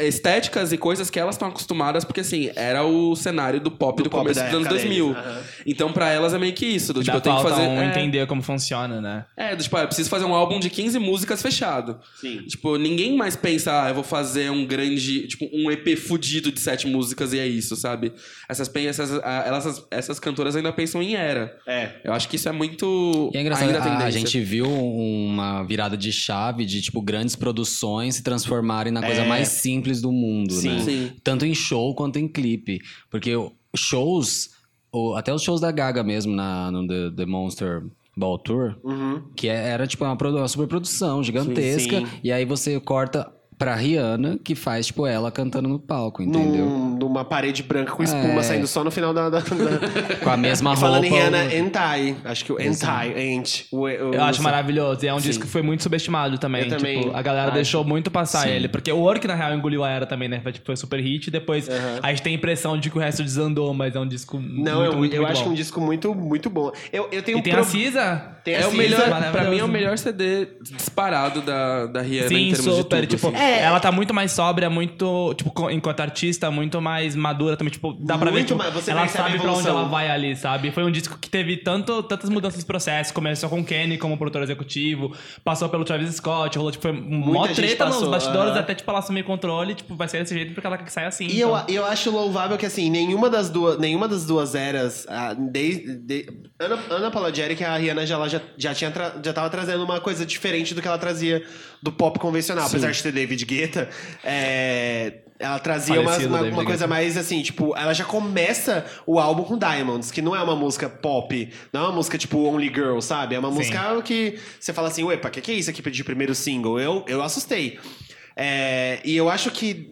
estéticas e coisas que elas estão acostumadas, porque assim, era o cenário do pop do, pop começo dos anos época 2000. deles, aham. Então, pra elas é meio que isso. Do, tipo, eu tenho que fazer. um é, entender como funciona, né? É, do, tipo, ah, eu preciso fazer um álbum de 15 músicas fechado. Sim. Tipo, ninguém mais pensa, ah, eu vou fazer um grande, tipo, um EP fudido de sete músicas e é isso, sabe? Essas, essas, ah, elas, essas, cantoras ainda pensam em era. É. Eu acho que isso é muito. E é engraçado, ainda a, a gente viu uma virada de chave de, tipo, grandes produções se transformarem na coisa É. mais simples do mundo, Sim. né? Sim. Tanto em show quanto em clipe. Porque shows, até os shows da Gaga mesmo, na, no The, The Monster Ball Tour, Uhum. que é- era, tipo, uma, produ- uma superprodução gigantesca. Sim. E aí você corta pra Rihanna, que faz, tipo, ela cantando no palco, entendeu? Num- numa parede branca com espuma É. saindo só no final da. da, da... Com a mesma roupa. Falando em Rihanna, Entai. Acho que o Entai, Ent. O, o, Eu acho maravilhoso. E é um Sim. disco que foi muito subestimado também. Eu também Tipo, a galera acho. deixou muito passar Sim. ele. Porque o Work, na real, engoliu a era também, né? Foi, tipo, foi super hit. Depois Aham. a gente tem a impressão de que o resto desandou, mas é um disco Não, muito, eu, muito, eu muito acho bom. um disco muito, muito bom. Eu, eu tenho E tem pro- a Cisa. Tem É a o Cisa, melhor, pra mim é o melhor CD disparado da, da Rihanna em Sim, termos super. de tudo. tipo, assim. É. ela tá muito mais sóbria, muito, tipo, enquanto artista, muito mais madura também. Tipo, dá pra ver Muito tipo, mais- você ela a sabe pra onde ela vai ali, sabe? Foi um disco que teve tanto, tantas mudanças de processo. Começou com Kenny como produtor executivo, passou pelo Travis Scott, rolou, tipo, foi mó treta nos passou, bastidores, aham. até, tipo, ela assumir controle, tipo, vai ser desse jeito porque ela quer que saia assim. E então. eu, eu acho louvável que, assim, nenhuma das duas, nenhuma das duas eras, ah, desde, de, Ana, Ana Paula Jerick, a Rihanna já, já, já, tinha já tava trazendo uma coisa diferente do que ela trazia do pop convencional. Apesar de ter David Guetta, é, ela trazia uma, uma, uma coisa mais, assim, tipo, ela já começa o álbum com Diamonds, que não é uma música pop, não é uma música, tipo, Only Girl, sabe? É uma Sim. música que você fala assim, ué, o que, que é isso aqui de primeiro single? Eu, eu assustei. É, e eu acho que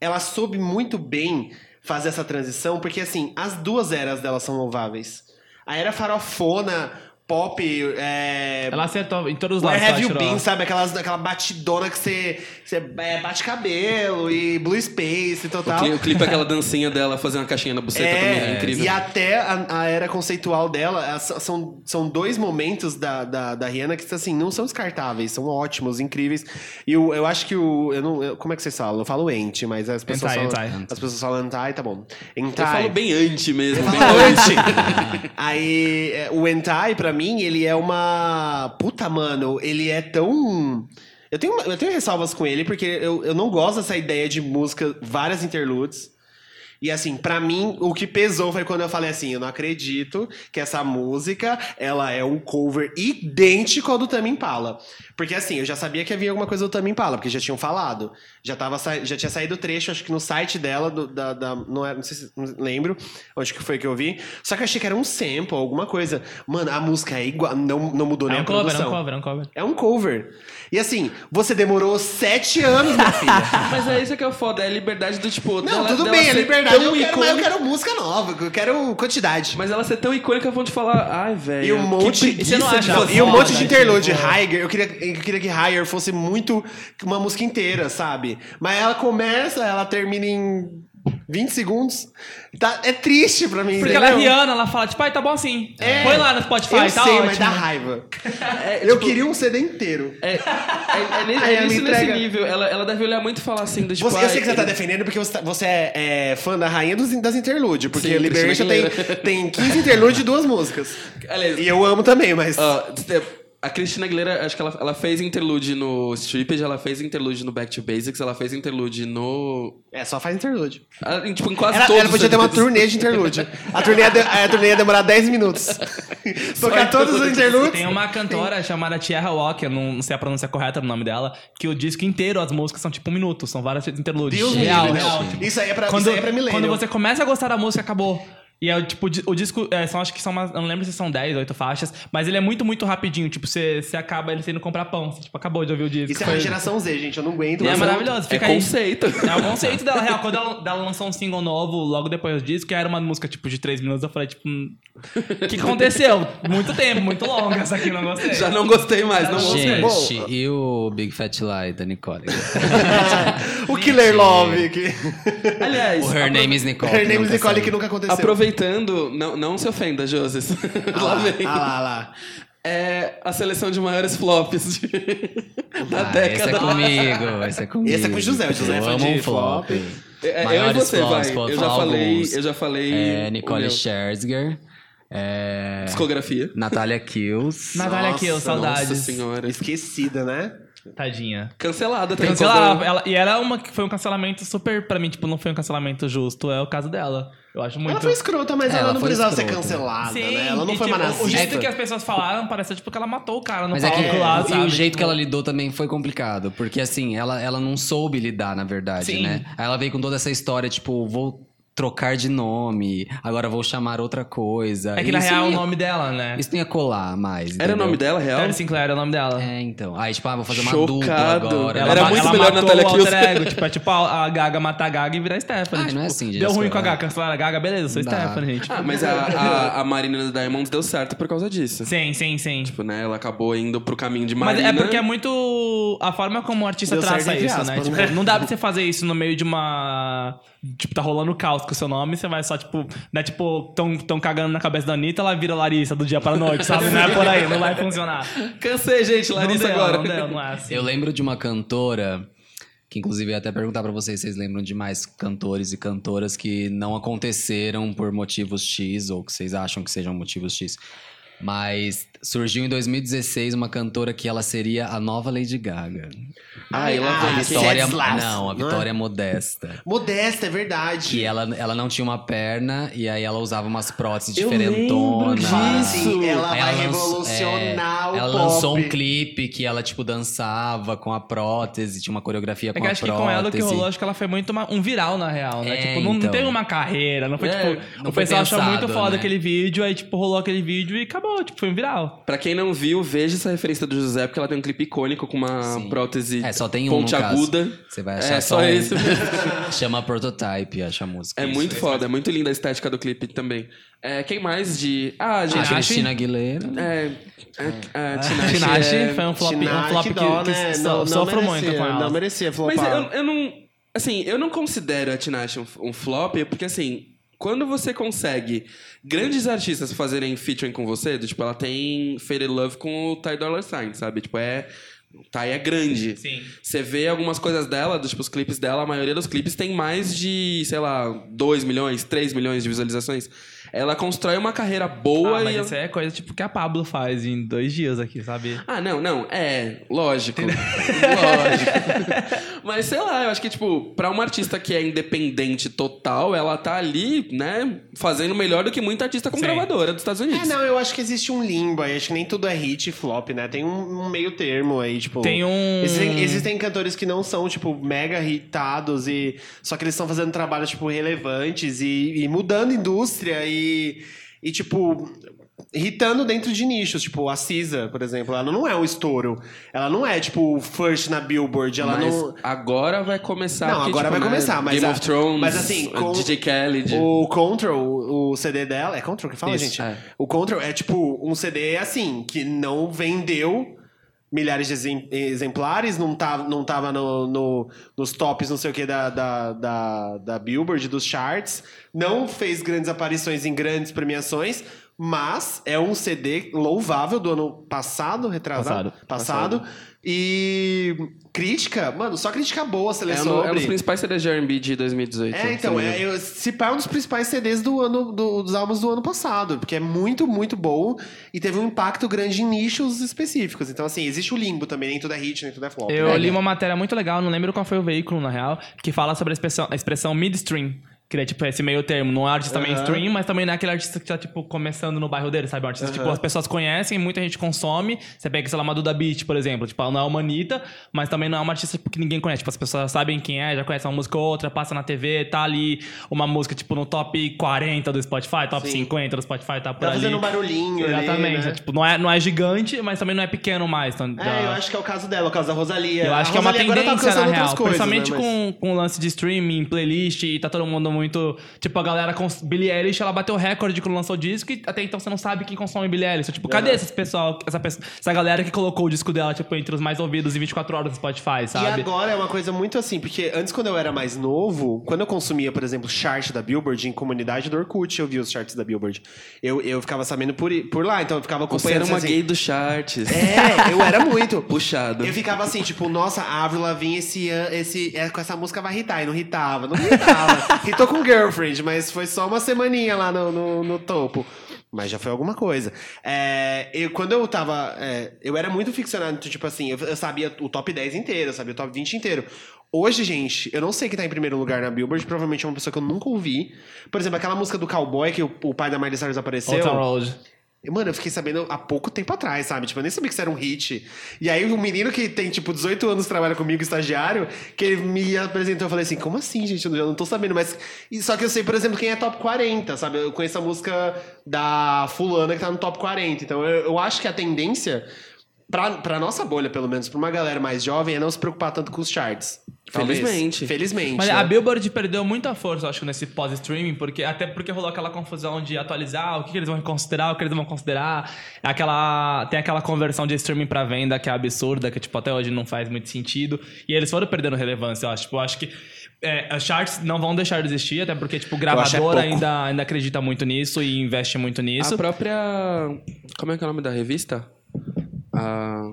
ela soube muito bem fazer essa transição, porque assim, as duas eras dela são louváveis. A era farofona, pop, é... Ela acertou em todos os Where lados. Have You. Been, sabe? Aquelas, aquela batidona que você, você é, bate cabelo e Blue Space e O, total. cli- o clipe é aquela dancinha dela fazer uma caixinha na buceta também, é incrível. E até a, a era conceitual dela, são- são, dois momentos da, da, da Rihanna que, assim, não são descartáveis, são ótimos, incríveis. E o, eu acho que o. Eu não, eu- como é que vocês falam? Eu falo ente, mas as pessoas Entai, falam. entai. As pessoas falam entai, tá bom. Eu Entai. falo bem anti mesmo. bem antes. Aí, é, o Entai, pra mim, ele é uma. Puta, mano, ele é tão. Eu tenho, eu tenho ressalvas com ele, porque eu, eu não gosto dessa ideia de música, várias interludes. E assim, pra mim, o que pesou foi quando eu falei assim, eu não acredito que essa música, ela é um cover idêntico ao do Tame Impala. Porque assim, eu já sabia que havia alguma coisa do Tame Impala, porque já tinham falado. Já, tava, já tinha saído o trecho, acho que no site dela, do- da, da- não, era, não sei se não lembro onde que foi que eu vi. Só que eu achei que era um sample, alguma coisa. Mano, a música é igual, não, não mudou É nem um a cover, é um produção. cover, é um cover. É um cover. E assim, você demorou sete anos, minha filha. Mas é isso que é o foda, é a liberdade do tipo. Não, dela- tudo dela bem, é ser liberdade. Tão Eu quero, mas eu icônica- quero música nova, eu quero quantidade. Mas ela ser tão icônica vão te falar, ai, velho. E um monte- você não acha de Não, e um foda, monte de né? interlude. Tipo- Higher, eu queria, eu queria que Higher fosse muito uma música inteira, sabe? Mas ela começa, ela termina em 20 segundos. Tá, é triste pra mim, Porque entendeu? ela é Rihanna, ela fala, tipo, ai, tá bom assim. É. Põe lá no Spotify, Eu tá sei, ótimo. mas dá raiva. É, eu tipo, queria um CD inteiro. É, é, é, é me isso nesse entrega- nível. Ela, ela deve olhar muito e falar assim, do tipo. Você, eu sei que você tá defendendo porque você, tá- você é, é fã da rainha dos, das interludes. Porque Sim, Liberation tem, tem 15 interludes e duas músicas. Aliás, E eu amo também, mas... ó, a Cristina Aguilera, acho que ela, ela fez interlude no Stripped, ela fez interlude no Back to Basics, ela fez interlude no. É, só faz interlude. ah, em, Tipo, em quase Ela, todos ela podia ter uma turnê de interlude. A turnê, ia de- a turnê ia demorar 10 minutos. Tocar todos os interludes. Tem uma cantora chamada Tierra Walker, não, não sei a pronúncia correta do nome dela, que o disco inteiro, as músicas são tipo um minuto, são várias interludes. Deus real, real. não. tipo, Isso aí é pra, quando, isso aí é pra milênio. quando você começa a gostar da música, acabou. E é o tipo, o disco, é, são, acho que são umas, eu não lembro se são 10, 8 faixas, mas ele é muito, muito rapidinho. Tipo, você, acaba ele sendo comprar pão. Você, tipo, acabou de ouvir o disco. Isso é uma geração Z, gente. Eu não aguento. E é maravilhoso, É fica aí. conceito. É o conceito dela, real. Quando ela, ela lançou um single novo logo depois do disco, que era uma música tipo de 3 minutos, eu falei, tipo, hum, o que aconteceu? Muito tempo, muito longa essa aqui, não gostei. Já não gostei mais, não gostei. Gente, e o Big Fat Lie da Nicole? o Killer Love. Que... Aliás, o Her Name is Nicole. Her Name is Nicole que nunca aconteceu. aproveitando, não, não se ofenda, Joses. Ah Lá vem. ah lá, ah lá. É a seleção de maiores flops de- da Ah, esse década. é comigo, esse é comigo. Esse é com o José, o José é eu de um flop. flop. É, eu e Maiores você, flops, vai. Eu já falei, alguns. eu já falei. É, Nicole. Scherzinger. É, Discografia. Natália Kills. Natália Kiel, saudades. Nossa senhora. Esquecida, né? Tadinha. Cancelada, tem Cancelar, ela, e era uma que foi um cancelamento super, pra mim, tipo, não foi um cancelamento justo, é o caso dela. Eu acho muito. Ela foi escrota, mas Ela ela, não precisava ser escrota. cancelada, Sim, né? Ela não e, foi tipo, O nazista. jeito que as pessoas falaram parecia tipo que ela matou o cara no Mas é que palco lá, e sabe? o jeito Tipo, que ela lidou também foi complicado. Porque assim, ela, ela não soube lidar, na verdade, Sim. né? Aí ela veio com toda essa história, tipo, vou trocar de nome, agora vou chamar outra coisa. É que na Isso real é não o ia- nome dela, né? Isso não ia colar mais. Era o nome entendeu? dela, real? Terry Sinclair é o nome dela. É, então. Aí, tipo, ah, vou fazer uma Chocado. dupla agora. Ela Era muito ela melhor matou Natália o alter Kills. ego, tipo, é tipo a, a Gaga matar a Gaga e virar Stephanie. Ah, tipo, não é assim, gente, Deu ruim com a Gaga, cancelaram a Gaga, beleza, sou dá. Stephanie, gente. Ah, mas a, a, a Marina Diamonds deu certo por causa disso. Sim, sim, sim. Tipo, né? Ela acabou indo pro caminho de Mas Marina. é porque é muito a forma como o artista Deu traça isso, né? Tipo, né? não dá pra você fazer isso no meio de uma. Tipo, tá rolando caos com o seu nome, você vai só, tipo, né? Tipo, tão, tão cagando na cabeça da Anitta, ela vira Larissa do dia pra noite, sabe? Não é por aí, não vai funcionar. Cansei, gente. Larissa não deu, agora. Não deu, não é assim. Eu lembro de uma cantora, que inclusive eu ia até perguntar pra vocês se vocês lembram de mais cantores e cantoras que não aconteceram por motivos X, ou que vocês acham que sejam motivos X. Mas surgiu em 2016 uma cantora que ela seria a nova Lady Gaga. Ah, ela Ah, A. Vitória. Não, a não é? Vitória Modesta. Modesta, é verdade. Que ela, ela não tinha uma perna e aí ela usava umas próteses Eu diferentonas. disso. ela Aí vai lançou- revolucionar é, o Ela pop. lançou um clipe que ela, tipo, dançava com a prótese, tinha uma coreografia É com que a acho que prótese. com ela o que rolou, acho que ela foi muito uma- um viral, na real, né? É, tipo, não, não então. teve uma carreira, não foi É, tipo. não o foi pessoal achou pensado, muito foda né? aquele vídeo, aí, tipo, rolou aquele vídeo e acabou, tipo, foi um viral. Pra quem não viu, veja essa referência do José, porque ela tem um clipe icônico com uma Sim. prótese É, só tem um, ponte aguda. Você vai achar É, só, só um. esse mesmo. Chama Prototype, acha a música. É Isso. muito foda, é muito linda a estética do clipe também. É, quem mais de. Ah, A gente. Cristina Aguilera. É. é, é Tinashe Tinashe é- foi um flop, um Tinashe, flop que, dó, que né? so- Não- merecia, muito com ela. Não merecia flopar. Mas eu, eu não. Assim, eu não considero a Tinashe um, um flop, porque assim, quando você consegue grandes artistas fazerem featuring com você, do, tipo, ela tem Faded Love com o Ty Dolla Sign, sabe? Tipo, é. Ty é grande. Sim. Você vê algumas coisas dela, dos, tipo, os clipes dela, a maioria dos clipes tem mais de, sei lá, 2 milhões, 3 milhões de visualizações. Ela constrói uma carreira boa Ah, e. mas isso é coisa tipo que a Pablo faz em dois dias aqui, sabe? Ah, não, não. É, lógico. lógico. Mas sei lá, eu acho que, tipo, pra uma artista que é independente total, ela tá ali, né, fazendo melhor do que muita artista com Sim. gravadora dos Estados Unidos. É, não, eu acho que existe um limbo aí. Acho que nem tudo é hit e flop, né? Tem um, um meio termo aí, tipo... Tem um. Existem, existem cantores que não são, tipo, mega hitados e... Só que eles estão fazendo trabalhos, tipo, relevantes e, e mudando indústria e... E, tipo... Hitando dentro de nichos, tipo, a Cisa, por exemplo, ela não é um estouro. Ela não é, tipo, first na Billboard. Ela mas não. agora vai começar. Não, porque, agora tipo, vai né, começar, mas Game a- of Thrones, mas assim, com- DJ Khaled. O Control, o CD dela. É Control que fala, Isso, gente? é. O Control é tipo um CD assim, que não vendeu milhares de exem- exemplares, não tava, não tava no, no- nos tops, não sei o que, da, da, da, da Billboard, dos charts, não fez grandes aparições em grandes premiações, mas é um CD louvável do ano passado, retrasado, Passado. passado, e crítica, mano, só crítica boa, lê É um, é um dos principais CDs de R&B de 2018. É, então, é, eu, se pá, é um dos principais CDs do ano, do- dos álbuns do ano passado, porque é muito, muito bom e teve um impacto grande em nichos específicos. Então, assim, existe o limbo também, nem tudo é hit, nem tudo é flop. Eu né? li uma matéria muito legal, não lembro qual foi o veículo, na real, que fala sobre a expressão, a expressão midstream. Que é tipo esse meio termo. Não é artista Aham. mainstream, mas também não é aquele artista que tá, tipo, começando no bairro dele, sabe? Um artista, tipo, as pessoas conhecem, muita gente consome. Você pega, sei lá, uma Duda Beat, por exemplo. Tipo, ela não é uma Anitta, mas também não é uma artista tipo, que ninguém conhece. Tipo, as pessoas sabem quem é, já conhecem uma música ou outra, passa na TV, tá ali uma música, tipo, no top 40 do Spotify, top Sim. 50 do Spotify, tá por Tá ali. fazendo um barulhinho ali, Exatamente. né? é, tipo, não é, não é gigante, mas também não é pequeno mais. Então, É, eu acho que é o caso dela, o caso da Rosalia. eu A acho que é uma Rosalia tá tendência, na alcançando real. coisas, principalmente né, mas- com, com o lance de streaming, playlist, e tá todo mundo muito. Tipo, a galera. Cons... Billie Eilish, ela bateu recorde quando lançou o disco e até então você não sabe quem consome Billie Eilish. Tipo, cadê Uhum. esses pessoal, essa, pessoa, essa galera que colocou o disco dela, tipo, entre os mais ouvidos em 24 horas no Spotify, E sabe? agora é uma coisa muito assim, porque antes, quando eu era mais novo, quando eu consumia, por exemplo, chart da Billboard em comunidade do Orkut, eu via os charts da Billboard. Eu, eu ficava sabendo por, por lá, então eu ficava Você acompanhando. era uma assim, gay dos charts. É, eu era muito. Puxado. Eu ficava assim, tipo, nossa, a Avril Lavigne esse, esse, é, com essa música vai hitar. E não hitava, não hitava. Hitou com Girlfriend, mas foi só uma semaninha lá no, no, no topo. Mas já foi alguma coisa. É, eu, quando eu tava. é, eu era muito ficcionado, tipo assim, eu, eu sabia o top 10 inteiro, eu sabia o top 20 inteiro. Hoje, gente, eu não sei quem tá em primeiro lugar na Billboard, provavelmente é uma pessoa que eu nunca ouvi. Por exemplo, aquela música do Cowboy que o, o pai da Miley Cyrus apareceu. Old Town Road. Mano, eu fiquei sabendo há pouco tempo atrás, sabe? Tipo, eu nem sabia que isso era um hit. E aí, o menino que tem, tipo, 18 anos trabalha comigo, estagiário, que ele me apresentou, eu falei assim, como assim, gente? Eu não tô sabendo, mas... e Só que eu sei, por exemplo, quem é top 40, sabe? Eu conheço a música da fulana que tá no top 40. Então, eu, eu acho que a tendência, pra, pra nossa bolha, pelo menos, pra uma galera mais jovem, é não se preocupar tanto com os charts. Talvez. Felizmente. Felizmente. Mas né? a Billboard perdeu muita força, eu acho, nesse pós-streaming, porque até porque rolou aquela confusão de atualizar o que, que eles vão considerar, o que eles vão considerar. Aquela, tem aquela conversão de streaming pra venda que é absurda, que tipo, até hoje não faz muito sentido. E eles foram perdendo relevância, eu acho. Tipo, eu acho que é, as charts não vão deixar de existir, até porque, tipo, é gravador pouco. ainda, ainda acredita muito nisso e investe muito nisso. A própria. Como é que é o nome da revista? A...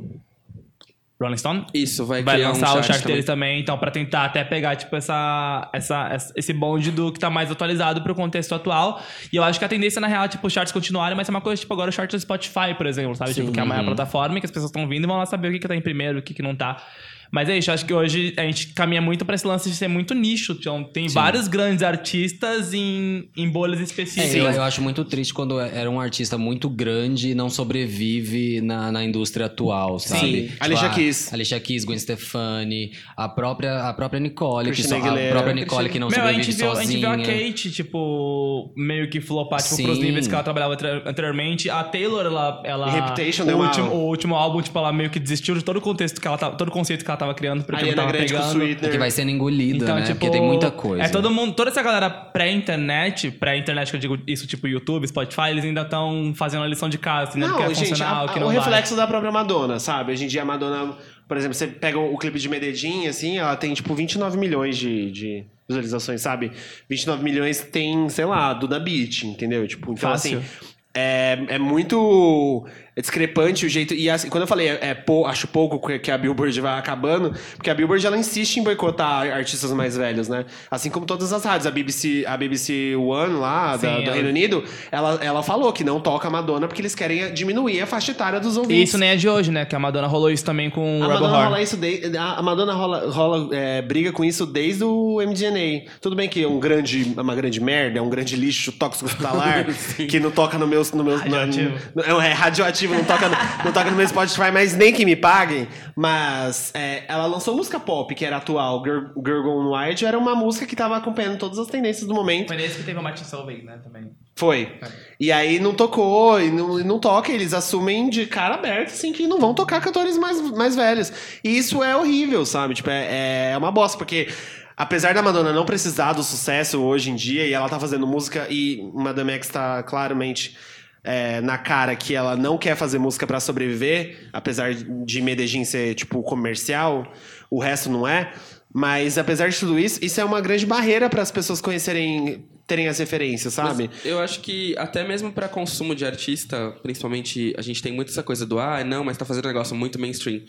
Rolling Stone? Isso, vai, Vai criar lançar um o chart também. também, então, pra tentar até pegar, tipo, essa, essa, esse bonde do que tá mais atualizado pro contexto atual. E eu acho que a tendência, na real, é, tipo, os charts continuarem, mas é uma coisa, tipo, agora o chart do Spotify, por exemplo, sabe? Tipo, que é a maior plataforma que as pessoas estão vindo e vão lá saber o que, que tá em primeiro, o que, que não tá. Mas é isso, eu acho que hoje a gente caminha muito pra esse lance de ser muito nicho. Então, tem vários grandes artistas em, em bolhas É, específicas. eu, eu acho muito triste quando era um artista muito grande e não sobrevive na, na indústria atual, sabe? Tipo, Alicia a- Keys. Alicia Keys, Gwen Stefani, a própria, a própria Nicole, que só, a própria Nicole que não Meu, a sobrevive gente, viu, a gente viu sozinha. a Kate, tipo, meio que flopar, tipo, Sim. pros níveis que ela trabalhava anter- anteriormente. A Taylor, ela. ela Reputation o, último, o último álbum, tipo, ela meio que desistiu de todo o contexto que ela tava, todo o conceito que ela tava criando, porque Ariana não tava Grande pegando. Que vai sendo engolida, Então, né? tipo, Porque tem muita coisa. É todo mundo, toda essa galera pré-internet, pré-internet que eu digo isso, tipo YouTube, Spotify, eles ainda estão fazendo a lição de casa, entendendo o que é Não, gente, funcional, a- o que a- não o vai. reflexo da própria Madonna, sabe? Hoje em dia a Madonna, por exemplo, você pega o clipe de Medellín, assim, ela tem tipo 29 milhões de, de visualizações, sabe? 29 milhões tem, sei lá, Duda Beat, entendeu? Tipo, então Fácil. assim, é, é muito discrepante o jeito. E assim, quando eu falei, é, é pou- acho pouco que- a Billboard vai acabando, porque a Billboard ela insiste em boicotar artistas mais velhos, né? Assim como todas as rádios. A BBC, a BBC One lá, Sim, da- do ela- Reino Unido, ela, ela falou que não toca a Madonna porque eles querem diminuir a faixa etária dos E ouvintes. isso nem é de hoje, né? Que a Madonna rolou isso também com o A Rebel Madonna Heart. rola isso de, a Madonna rola, rola, é, briga com isso desde o MDNA. Tudo bem que é um grande, é uma grande merda, é um grande lixo tóxico hospitalar que não toca no meu, no meu Radioativo. no- é, é radioativo, não toca, no, não toca no meu Spotify, mas nem que me paguem. Mas é, ela lançou música pop que era atual. Girl, Girl Gone Wild era uma música que tava acompanhando todas as tendências do momento. Foi nesse que teve o Martin Solveig, né? Também. Foi. E aí não tocou, e não, e não toca, eles assumem de cara aberta, assim, que não vão tocar cantores mais, mais velhos. E isso é horrível, sabe? Tipo, é, é uma bosta, porque apesar da Madonna não precisar do sucesso hoje em dia, e ela tá fazendo música, e Madame X tá claramente é, na cara que ela não quer fazer música pra sobreviver, apesar de Medellín ser, tipo, comercial, o resto não é. Mas apesar de tudo isso, isso é uma grande barreira para as pessoas conhecerem, terem as referências, sabe? Mas eu acho que até mesmo pra consumo de artista, principalmente, a gente tem muito essa coisa do ah, não, mas tá fazendo um negócio muito mainstream.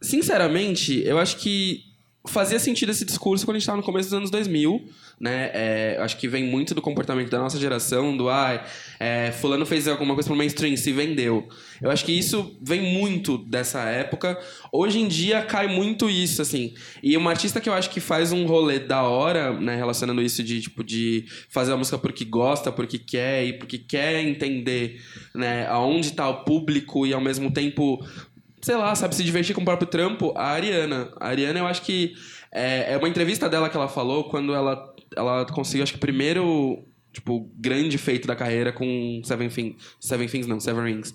Sinceramente, eu acho que fazia sentido esse discurso quando a gente tava no começo dos anos 2000, né? É, acho que vem muito do comportamento da nossa geração, do ah, é, fulano fez alguma coisa pro mainstream, se vendeu. Eu acho que isso vem muito dessa época. Hoje em dia cai muito isso, assim. E uma artista que eu acho que faz um rolê da hora, né, relacionando isso de tipo de fazer a música porque gosta, porque quer e porque quer entender, né, aonde tá o público e ao mesmo tempo sei lá, sabe, se divertir com o próprio trampo, a Ariana. A Ariana, eu acho que é, é uma entrevista dela que ela falou quando ela, ela conseguiu, acho que o primeiro, tipo, grande feito da carreira com Seven Things. Seven Things, não, Seven Rings.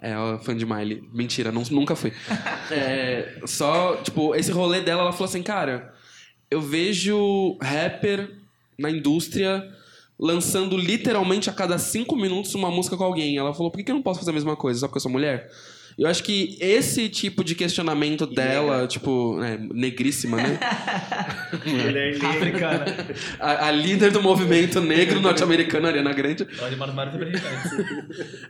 É, ela é fã de Miley. Mentira, não, nunca fui. É, só, tipo, esse rolê dela, ela falou assim, cara, eu vejo rapper na indústria lançando literalmente a cada cinco minutos uma música com alguém. Ela falou, por que que eu não posso fazer a mesma coisa só porque eu sou mulher? Eu acho que esse tipo de questionamento dela, tipo, é, negríssima, né? Africana. A, a líder do movimento negro norte-americano, Ariana Grande. Olha, mano, mano,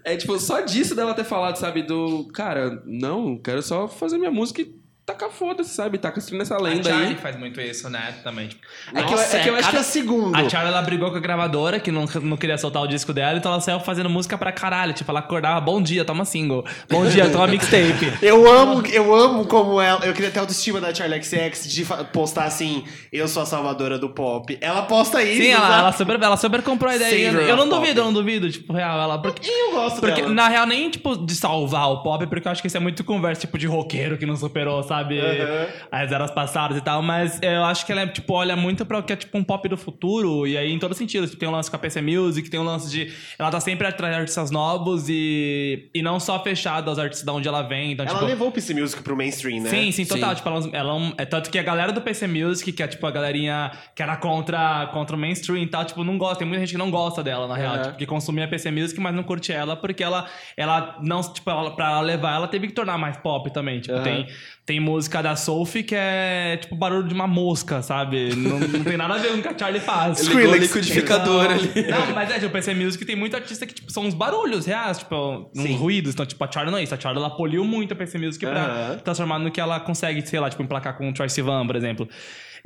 É tipo, só disso dela ter falado, sabe, do cara, não, quero só fazer minha música e tacar foda-se, sabe? Tá construindo essa A lenda Charlie aí. faz muito isso, né? Também. Tipo, É que eu- é que eu acho cada que- segundo. A Charlie, ela brigou com a gravadora, que não, não queria soltar o disco dela, então ela saiu fazendo música pra caralho. Tipo, ela acordava, bom dia, toma single. Bom dia, toma mixtape. Eu amo, eu amo como ela. Eu queria ter a autoestima da Charlie XX de postar assim: Eu sou a salvadora do pop. Ela posta isso. Sim, ela, sabe? ela, super, ela super comprou a ideia. Eu não pop. duvido, eu não duvido, tipo, real, ela. Porque, Eu gosto porque dela. na real, nem, tipo, de salvar o pop, porque eu acho que isso é muito conversa, tipo, de roqueiro que não superou, sabe? Aham. As eras passadas e tal, mas eu acho que ela, tipo, olha muito pra o que é, tipo, um pop do futuro, e aí em todo sentido. Tipo, tem um lance com a PC Music, tem um lance de. Ela tá sempre atrás de artistas novos e, e não só fechada aos artistas de onde ela vem. Então, Ela tipo, levou o PC Music pro mainstream, né? Sim, sim, total. Sim. Tipo, ela, ela é tanto que a galera do PC Music, que é tipo a galerinha que era contra, contra o mainstream e tal, tipo, não gosta. Tem muita gente que não gosta dela, na real. Uhum. Tipo, que consumia PC Music, mas não curte ela, porque ela, ela não, tipo, ela, pra ela levar, ela teve que tornar mais pop também. Tipo, Uhum. tem, tem música da Sophie que é tipo barulho de uma mosca, sabe? Não, não tem nada a ver com o que a Charlie faz. Ligou o liquidificador ali. Não, mas é, tipo, o PC Music tem muito artista que, tipo, são uns barulhos reais, tipo, uns ruídos. Então, tipo, a Charlie não é isso. A Charlie, ela poliu muito a PC Music pra Aham. transformar no que ela consegue, sei lá, tipo, emplacar com o Troy Sivan, por exemplo.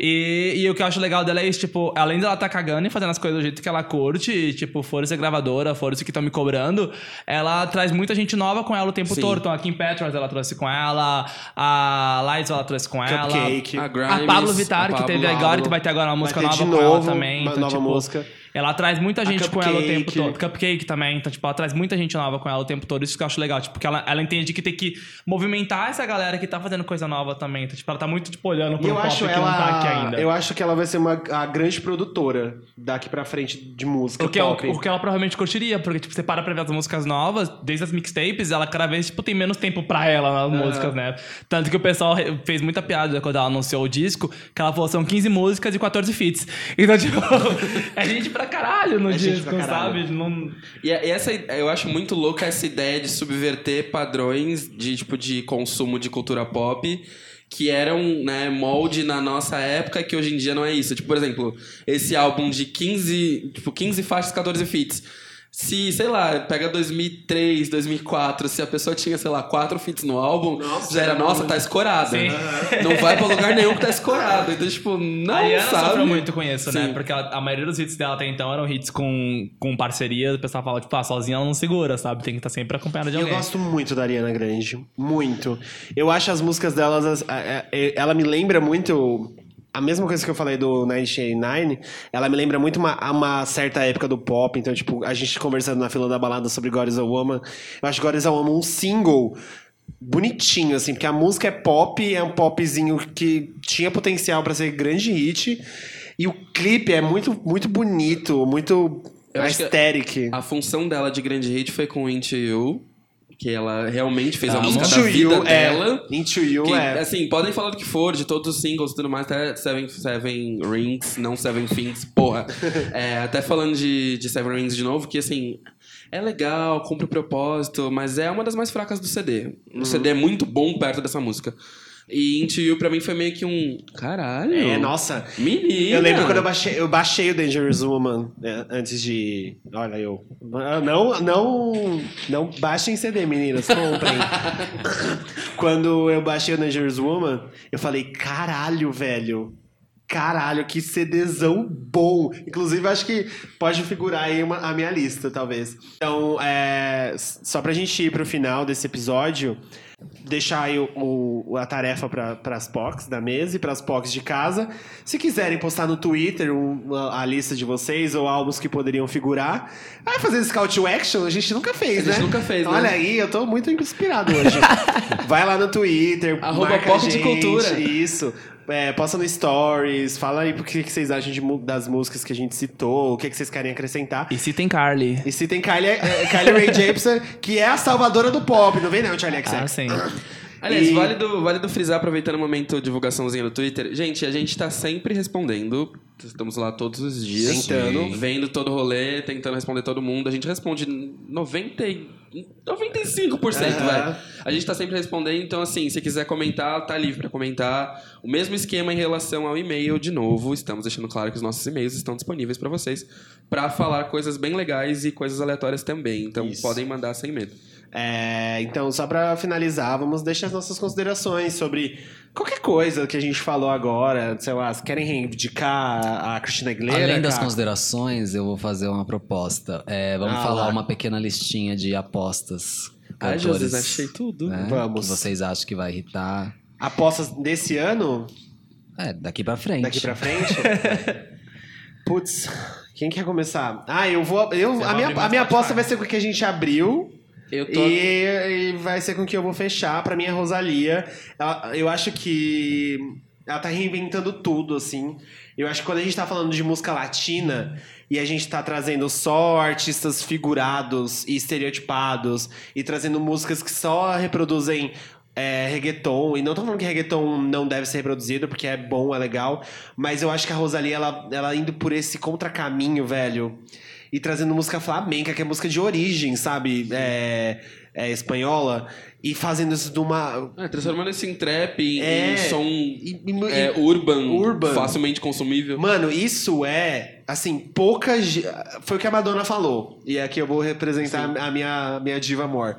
E, e o que eu acho legal dela é isso, tipo, além dela tá cagando e fazendo as coisas do jeito que ela curte, e, tipo, força gravadora, força que estão me cobrando, ela traz muita gente nova com ela o tempo Sim. todo. Então, a Kim Petras, ela trouxe com ela, a Lights, ela trouxe com ela. Cupcake. A A Grimes, Pablo Vittar, a que Pablo teve agora, que vai ter agora uma música nova de com ela novo também. uma Então, nova tipo, música. Ela traz muita gente com ela o tempo todo. Cupcake também. Então, tipo, ela traz muita gente nova com ela o tempo todo. Isso que eu acho legal. Tipo, porque ela, ela entende que tem que movimentar essa galera que tá fazendo coisa nova também. Então, tipo, ela tá muito, tipo, olhando pro eu pop acho que não tá aqui ela. ainda. Eu acho que ela vai ser uma a grande produtora daqui pra frente de música. O que, é o, que ela provavelmente curtiria, porque, tipo, você para pra ver as músicas novas, desde as mixtapes, ela cada vez, tipo, tem menos tempo pra ela nas músicas, né? Tanto que o pessoal fez muita piada quando ela anunciou o disco, que ela falou, são 15 músicas e 14 feats. Então, tipo, é gente pra caralho no É disco, sabe? Não... E e essa, eu acho muito louca essa ideia de subverter padrões de tipo de consumo de cultura pop que eram, né, molde na nossa época que hoje em dia não é isso. Tipo, por exemplo, esse álbum de 15, tipo, 15 faixas, 14 feats. Se, sei lá, pega 2003, 2004, se a pessoa tinha, sei lá, quatro feats no álbum, já era, nossa, tá escorada. Sim. Não vai pra lugar nenhum que tá escorada. Então, tipo, não, a Rihanna sabe? sofreu muito com isso, né? Sim. Porque ela- a maioria dos hits dela até então eram hits com, com parceria. O pessoal fala, tipo, ah, sozinha ela não segura, sabe? Tem que estar sempre acompanhada de Eu alguém. gosto muito da Ariana Grande. Muito. Eu acho as músicas delas. Ela me lembra muito. A mesma coisa que eu falei do 1989, ela me lembra muito uma, uma certa época do pop. Então, tipo, a gente conversando na fila da balada sobre God is a Woman. Eu acho God is a Woman um single bonitinho, assim, porque a música é pop, é um popzinho que tinha potencial pra ser grande hit. E o clipe é muito, muito bonito, muito aesthetic. A função dela de grande hit foi com Into You, que ela realmente fez a Ah, música da vida You, dela. é. Into You, Que, é. assim, podem falar do que for, de todos os singles e tudo mais, até Seven, Seven Rings, não Seven Things, porra. É, até falando de, de Seven Rings de novo, que assim, é legal, cumpre o propósito, mas é uma das mais fracas do CD. Uhum. O CD é muito bom perto dessa música. E Into You pra mim foi meio que um. Caralho! É, nossa. Menina! Eu lembro quando eu baixei, eu baixei o Dangerous Woman né, antes de. Olha, eu. Não, não. Não baixem CD, meninas, comprem. quando eu baixei o Dangerous Woman, eu falei, caralho, velho. Caralho, que CDzão bom. Inclusive, acho que pode figurar aí uma- a minha lista, talvez. Então, é, só pra gente ir pro final desse episódio, deixar aí o, o- a tarefa para as POCs da mesa e para as POCs de casa. Se quiserem postar no Twitter a, lista de vocês ou álbuns que poderiam figurar. Vai fazer esse call to action, a gente nunca fez, A gente né? nunca fez, né? Olha aí, eu tô muito inspirado hoje. Vai lá no Twitter, Arroba marca a Pop de gente, Cultura. Isso. É, posta no Stories, fala aí o que, que vocês acham de das músicas que a gente citou, o que, que vocês querem acrescentar. E se tem Carly. E se tem Kylie, é, Kylie Ray Jepsen, que é a salvadora do pop, não vem não, Charlie XX. Ah, sim. Aliás, E- válido, válido frisar, aproveitando o momento divulgaçãozinha do Twitter. Gente, a gente tá sempre respondendo Estamos lá todos os dias. Tentando. Vendo todo o rolê, tentando responder todo mundo. A gente responde 90, e- 95%, Aham. velho. A gente tá sempre respondendo, então assim, se quiser comentar, tá livre pra comentar. O mesmo esquema em relação ao e-mail, de novo, estamos deixando claro que os nossos e-mails estão disponíveis pra vocês pra falar coisas bem legais e coisas aleatórias também. Então Isso. podem mandar sem medo. É, então, só pra finalizar, vamos deixar as nossas considerações sobre qualquer coisa que a gente falou agora. Sei lá, se querem reivindicar a- Cristina Aguilera? Além das cara? considerações, eu vou fazer uma proposta. É, vamos Ah, falar lá. uma pequena listinha de apostas. Ai, Jesus, achei tudo. né, Vamos. Que vocês acham que vai irritar. Apostas desse ano? É, daqui pra frente. Daqui pra frente? Putz, quem quer começar? Ah, eu vou. Eu, a minha, a minha aposta vai ser com o que a gente abriu. Tô. E, e vai ser com que eu vou fechar. Pra mim, a Rosalia, ela- eu acho que ela tá reinventando tudo, assim. Eu acho que quando a gente tá falando de música latina e a gente tá trazendo só artistas figurados e estereotipados e trazendo músicas que só reproduzem é, reggaeton, e não tô falando que reggaeton não deve ser reproduzido, porque é bom, é legal, mas eu acho que a Rosalia, ela, ela indo por esse contracaminho, velho, e trazendo música flamenca, que é música de origem, sabe? É, é espanhola, e fazendo isso de uma. É, transformando esse em trap, em, É. em som e- e- é, urban, Urban. facilmente consumível. Mano, isso é, assim, pouca. ge- Foi o que a Madonna falou. E aqui eu vou representar a minha, minha diva amor.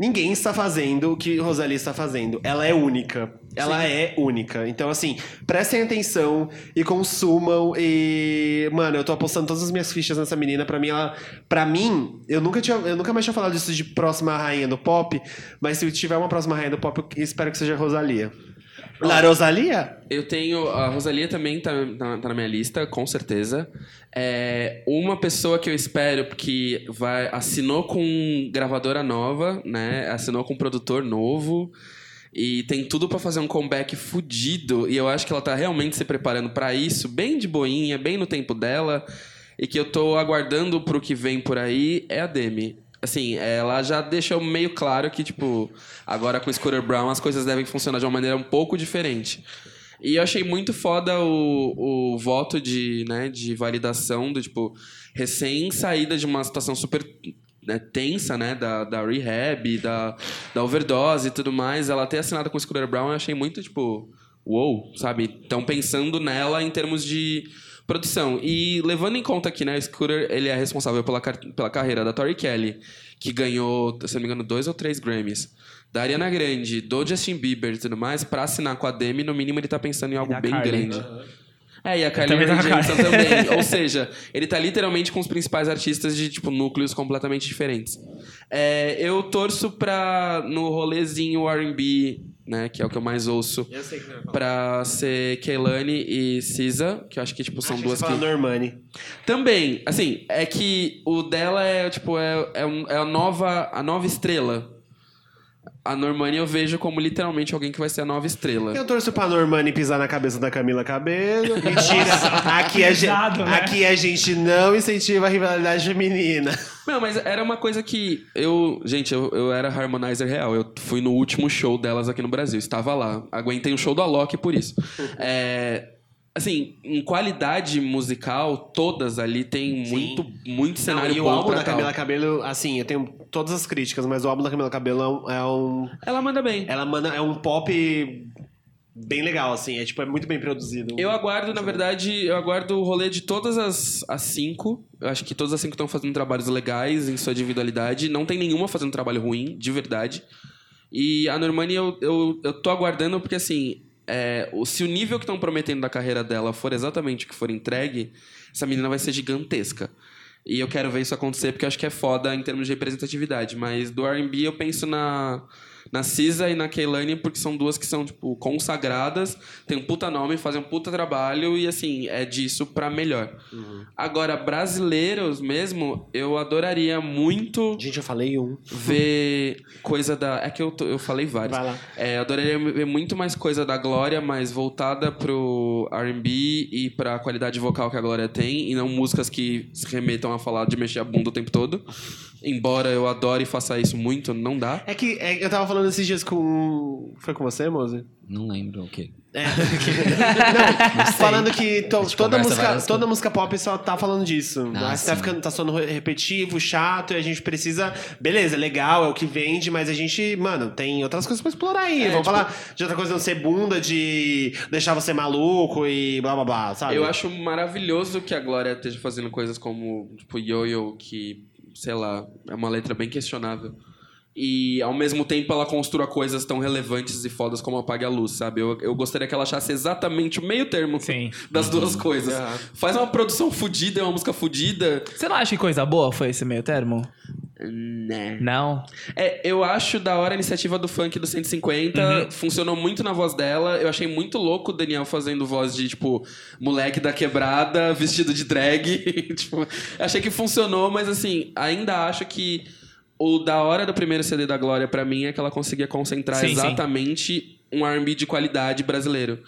Ninguém está fazendo o que Rosalie está fazendo. Ela é única. Ela é única. Então, assim, prestem atenção e consumam. E. Mano, eu tô apostando todas as minhas fichas nessa menina. Pra mim, ela. Pra mim, eu nunca, tinha, eu nunca mais tinha falado disso de próxima rainha do pop. Mas se tiver uma próxima rainha do pop, eu espero que seja Rosalia. La Rosalia? Eu tenho. A Rosalia também tá, tá- tá na minha lista, com certeza. É, uma pessoa que eu espero que vai, assinou com gravadora nova, né? Assinou com produtor novo. E tem tudo pra fazer um comeback fudido. E eu acho que ela tá realmente se preparando pra isso, bem de boinha, bem no tempo dela. E que eu tô aguardando pro que vem por aí é a Demi. Assim, ela já deixou meio claro que, tipo, agora com o Scooter Brown as coisas devem funcionar de uma maneira um pouco diferente. E eu achei muito foda o, o voto de, né, de validação do, tipo, recém saída de uma situação super né, tensa, né, da, da rehab, da, da overdose e tudo mais, ela ter assinado com o Scooter Brown, eu achei muito, tipo, uou, sabe? Estão pensando nela em termos de produção. E levando em conta que, né, o Scooter, ele é responsável pela, car- pela carreira da Tori Kelly, que ganhou, se não me engano, dois ou três Grammys. Da Ariana Grande, do Justin Bieber e tudo mais, pra assinar com a Demi, no mínimo ele tá pensando em algo bem Kylie. grande. É, e a Kylie Kylie. também. Ou seja, ele tá literalmente com os principais artistas de, tipo, núcleos completamente diferentes. É, eu torço pra, no rolezinho R&B, né, que é o que eu mais ouço, Eu sei que não é pra ser Kehlani e Cisa, que eu acho que, tipo, são Acho duas que... que... Você fala Normani. Também, assim, é que o dela é, tipo, é, é, um- é a, nova, a nova estrela. A Normani eu vejo como literalmente alguém que vai ser a nova estrela. Eu torço pra Normani pisar na cabeça da Camila Cabelo. Mentira. aqui, a gente, Pesado, né? aqui a gente não incentiva a rivalidade feminina. Não, mas era uma coisa que eu. Gente, eu, eu era harmonizer real. Eu fui no último show delas aqui no Brasil. Estava lá. Aguentei o show do Alok por isso. É, assim, em qualidade musical, todas ali tem muito, muito cenário Não, e o álbum da. Camila Cabelo, assim, eu tenho todas as críticas, mas o álbum da Camila Cabelo é um. é um- Ela manda bem. ela manda, é um pop bem legal, assim. É tipo, é muito bem produzido. Eu aguardo, na verdade, eu aguardo o rolê de todas as, as cinco. Eu acho que todas as cinco estão fazendo trabalhos legais em sua individualidade. Não tem nenhuma fazendo trabalho ruim, de verdade. E a Normani eu, eu, eu tô aguardando porque, assim, é, se o nível que estão prometendo da carreira dela for exatamente o que for entregue, essa menina vai ser gigantesca. E eu quero ver isso acontecer porque eu acho que é foda em termos de representatividade. Mas do R&B eu penso na, na Cisa e na Kehlani porque são duas que são, tipo, consagradas, tem um puta nome, fazem um puta trabalho e, assim, é disso pra melhor. Agora, brasileiros mesmo, eu adoraria muito Gente, eu falei um. ver coisa da... É que eu, tô- eu falei vários. Vai lá. É, adoraria ver muito mais coisa da Glória, mas voltada pro R&B e pra qualidade vocal que a Glória tem, e não músicas que se remetam a falar de mexer a bunda o tempo todo. Embora eu adore e faça isso muito, não dá. É que é, eu tava falando esses dias com. Foi com você, Mose? Não lembro o quê. É. Não, falando que to- toda, música, toda música pop só tá falando disso. Ah, tá ficando, tá sendo repetitivo, chato, e a gente precisa. Beleza, é legal, é o que vende, mas a gente, mano, tem outras coisas pra explorar aí. Vamos tipo- falar de outra coisa não ser bunda, de deixar você maluco e blá blá blá, sabe? Eu acho maravilhoso que a Glória esteja fazendo coisas como, tipo, Yo-Yo, que, sei lá, é uma letra bem questionável. E, ao mesmo tempo, ela construa coisas tão relevantes e fodas como Apague a Luz, sabe? Eu, eu gostaria que ela achasse exatamente o meio termo Sim. das duas coisas. Aham. Faz uma produção fodida, uma música fodida. Você não acha que coisa boa foi esse meio termo? Né. Não. É, eu acho da hora a iniciativa do funk do 150. Funcionou muito na voz dela. Eu achei muito louco o Daniel fazendo voz de, tipo, moleque da quebrada, vestido de drag. tipo, achei que funcionou, mas assim, ainda acho que o da hora do primeiro CD da Glória, pra mim, é que ela conseguia concentrar Sim, sim. exatamente um RB de qualidade brasileiro.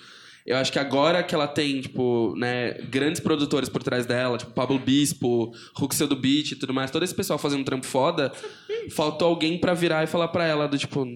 Eu acho que agora que ela tem, tipo, né, grandes produtores por trás dela, tipo Pablo Bispo, Ruxel do Beat e tudo mais, todo esse pessoal fazendo um trampo foda, faltou alguém pra virar e falar pra ela do tipo,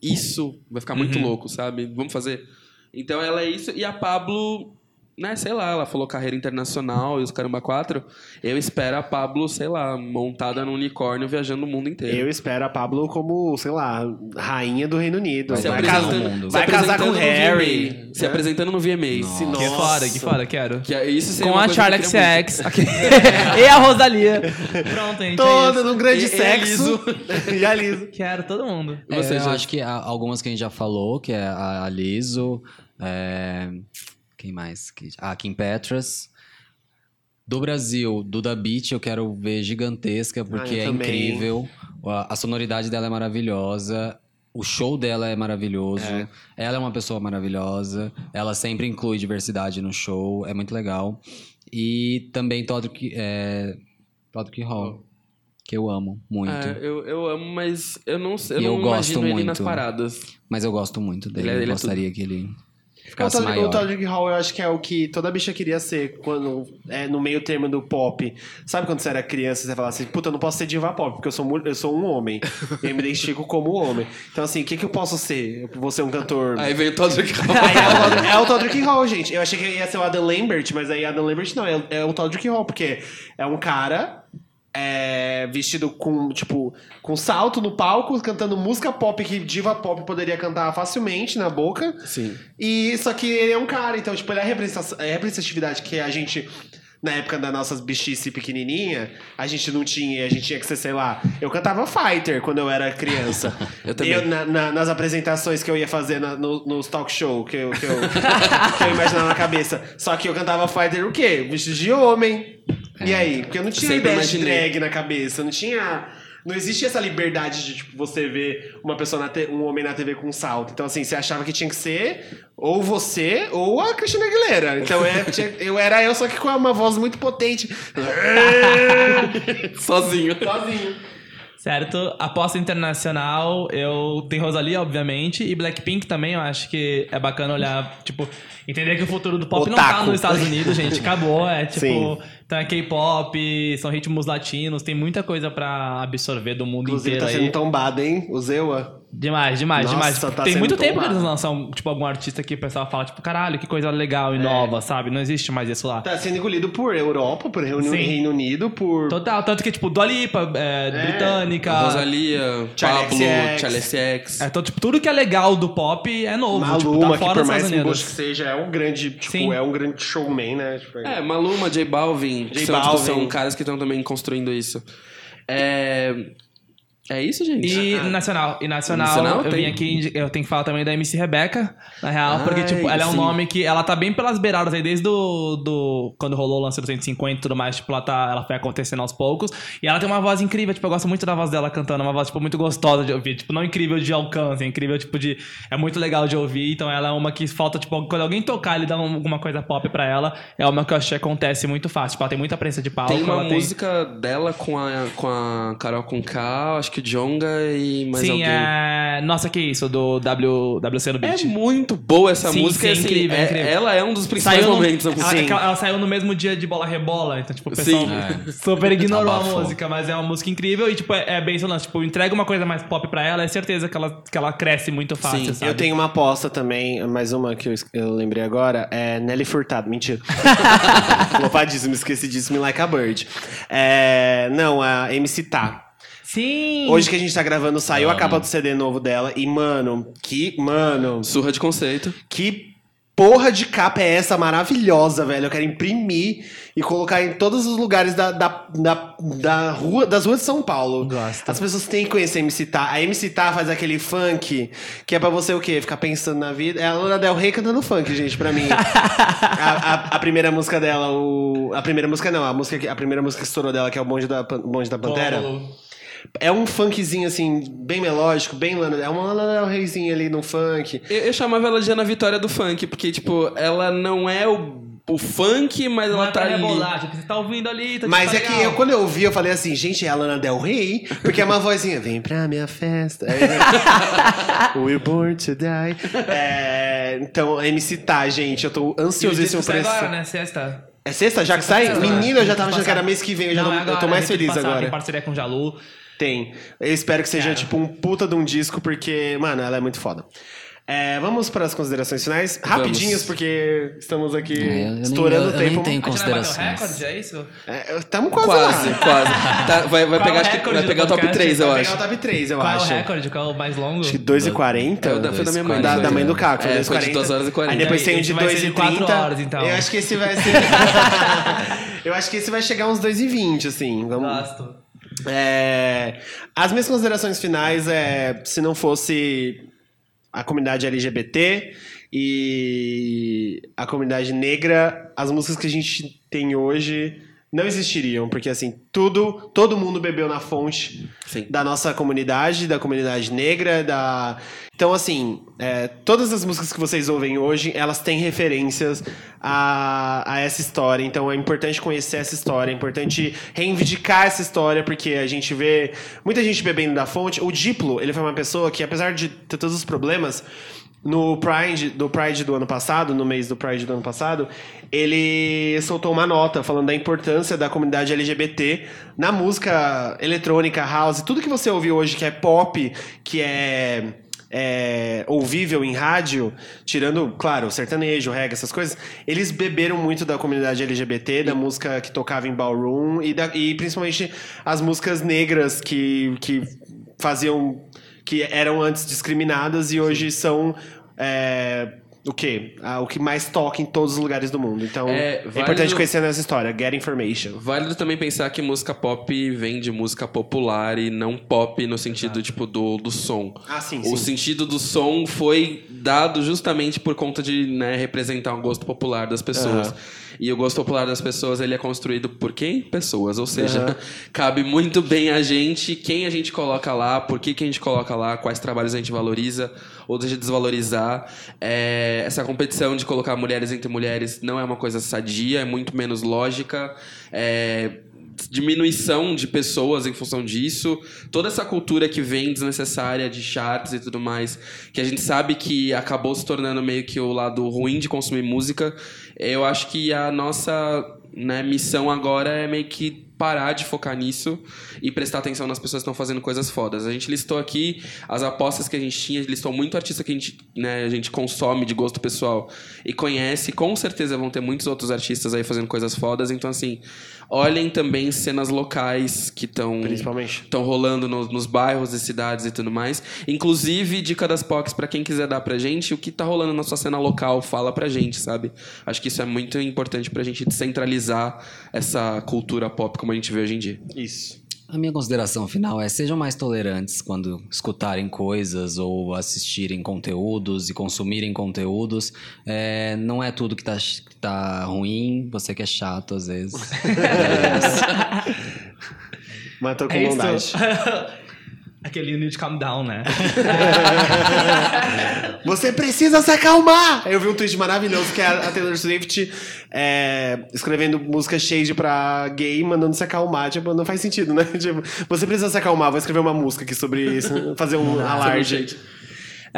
isso vai ficar muito louco, sabe? Vamos fazer. Então ela é isso. E a Pablo, né, sei lá, ela falou carreira internacional e os caramba quatro. Eu espero a Pablo, sei lá, montada num unicórnio viajando o mundo inteiro. Eu espero a Pablo como, sei lá, rainha do Reino Unido. Vai Se Vai, casar, mundo. vai se casar com Harry. VMA. Se É. apresentando no VMA. Nossa. Nossa. Que foda, que foda, quero. Que é- isso Com a que Charlie queria XX e a Rosalia. Pronto, gente. é Todo isso. no grande E- e sexo. E a Liso. Quero todo mundo. É, você, eu acho que algumas que a gente já falou, que é a, a Liso, é, quem mais? Que- A Kim Petras. Do Brasil, Duda Beat, eu quero ver gigantesca, porque eu é também. incrível. A, a sonoridade dela é maravilhosa. O show dela é maravilhoso. É. Ela é uma pessoa maravilhosa. Ela sempre inclui diversidade no show. É muito legal. E também Todrick, é, Todrick Hall, que eu amo muito. É, eu, eu amo, mas eu não, eu E eu não gosto imagino ele nas muito. paradas. Mas eu gosto muito dele. Ele é- ele é eu gostaria que ele O ficasse Todrick, maior. o Todrick Hall, eu acho que é o que toda bicha queria ser quando é no meio termo do pop. Sabe quando você era criança e você falava assim, puta, eu não posso ser diva pop, porque eu sou, eu sou um homem. e eu me identifico como homem. Então, assim, o que, que eu posso ser? Eu vou ser um cantor. Aí vem o Todrick Hall. Aí é o, Todrick, é o Todrick Hall, gente. Eu achei que ia ser o Adam Lambert, mas aí Adam Lambert não, é, é o Todrick Hall, porque é um cara é, vestido com, tipo, com salto no palco, cantando música pop que diva pop poderia cantar facilmente na boca. Sim. E só que ele é um cara, então, tipo, ele é a é a representatividade que a gente. Na época das nossas bichice pequenininha, a gente não tinha, a gente tinha que ser, sei lá. Eu cantava Fighter quando eu era criança. Eu também. na- na- nas apresentações que eu ia fazer na- no- nos talk show que eu, que, eu, que eu imaginava na cabeça. Só que eu cantava Fighter o quê? Vestido de homem. E aí? Porque eu não tinha Sempre ideia de imaginei. drag na cabeça, não tinha. Não existia essa liberdade de tipo, você ver uma pessoa na te- um homem na TV com um salto. Então, assim, você achava que tinha que ser ou você ou a Cristina Aguilera. Então é, tinha- eu era eu, só que com uma voz muito potente. Sozinho. Sozinho. Certo? Aposta internacional, eu tenho Rosalia, obviamente, e Blackpink também, eu acho que é bacana olhar, tipo, entender que o futuro do pop não tá Otaku. nos Estados Unidos, gente. Acabou, é tipo, Sim. Então é K-pop, são ritmos latinos, tem muita coisa pra absorver do mundo Inclusive, inteiro tá aí. sendo tombado, hein? O Zewa. Demais, demais, Nossa, demais. tá Tem muito tempo que tombado. eles lançam, tipo, algum artista que o pessoal fala, tipo, caralho, que coisa legal É. e nova, sabe? Não existe mais isso lá. Tá sendo engolido por Europa, por Reino, Sim. Reino Unido, por. Total, tanto que, tipo, Dua Lipa, é, britânica. Rosalia, Pablo, XX. É, então, tipo, tudo que é legal do pop é novo. tipo, Maluma, tá que fora por dos mais que seja, é um grande, tipo, Sim. é um grande showman, né? Tipo, É, Maluma, J Balvin, que J são, tipo, Balvin. são caras que estão também construindo isso. É... É isso, gente? E nacional, e nacional, Nacional eu tem? vim aqui, eu tenho que falar também da MC Rebeca, na real, porque, Ai, tipo, ela é um sim. nome que, ela tá bem pelas beiradas aí, desde do, do quando rolou o lance do 150 e tudo mais, tipo, ela, tá, ela foi acontecendo aos poucos, e ela tem uma voz incrível, tipo, eu gosto muito da voz dela cantando, uma voz, tipo, muito gostosa de ouvir, tipo, não incrível de alcance, é incrível, tipo, de, é muito legal de ouvir, então ela é uma que falta, tipo, quando alguém tocar, ele dá um- alguma coisa pop pra ela, é uma que eu acho que acontece muito fácil, tipo, ela tem muita presença de palco, Tem uma ela música dela com a, com a Carol Conká, acho que o Jonga e mais Sim, alguém. é. Nossa, que isso, do w... WC no É Beat. muito boa essa Sim, música. sim, assim, incrível, é- incrível. Ela é um dos principais Saiu no, momentos da ela, música. ela- ela saiu no mesmo dia de bola rebola, então, tipo, o pessoal Sim. É. super ignorou a música, mas é uma música incrível e, tipo, é, é bem sonante. Tipo, entrega uma coisa mais pop pra ela, é certeza que ela, que ela cresce muito fácil, Sim, sabe? Eu tenho uma aposta também, mais uma que eu, eu lembrei agora, é Nelly Furtado. Mentira. Flopadíssimo, esqueci disso, Me Like a Bird. É, não, a MC Tá. Sim! Hoje que a gente tá gravando, saiu a capa do CD novo dela. E, mano, que. Mano, Surra de conceito. que porra de capa é essa maravilhosa, velho? Eu quero imprimir e colocar em todos os lugares da, da, da, da rua, das ruas de São Paulo. Gosto. As pessoas têm que conhecer a MC Tá. A MC Tá faz aquele funk que é pra você o quê? Ficar pensando na vida. É a Lana Del Rey cantando funk, gente, pra mim. a, a, a primeira música dela, o. A primeira música não, a, música, que- a primeira música que estourou dela, que é o Bonde da, Bonde da Pantera. É um funkzinho, assim, bem melódico, bem Lana. É uma Lana Del Reyzinha ali no funk. Eu, eu chamava ela de Ana Vitória do funk, porque, tipo, ela não é o, o funk, mas Não ela é tá ali. rebolar, tipo, você tá ouvindo ali, tá Mas é que eu, quando eu ouvi, eu falei assim, gente, é a Lana Del Rey, porque é uma vozinha, vem pra minha festa. Né? We're born to die. É, então, a MC tá, gente, eu tô E ansiosíssimo sai pra agora, esse. né? Sexta. É sexta já que sai? Sexta, Menino, eu já tava né? achando que era mês que vem, eu, já Não, tô, é agora, eu tô mais gente feliz passar, agora. Tem parceria com o Jalu. Tem. Eu espero que seja, Cara. tipo, um puta de um disco, porque, mano, ela é muito foda. É, vamos para as considerações finais? Rapidinhas, porque estamos aqui É, eu nem- estourando eu- o eu nem tempo. tenho A gente vai bater o Considerações. recorde, é isso? É, Estamos quase, Quase, lá. quase. Tá, vai vai Qual é pegar, o acho que recorde vai do pegar o top podcast? 3, eu Vai acho. pegar o top 3, eu Qual acho. é o recorde? Qual é o mais longo? Acho que 2,40. É o da, foi da minha mãe. Da, da mãe do Caco, foi É, 2,40. foi de 2 horas e 40. Aí depois tem um de esse vai ser de 2,30. quatro horas, então. Eu acho que esse vai ser. eu acho que esse vai chegar uns 2,20, assim. Vamos... Gosto. É, As minhas considerações finais é se não fosse a comunidade LGBT e a comunidade negra, as músicas que a gente tem hoje não existiriam, porque assim, tudo, todo mundo bebeu na fonte Sim. da nossa comunidade, da comunidade negra, da. Então, assim, é, todas as músicas que vocês ouvem hoje, elas têm referências a, a essa história. Então, é importante conhecer essa história, é importante reivindicar essa história, porque a gente vê muita gente bebendo da fonte. O Diplo, ele foi uma pessoa que, apesar de ter todos os problemas, no Pride, do Pride do ano passado, no mês do Pride do ano passado, ele soltou uma nota falando da importância da comunidade LGBT na música eletrônica, house, tudo que você ouve hoje que é pop, que é, é ouvível em rádio, tirando, claro, sertanejo, reggae, essas coisas, eles beberam muito da comunidade LGBT, da música que tocava em ballroom e, da- e principalmente as músicas negras que, que faziam que eram antes discriminadas e hoje são é, o quê? Ah, o que mais toca em todos os lugares do mundo. Então, É, é, válido- importante conhecer essa história. Get information. Válido também pensar que música pop vem de música popular e não pop no sentido, tipo, do, do som. Ah, sim, O sentido do som foi dado justamente por conta de né, representar o gosto popular das pessoas. E o gosto popular das pessoas, ele é construído por quem? Pessoas. Ou seja, Aham. cabe muito bem a gente, quem a gente coloca lá, por que, que a gente coloca lá, quais trabalhos a gente valoriza ou deixa de desvalorizar. É, essa competição de colocar mulheres entre mulheres não é uma coisa sadia, é muito menos lógica. É, diminuição de pessoas em função disso, toda essa cultura que vem desnecessária de charts e tudo mais, que a gente sabe que acabou se tornando meio que o lado ruim de consumir música. Eu acho que a nossa né, missão agora é meio que parar de focar nisso e prestar atenção nas pessoas que estão fazendo coisas fodas. A gente listou aqui as apostas que a gente tinha, listou muito artista que a gente, né, a gente consome de gosto pessoal e conhece. Com certeza vão ter muitos outros artistas aí fazendo coisas fodas. Então, assim, olhem também cenas locais que estão estão rolando no- nos bairros e cidades e tudo mais. Inclusive, dica das POCs, pra quem quiser dar pra gente, o que tá rolando na sua cena local, fala pra gente, sabe? Acho que isso é muito importante pra gente descentralizar essa cultura pop como a gente vê hoje em dia. Isso. A minha consideração final é sejam mais tolerantes quando escutarem coisas ou assistirem conteúdos e consumirem conteúdos. É, não é tudo que tá, que tá ruim, você que é chato às vezes. É. Matou com É bondade. Aquele You Need to Calm Down, né? Você precisa se acalmar! Eu vi um tweet maravilhoso que é a Taylor Swift é, escrevendo música shade pra gay, mandando se acalmar. Tipo, não faz sentido, né? Tipo, você precisa se acalmar, vou escrever uma música aqui sobre isso, fazer um alarde.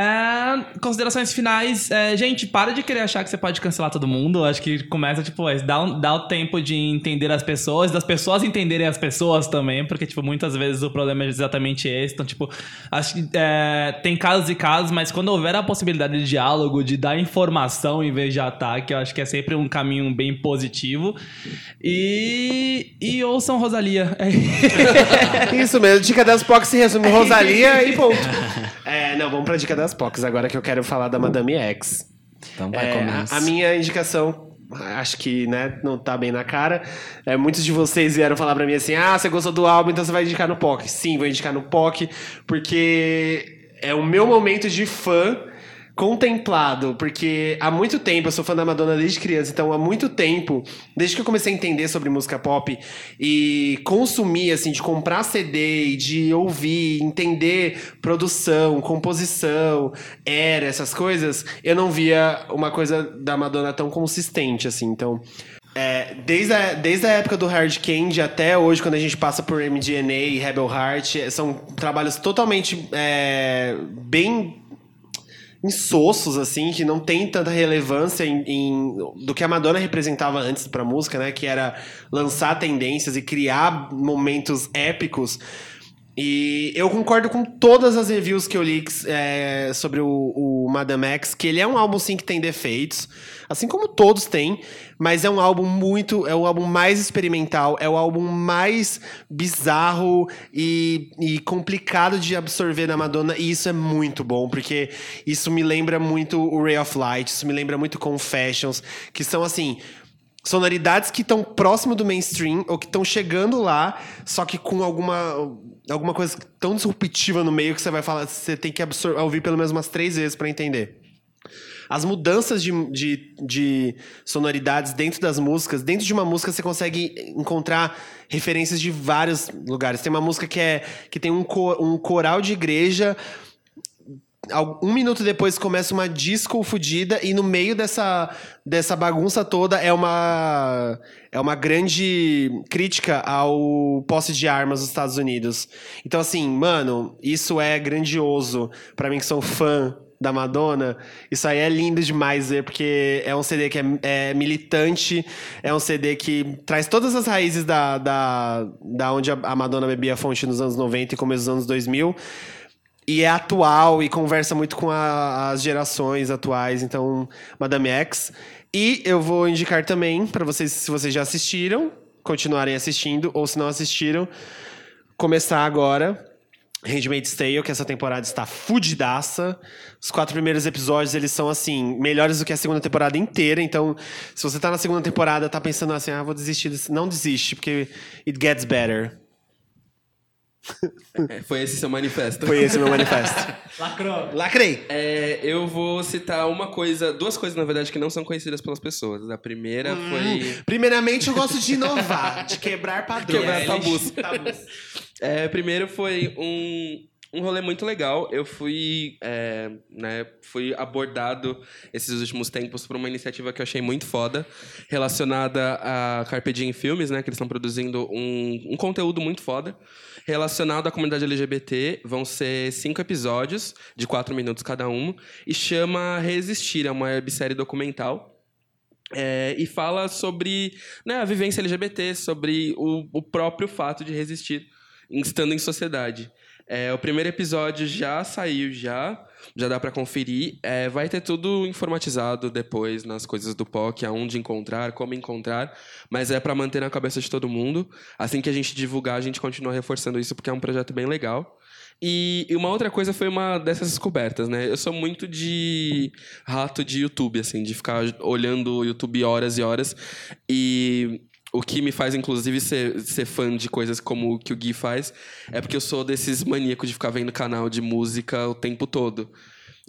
É, considerações finais. É, gente, para de querer achar que você pode cancelar todo mundo. Acho que começa, tipo, é, dá, um- dá o tempo de entender as pessoas, das pessoas entenderem as pessoas também, porque, tipo, muitas vezes o problema é exatamente esse. Então, tipo, acho que é, tem casos e casos, mas quando houver a possibilidade de diálogo, de dar informação em vez de ataque, eu acho que é sempre um caminho bem positivo. E. E ouçam Rosalia. Isso mesmo, dica das POCs se resume Rosalia e ponto. É, não, vamos pra dica das POCs, agora que eu quero falar da Madame X. Então vai, É, a, a minha indicação, acho que né, não tá bem na cara. É, muitos de vocês vieram falar pra mim assim: ah, você gostou do álbum, então você vai indicar no POC. Sim, vou indicar no POC, porque é o meu momento de fã contemplado, porque há muito tempo, eu sou fã da Madonna desde criança, então há muito tempo, desde que eu comecei a entender sobre música pop e consumir, assim, de comprar CD de ouvir, entender produção, composição, era, essas coisas, eu não via uma coisa da Madonna tão consistente, assim, então... é, desde, a, desde a época do Hard Candy até hoje, quando a gente passa por MDNA e Rebel Heart, são trabalhos totalmente é, bem insossos, assim, que não tem tanta relevância em, em- do que a Madonna representava antes pra música, né? Que era lançar tendências e criar momentos épicos. E eu concordo com todas as reviews que eu li é, sobre o, o Madame X, que ele é um álbum sim que tem defeitos, assim como todos têm, mas é um álbum muito, é o álbum mais experimental, é o álbum mais bizarro e, e complicado de absorver da Madonna, e isso é muito bom, porque isso me lembra muito o Ray of Light, isso me lembra muito Confessions, que são assim, sonoridades que estão próximo do mainstream ou que estão chegando lá, só que com alguma alguma coisa tão disruptiva no meio que você vai falar, você tem que ouvir pelo menos umas três vezes para entender. As mudanças de, de, de sonoridades dentro das músicas, dentro de uma música você consegue encontrar referências de vários lugares. Tem uma música que é que tem um, co- um coral de igreja um minuto depois começa uma disco fudida e no meio dessa, dessa bagunça toda é uma é uma grande crítica ao posse de armas dos Estados Unidos. Então assim, mano, isso é grandioso Pra mim que sou fã da Madonna. Isso aí é lindo demais ver porque é um CD que é, é militante, é um CD que traz todas as raízes da, da, da onde a a Madonna bebia a fonte nos anos 90 e começo dos anos 2000 e é atual e conversa muito com a- as gerações atuais, então Madame X. E eu vou indicar também para vocês, se vocês já assistiram, continuarem assistindo, ou se não assistiram, começar agora. Handmaid's Tale, que essa temporada está fudidaça. Os quatro primeiros episódios, eles são, assim, melhores do que a segunda temporada inteira. Então, se você tá na segunda temporada, tá pensando assim, ah, vou desistir. Não desiste, porque it gets better. É, foi esse seu manifesto. Foi esse o meu manifesto. Lacrou. Lacrei! É, eu vou citar uma coisa, duas coisas, na verdade, que não são conhecidas pelas pessoas. A primeira foi. Primeiramente, eu gosto de inovar, de quebrar padrões. Quebrar tabus. Tabus. É, primeiro foi um, um rolê muito legal. Eu fui, é, né, fui abordado esses últimos tempos por uma iniciativa que eu achei muito foda, relacionada a Carpe Diem Filmes, né, que eles estão produzindo um, um conteúdo muito foda. Relacionado à comunidade LGBT, vão ser cinco episódios, de quatro minutos cada um, e chama Resistir, é uma websérie documental. É, e fala sobre né, a vivência LGBT, sobre o, o próprio fato de resistir estando em sociedade. É, o primeiro episódio já saiu, já, já dá pra conferir. É, vai ter tudo informatizado depois nas coisas do POC, aonde encontrar, como encontrar, mas é pra manter na cabeça de todo mundo. Assim que a gente divulgar, a gente continua reforçando isso, porque é um projeto bem legal. E, e uma outra coisa foi uma dessas descobertas, né? Eu sou muito de rato de YouTube, assim, de ficar olhando o YouTube horas e horas. E o que me faz, inclusive, ser, ser fã de coisas como o que o Gui faz é porque eu sou desses maníacos de ficar vendo canal de música o tempo todo.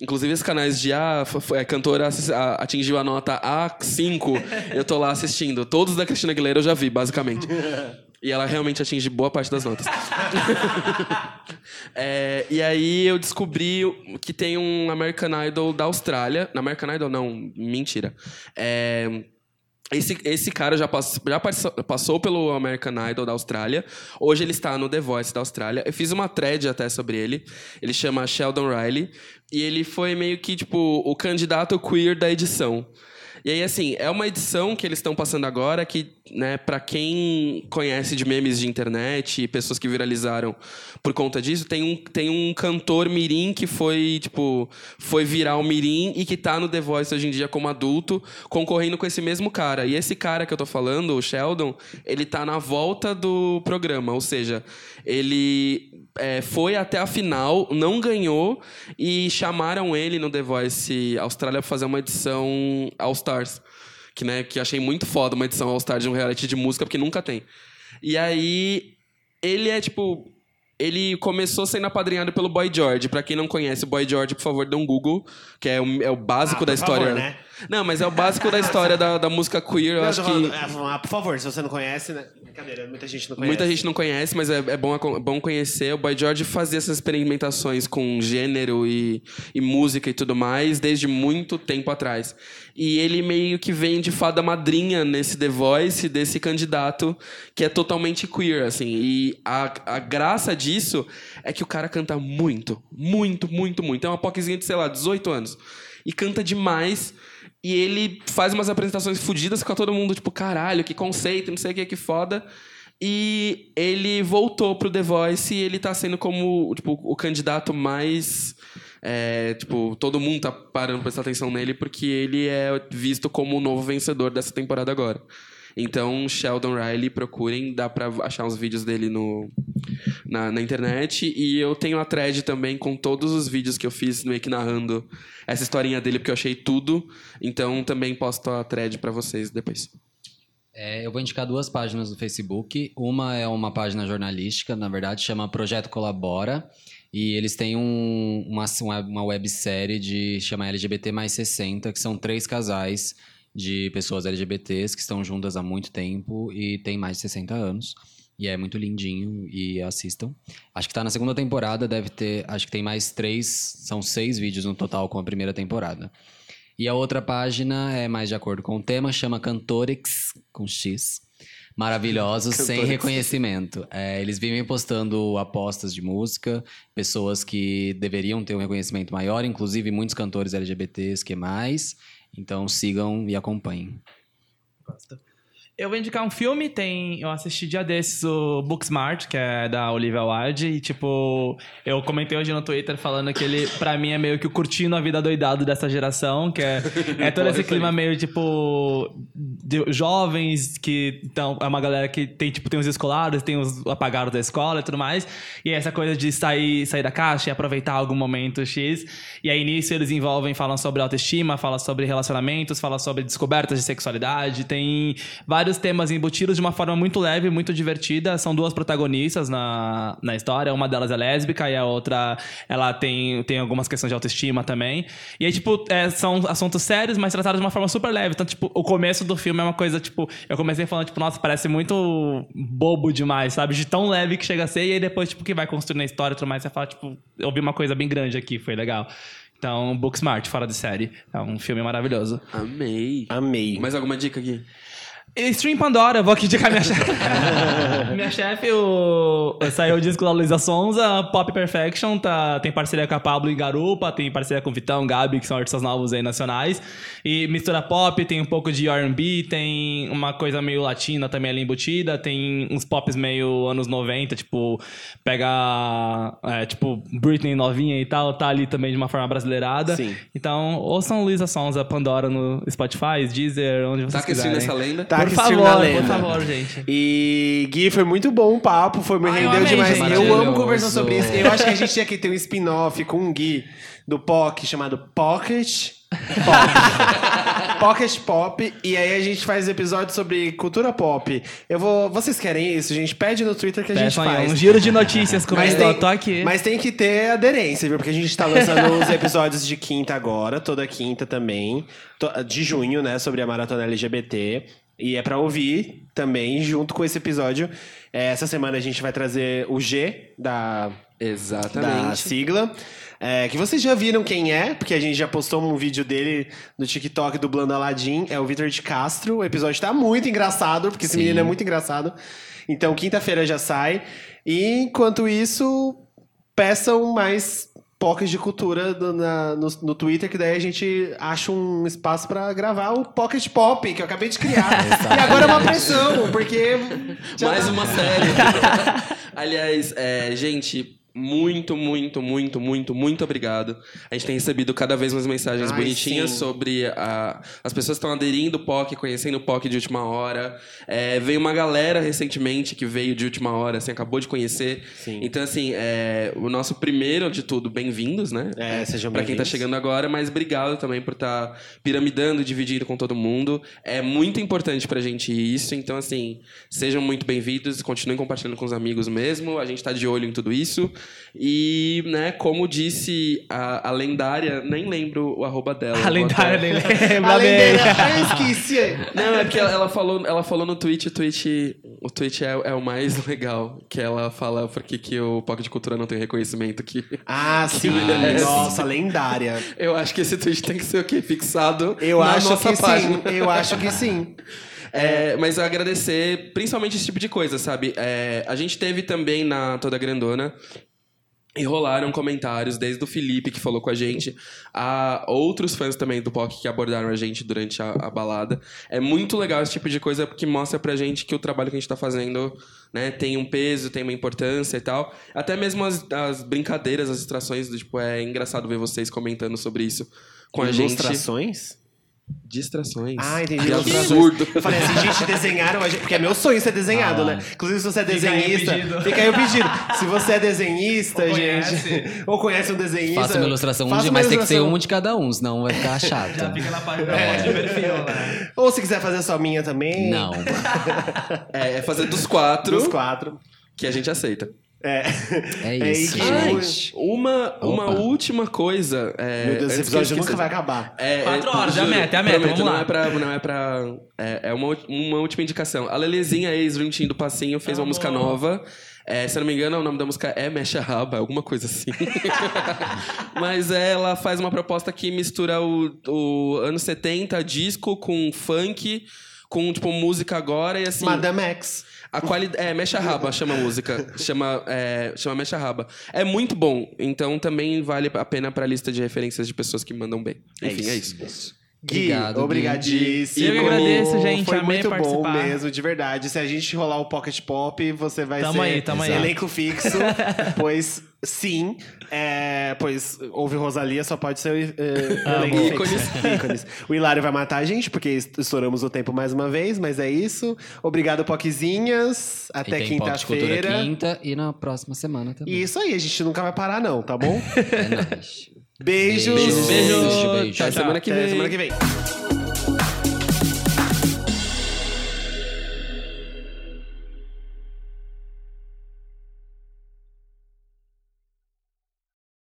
Inclusive, esses canais de ah, f- a cantora atingiu a nota A5, eu tô lá assistindo. Todos da Cristina Aguilera eu já vi, basicamente. E ela realmente atinge boa parte das notas. É, e aí eu descobri que tem um American Idol da Austrália. Na American Idol, não, mentira. É, esse, esse cara já, pass, já passou, passou pelo American Idol da Austrália. Hoje ele está no The Voice da Austrália. Eu fiz uma thread até sobre ele. Ele chama Sheldon Riley. E ele foi meio que, tipo, o candidato queer da edição. E aí, assim, é uma edição que eles estão passando agora que, né, pra quem conhece de memes de internet e pessoas que viralizaram por conta disso, tem um, tem um cantor mirim que foi, tipo, foi viral mirim e que tá no The Voice hoje em dia como adulto, concorrendo com esse mesmo cara. E esse cara que eu tô falando, o Sheldon, ele tá na volta do programa, ou seja, ele é, foi até a final, não ganhou e chamaram ele no The Voice Austrália pra fazer uma edição All Stars. Que, né, que achei muito foda uma edição All Stars de um reality de música, porque nunca tem. E aí, ele é tipo. Ele começou sendo apadrinhado pelo Boy George. Pra quem não conhece o Boy George, por favor, dê um Google, que é o, é o básico Ah, da história. favor, né? Não, mas é o básico da história da, da música queer. Eu Não, acho tô que. falando, ah, por favor, se você não conhece, né? Brincadeira, muita gente não conhece. Muita gente não conhece, mas é, é bom, é bom conhecer. O Boy George fazia essas experimentações com gênero e, e música e tudo mais desde muito tempo atrás. E ele meio que vem de fada madrinha nesse The Voice desse candidato que é totalmente queer, assim. E a, a graça disso é que o cara canta muito, muito, muito, muito. É uma poquezinha de, sei lá, 18 anos. E canta demais. E ele faz umas apresentações fodidas com todo mundo, tipo, caralho, que conceito, não sei o que, que foda. E ele voltou pro The Voice e ele tá sendo como, tipo, o candidato mais... é, tipo, todo mundo tá parando pra prestar atenção nele porque ele é visto como o novo vencedor dessa temporada agora. Então, Sheldon Riley, procurem, dá pra achar uns vídeos dele no, na, na internet. E eu tenho a thread também com todos os vídeos que eu fiz meio que narrando essa historinha dele, porque eu achei tudo. Então, também posto a thread pra vocês depois. É, eu vou indicar duas páginas do Facebook. Uma é uma página jornalística, na verdade, chama Projeto Colabora. E eles têm um- uma, uma, uma websérie de chama LGBT mais 60, que são três casais de pessoas LGBTs que estão juntas há muito tempo e têm mais de 60 anos. E é muito lindinho e assistam. Acho que tá na segunda temporada, deve ter. Acho que tem mais três, são seis vídeos no total com a primeira temporada. E a outra página é mais de acordo com o tema, chama Cantorix, com X. Maravilhosos, sem reconhecimento. É, eles vivem postando apostas de música, pessoas que deveriam ter um reconhecimento maior, inclusive muitos cantores LGBTs que mais. Então sigam e acompanhem. Eu vou indicar um filme, tem. Eu assisti dia desses o Booksmart, que é da Olivia Wilde, e tipo, eu comentei hoje no Twitter falando que ele, pra mim, é meio que o curtindo a vida doidado dessa geração, que é, é todo esse clima meio, tipo, de jovens que. Então, é uma galera que tem, tipo, tem os escolares, tem os apagados da escola e tudo mais. E essa coisa de sair, sair da caixa e aproveitar algum momento X. E aí nisso eles envolvem, falam sobre autoestima, falam sobre relacionamentos, falam sobre descobertas de sexualidade, tem vários temas embutidos de uma forma muito leve, muito divertida. São duas protagonistas na, na história, uma delas é lésbica e a outra ela tem, tem algumas questões de autoestima também. E aí, tipo, é, são assuntos sérios, mas tratados de uma forma super leve. Então, tipo, o começo do filme é uma coisa, tipo, eu comecei falando, tipo, nossa, parece muito bobo demais, sabe? De tão leve que chega a ser, e aí depois, tipo, que vai construindo a história e tudo mais, você fala, tipo, eu vi uma coisa bem grande aqui, foi legal. Então, Booksmart, fora de série. É um filme maravilhoso. Amei. Amei. Mais alguma dica aqui? Stream Pandora, vou aqui indicar minha chefe. minha chefe, o... saiu o disco da Luísa Sonza, Pop Perfection, tá... tem parceria com a Pablo e Garupa, tem parceria com o Vitão, Gabi, que são artistas novos aí nacionais. E mistura pop, tem um pouco de R&B, tem uma coisa meio latina também ali embutida, tem uns pops meio anos 90, tipo, pega, é, tipo, Britney novinha e tal, tá ali também de uma forma brasileirada. Sim. Então, ouçam Luísa Sonza, Pandora no Spotify, Deezer, onde vocês Tá assistindo quiserem. essa lenda? Tá por favor, lenda. por favor, gente. E Gui, foi muito bom o papo, foi, me Ai, eu rendeu amei, demais. gente. Eu amo conversar sobre isso. Eu acho que a gente tinha que ter um spin-off com o Gui do POC chamado Pocket Pop. Pocket Pop. E aí a gente faz episódios sobre cultura pop. Eu vou. Vocês querem isso, gente? Pede no Twitter que a gente Peçam aí faz. um giro de notícias Mas comigo, tem, eu tô aqui. mas tem que ter aderência, viu? Porque a gente tá lançando os episódios de quinta agora, toda quinta também, to- de junho, né? Sobre a maratona LGBT. E é pra ouvir também, junto com esse episódio. É, Essa semana a gente vai trazer o G da, da Exatamente. sigla. É, que vocês já viram quem é, porque a gente já postou um vídeo dele no TikTok dublando Aladdin. É o Vitor de Castro. O episódio tá muito engraçado, porque esse Sim. menino é muito engraçado. Então, quinta-feira já sai. E enquanto isso, peçam mais pockets de cultura do- na- no, no Twitter, que daí a gente acha um espaço pra gravar o Pocket Pop, que eu acabei de criar. e agora é uma pressão, porque. Mais tá- uma série. Aliás, é, gente, muito, muito, muito, muito, muito obrigado. A gente tem recebido cada vez mais mensagens Ai, bonitinhas sim. sobre a, as pessoas que estão aderindo ao POC, conhecendo o POC de última hora. É, veio uma galera recentemente que veio de última hora, assim, acabou de conhecer. Sim. Então, assim, é, o nosso primeiro de tudo, bem-vindos, né? É, sejam Pra quem tá bem-vindos. chegando agora, mas obrigado também por estar piramidando, dividindo com todo mundo. É muito importante pra gente isso, então assim, sejam muito bem-vindos, continuem compartilhando com os amigos mesmo, a gente tá de olho em tudo isso. E, né, como disse a, a lendária, nem lembro o arroba dela. A lendária nem Além bem. dele, eu esqueci. Não, é porque ela, ela falou, ela falou no tweet, o tweet, o tweet é, é o mais legal, que ela fala porque que o Pocket de Cultura não tem reconhecimento que... Ah, sim. beleza. Nossa, lendária. Eu acho que esse tweet tem que ser o quê? Fixado Eu na acho nossa que página. sim. Eu acho que sim. É, mas eu agradecer principalmente esse tipo de coisa, sabe? É, a gente teve também na Toda Grandona. E rolaram comentários, desde o Felipe, que falou com a gente, a outros fãs também do POC que abordaram a gente durante a, a balada. É muito legal esse tipo de coisa, porque mostra pra gente que o trabalho que a gente tá fazendo né, tem um peso, tem uma importância e tal. Até mesmo as, as brincadeiras, as distrações, do, tipo, é engraçado ver vocês comentando sobre isso com a gente. Ilustrações? Distrações. Ah, entendi. Que absurdo. Eu falei assim, gente, desenharam a gente. Porque é meu sonho ser desenhado, Ah. né? Inclusive, se você é Fica aí o desenhista. pedido. Fica aí o pedido. Se você é desenhista, Ou gente. Ou conhece um desenhista. Faça uma ilustração, um dia, mas tem que ser ilustração. um de cada um, senão vai ficar chato. Já fica na página é. de perfil, né? Ou se quiser fazer só minha também. Não. É, é fazer dos quatro Dos quatro. que a gente aceita. É. É É isso, aí que- gente. Uma, uma Opa. última coisa. É, Meu Deus, esse episódio nunca vai acabar. É, Quatro é, horas, é a juro, meta, é a meta, prometo, vamos não lá. É pra, não é pra. É, é uma, uma última indicação. A Lelezinha, ex-Dream Team do Passinho, fez uma música nova. É, se eu não me engano, o nome da música é Mexa Raba, alguma coisa assim. Mas ela faz uma proposta que mistura o, o anos 70, disco, com funk, com, tipo, música agora e assim. Madame X. A qualidade. É, Mexa Raba chama a música. Chama, é, chama Mexa Raba. É muito bom. Então também vale a pena pra lista de referências de pessoas que mandam bem. Enfim, é isso. Gui, Obrigado, Gui. obrigadíssimo. Eu agradeço, gente, Foi amei muito bom participar. mesmo, de verdade. Se a gente rolar o Pocket Pop, você vai Tamo ser aí, tamo aí. elenco fixo. pois sim, é, pois houve Rosalia, só pode ser elenco fixo. Ícones. O Hilário vai matar a gente, porque estouramos o tempo mais uma vez, mas é isso. Obrigado, Poquezinhas. Até quinta-feira. quinta e na próxima semana também. E isso aí, a gente nunca vai parar, não, tá bom? É nóis. Beijos. Beijo, Beijo. beijo, beijo. Tchau, Até tchau. semana que Até vem. semana que vem.